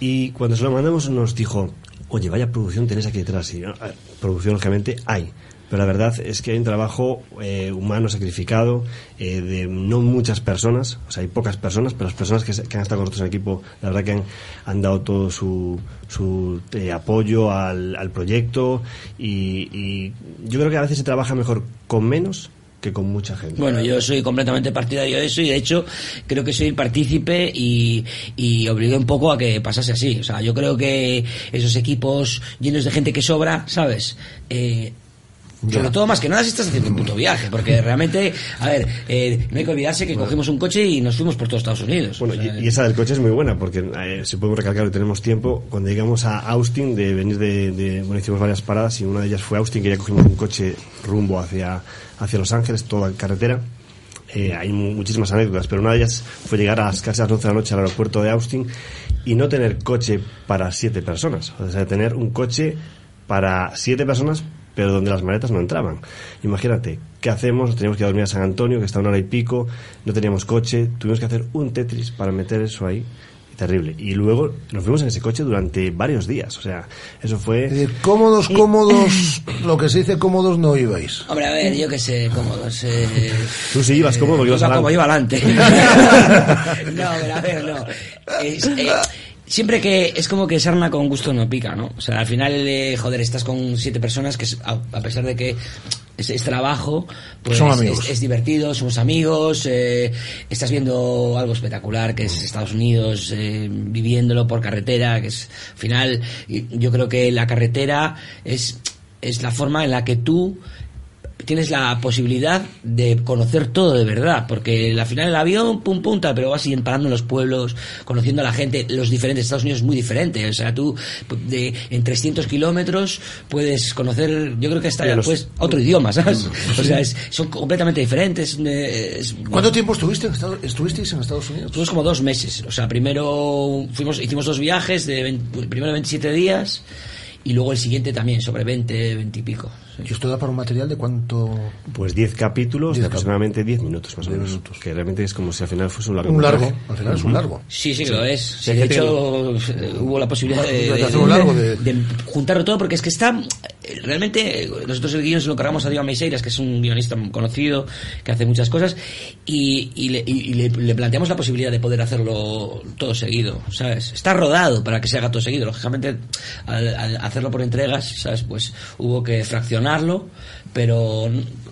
Y cuando se lo mandamos nos dijo, oye, vaya producción tenés aquí detrás. Y, ver, producción, lógicamente, hay. Pero la verdad es que hay un trabajo eh, humano sacrificado eh, de no muchas personas, o sea, hay pocas personas, pero las personas que, han estado con nosotros en el equipo, la verdad que han, han dado todo su, su eh, apoyo al, al proyecto y, y yo creo que a veces se trabaja mejor con menos que con mucha gente. Bueno, yo soy completamente partidario de eso y de hecho creo que soy partícipe y, y obligué un poco a que pasase así. O sea, yo creo que esos equipos llenos de gente que sobra, ¿sabes? Eh, sobre todo más que nada si estás haciendo un puto viaje, porque realmente, a ver, eh, no hay que olvidarse que cogimos un coche y nos fuimos por todos Estados Unidos. Bueno, O sea, y, y esa del coche es muy buena porque eh, si podemos recalcar que tenemos tiempo, cuando llegamos a Austin, de venir de, de- bueno, hicimos varias paradas y una de ellas fue Austin, que ya cogimos un coche rumbo hacia, hacia Los Ángeles, toda carretera. Eh, hay mu- muchísimas anécdotas, pero una de ellas fue llegar a las casi a las 11 de la noche al aeropuerto de Austin y no tener coche para siete personas. O sea, tener un coche para siete personas, pero donde las maletas no entraban. Imagínate, ¿qué hacemos? Teníamos que dormir a San Antonio, que está a una hora y pico, no teníamos coche, tuvimos que hacer un Tetris para meter eso ahí. Terrible. Y luego nos fuimos en ese coche durante varios días. O sea, eso fue... Es decir, cómodos, cómodos, [COUGHS] lo que se dice cómodos no ibais. Hombre, a ver, yo qué sé, cómodos. Eh, Tú sí ibas cómodo porque ibas iba como adelante. iba adelante. [LAUGHS] [LAUGHS] no, pero a ver, no. Es, eh, siempre que es como que sarna con gusto no pica, ¿no? O sea, al final, eh, joder, estás con siete personas que, a, a pesar de que es, es trabajo, pues Son es, amigos. es divertido, somos amigos, eh, estás viendo algo espectacular que es Estados Unidos, eh, viviéndolo por carretera, que es, al final, yo creo que la carretera es, es la forma en la que tú tienes la posibilidad de conocer todo de verdad, porque al final el avión, pum, pum, tal, pero vas ir parando en los pueblos, conociendo a la gente, los diferentes Estados Unidos es muy diferente, o sea, tú de, en 300 kilómetros puedes conocer, yo creo que hasta los- pues, otro idioma, ¿sabes? O sea, es- son completamente diferentes. eh, es- ¿Cuánto tiempo estuviste en Estado- estuvisteis en Estados Unidos? Estuvimos como dos meses. O sea, primero fuimos, hicimos dos viajes de 20 primero 27 días y luego el siguiente también sobre 20, 20 y pico. ¿Y esto da para un material de cuánto? Pues 10 capítulos de 10 aproximadamente 10 minutos más o menos. Que realmente es como si al final fuese un largo. Un largo, al final es un largo. Sí, sí que lo es. Sí, de hecho, eh, hubo la posibilidad de, De de- hacer un largo de- de juntarlo todo, porque es que está. eh, Realmente, eh, nosotros el guion se lo cargamos a Diego Meiseiras, que es un guionista conocido, que hace muchas cosas, y, y le, y le- le planteamos la posibilidad de poder hacerlo todo seguido, ¿sabes? Está rodado para que se haga todo seguido. Lógicamente, al, al hacerlo por entregas, ¿sabes? Pues hubo que pero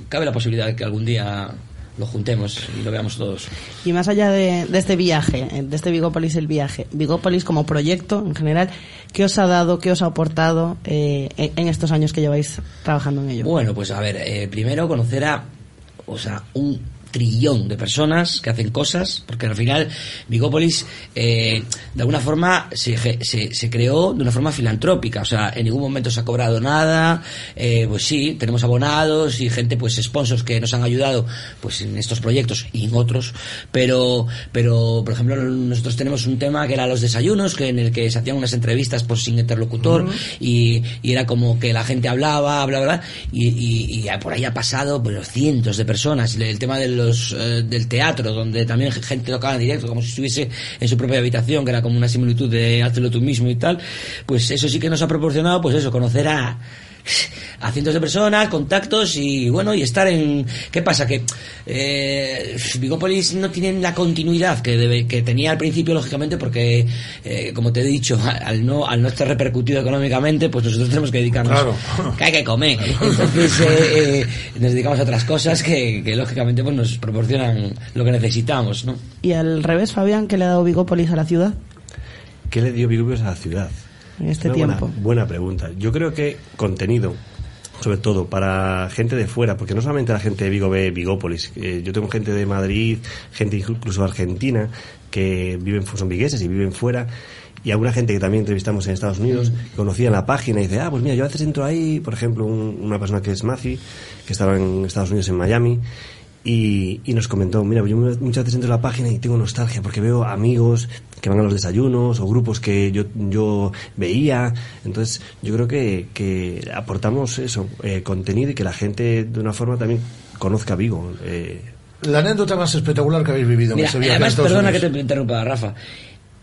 cabe la posibilidad de que algún día lo juntemos y lo veamos todos. Y más allá de, de este viaje, eh, de este Vigópolis el viaje, Vigópolis como proyecto en general, ¿qué os ha dado, qué os ha aportado eh, en en estos años que lleváis trabajando en ello? Bueno, pues a ver, eh, primero conocer a, o sea, un trillón de personas que hacen cosas, porque al final Vigópolis eh, de alguna forma se, se, se creó de una forma filantrópica, o sea, en ningún momento se ha cobrado nada, eh, pues sí, tenemos abonados y gente, pues sponsors que nos han ayudado pues en estos proyectos y en otros, pero, pero por ejemplo nosotros tenemos un tema que era los desayunos, que en el que se hacían unas entrevistas por sin interlocutor y, y era como que la gente hablaba, bla, bla, y, y, y por ahí ha pasado pues, cientos de personas. El, tema de los, eh, del teatro, donde también gente tocaba en directo, como si estuviese en su propia habitación, que era como una similitud de hazlo tú mismo y tal, pues eso sí que nos ha proporcionado, pues eso, conocer a a cientos de personas, contactos y bueno, y estar en... ¿Qué pasa? Que eh, Vigópolis no tienen la continuidad que, debe, que tenía al principio, lógicamente, porque, eh, como te he dicho, [LAUGHS] al no, al no estar repercutido económicamente, pues nosotros tenemos que dedicarnos... Claro. Que hay que comer. Entonces, [LAUGHS] eh, eh, nos dedicamos a otras cosas que, que, lógicamente, pues nos proporcionan lo que necesitamos, ¿no? Y al revés, Fabián, ¿qué le ha dado Vigópolis a la ciudad ¿Qué le dio Vigópolis a la ciudad? En este tiempo? Buena, buena pregunta. Yo creo que contenido, sobre todo para gente de fuera, porque no solamente la gente de Vigo ve Vigópolis. eh, yo tengo gente de Madrid, gente incluso Argentina, que viven, son vigueses y viven fuera. Y alguna gente que también entrevistamos en Estados Unidos, que conocían la página y dice, ah, pues mira, yo a veces entro ahí, por ejemplo, un- una persona que es Maci, que estaba en Estados Unidos, en Miami, y, y nos comentó, mira, yo muchas veces entro a la página y tengo nostalgia porque veo amigos que van a los desayunos o grupos que yo, yo veía. Entonces, yo creo que, que aportamos eso, eh, contenido y que la gente de una forma también conozca Vigo. Eh, La anécdota más espectacular que habéis vivido en Mira, ese viaje a además, perdona que te interrumpa, Rafa.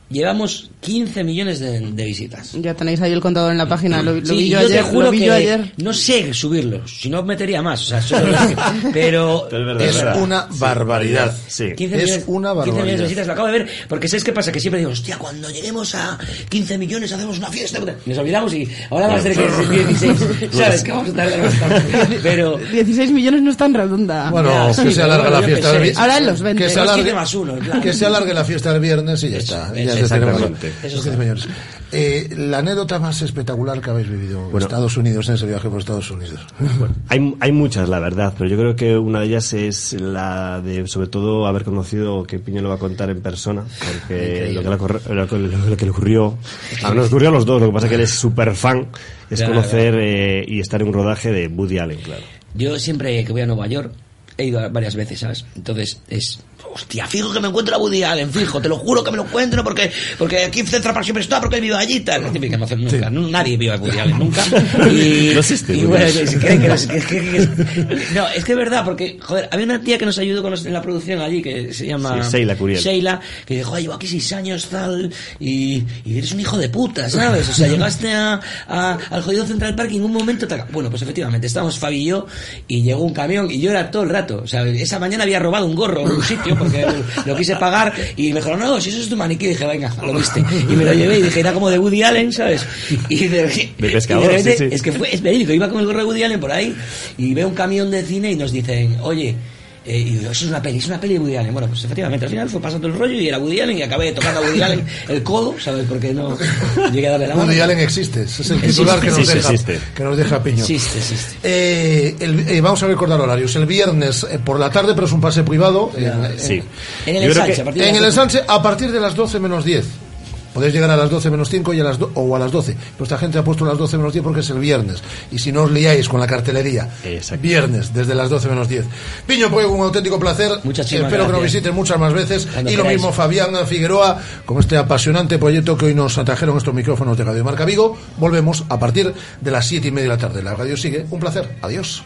Llevamos 15 millones de, de visitas. Ya tenéis ahí el contador en la página, lo, lo Sí, vi y yo, yo ayer. te juro lo vi que yo ayer. no sé subirlo, si no metería más, o sea, solo es que- pero, Es una barbaridad. Sí. 15 Es millones, una 15 millones de barbaridad. visitas, lo acabo de ver, porque ¿sabes qué pasa? Que siempre digo, hostia, cuando lleguemos a 15 millones hacemos una fiesta. Nos olvidamos y ahora va a ser que es 16, [LAUGHS] ¿sabes? Que vamos a tardar bastante. Pero, 16 millones no es tan redonda. Bueno, Ya, que sí, se pero alargue la fiesta del sé. vi- Ahora en los 20. Que se alargue, más uno, que se alargue la fiesta del viernes y ya está. ya se tenemos exactamente. los 15 millones. Eh, la anécdota más espectacular que habéis vivido en Bueno. Estados Unidos, en ese viaje por Estados Unidos. hay, hay muchas, la verdad, pero yo creo que una de ellas es la de, sobre todo, haber conocido, que Piño lo va a contar en persona, porque lo que, le, ocurri- lo que le- lo que le ocurrió, a nos ocurrió a los dos, lo que pasa es que él es súper fan, es Claro, conocer eh, y estar en un rodaje de Woody Allen, claro. yo siempre que voy a Nueva York, he ido varias veces, ¿sabes? Entonces es, hostia, fijo que me encuentro a Woody Allen, fijo, te lo juro que me lo encuentro porque, porque aquí en Central Park siempre está, porque él vive allí tal. Es típica emoción, nunca, nu- nadie vive a Woody Allen, nunca. [LAUGHS] Y, No existe y Woody bueno, creen que no, que- que- que- no, es que es verdad, porque, joder, había una tía que nos ayudó con los- en la producción allí, que se llama... Sí, Sheila Curiel. Sheila, que dijo, "Joder, llevo aquí seis años, tal, y, y eres un hijo de puta, ¿sabes? O sea, llegaste a, a- al jodido Central Park y en un momento... te- Bueno, pues efectivamente, estábamos Fabi y yo, y llegó un camión, y yo era todo el rato. O sea, esa mañana había robado un gorro en un sitio, porque lo quise pagar, y me dijeron, no, si eso es tu maniquí, dije, venga, lo viste. Y me lo llevé, y dije, era como de Woody Allen, ¿sabes? Y de, De y pescador, repente, sí, sí. es que fue, es verídico, iba con el gorro de Woody Allen por ahí, y veo un camión de cine y nos dicen, oye, Eh, y digo, eso es una peli, es una peli de Woody Allen. Bueno, pues efectivamente, al final fue pasando el rollo y era Woody Allen y acabé tocando a Woody Allen el codo, ¿sabes? Porque no llegué a darle la mano. Woody Allen existe, ese es el titular que, nos deja, existe. que nos deja Piño. Existe, existe. Eh, el- eh, vamos a recordar horarios. El viernes eh, por la tarde, pero es un pase privado. en- en- Sí. En el ensanche, que- a partir de en las el 12. ensanche a partir de las 12 menos 10. Podéis llegar a las 12 menos 5 y a las do- o a las 12. Pero esta gente ha puesto las 12 menos 10 porque es el viernes. Y si no os liáis con la cartelería, viernes desde las 12 menos 10. Piño, pues un auténtico placer. Muchísimas Espero que nos gracias. visiten muchas más veces. Cuando y lo queráis. mismo Fabián Figueroa con este apasionante proyecto que hoy nos atrajeron estos micrófonos de Radio Marca Vigo. Volvemos a partir de las 7 y media de la tarde. La radio sigue. Un placer. Adiós.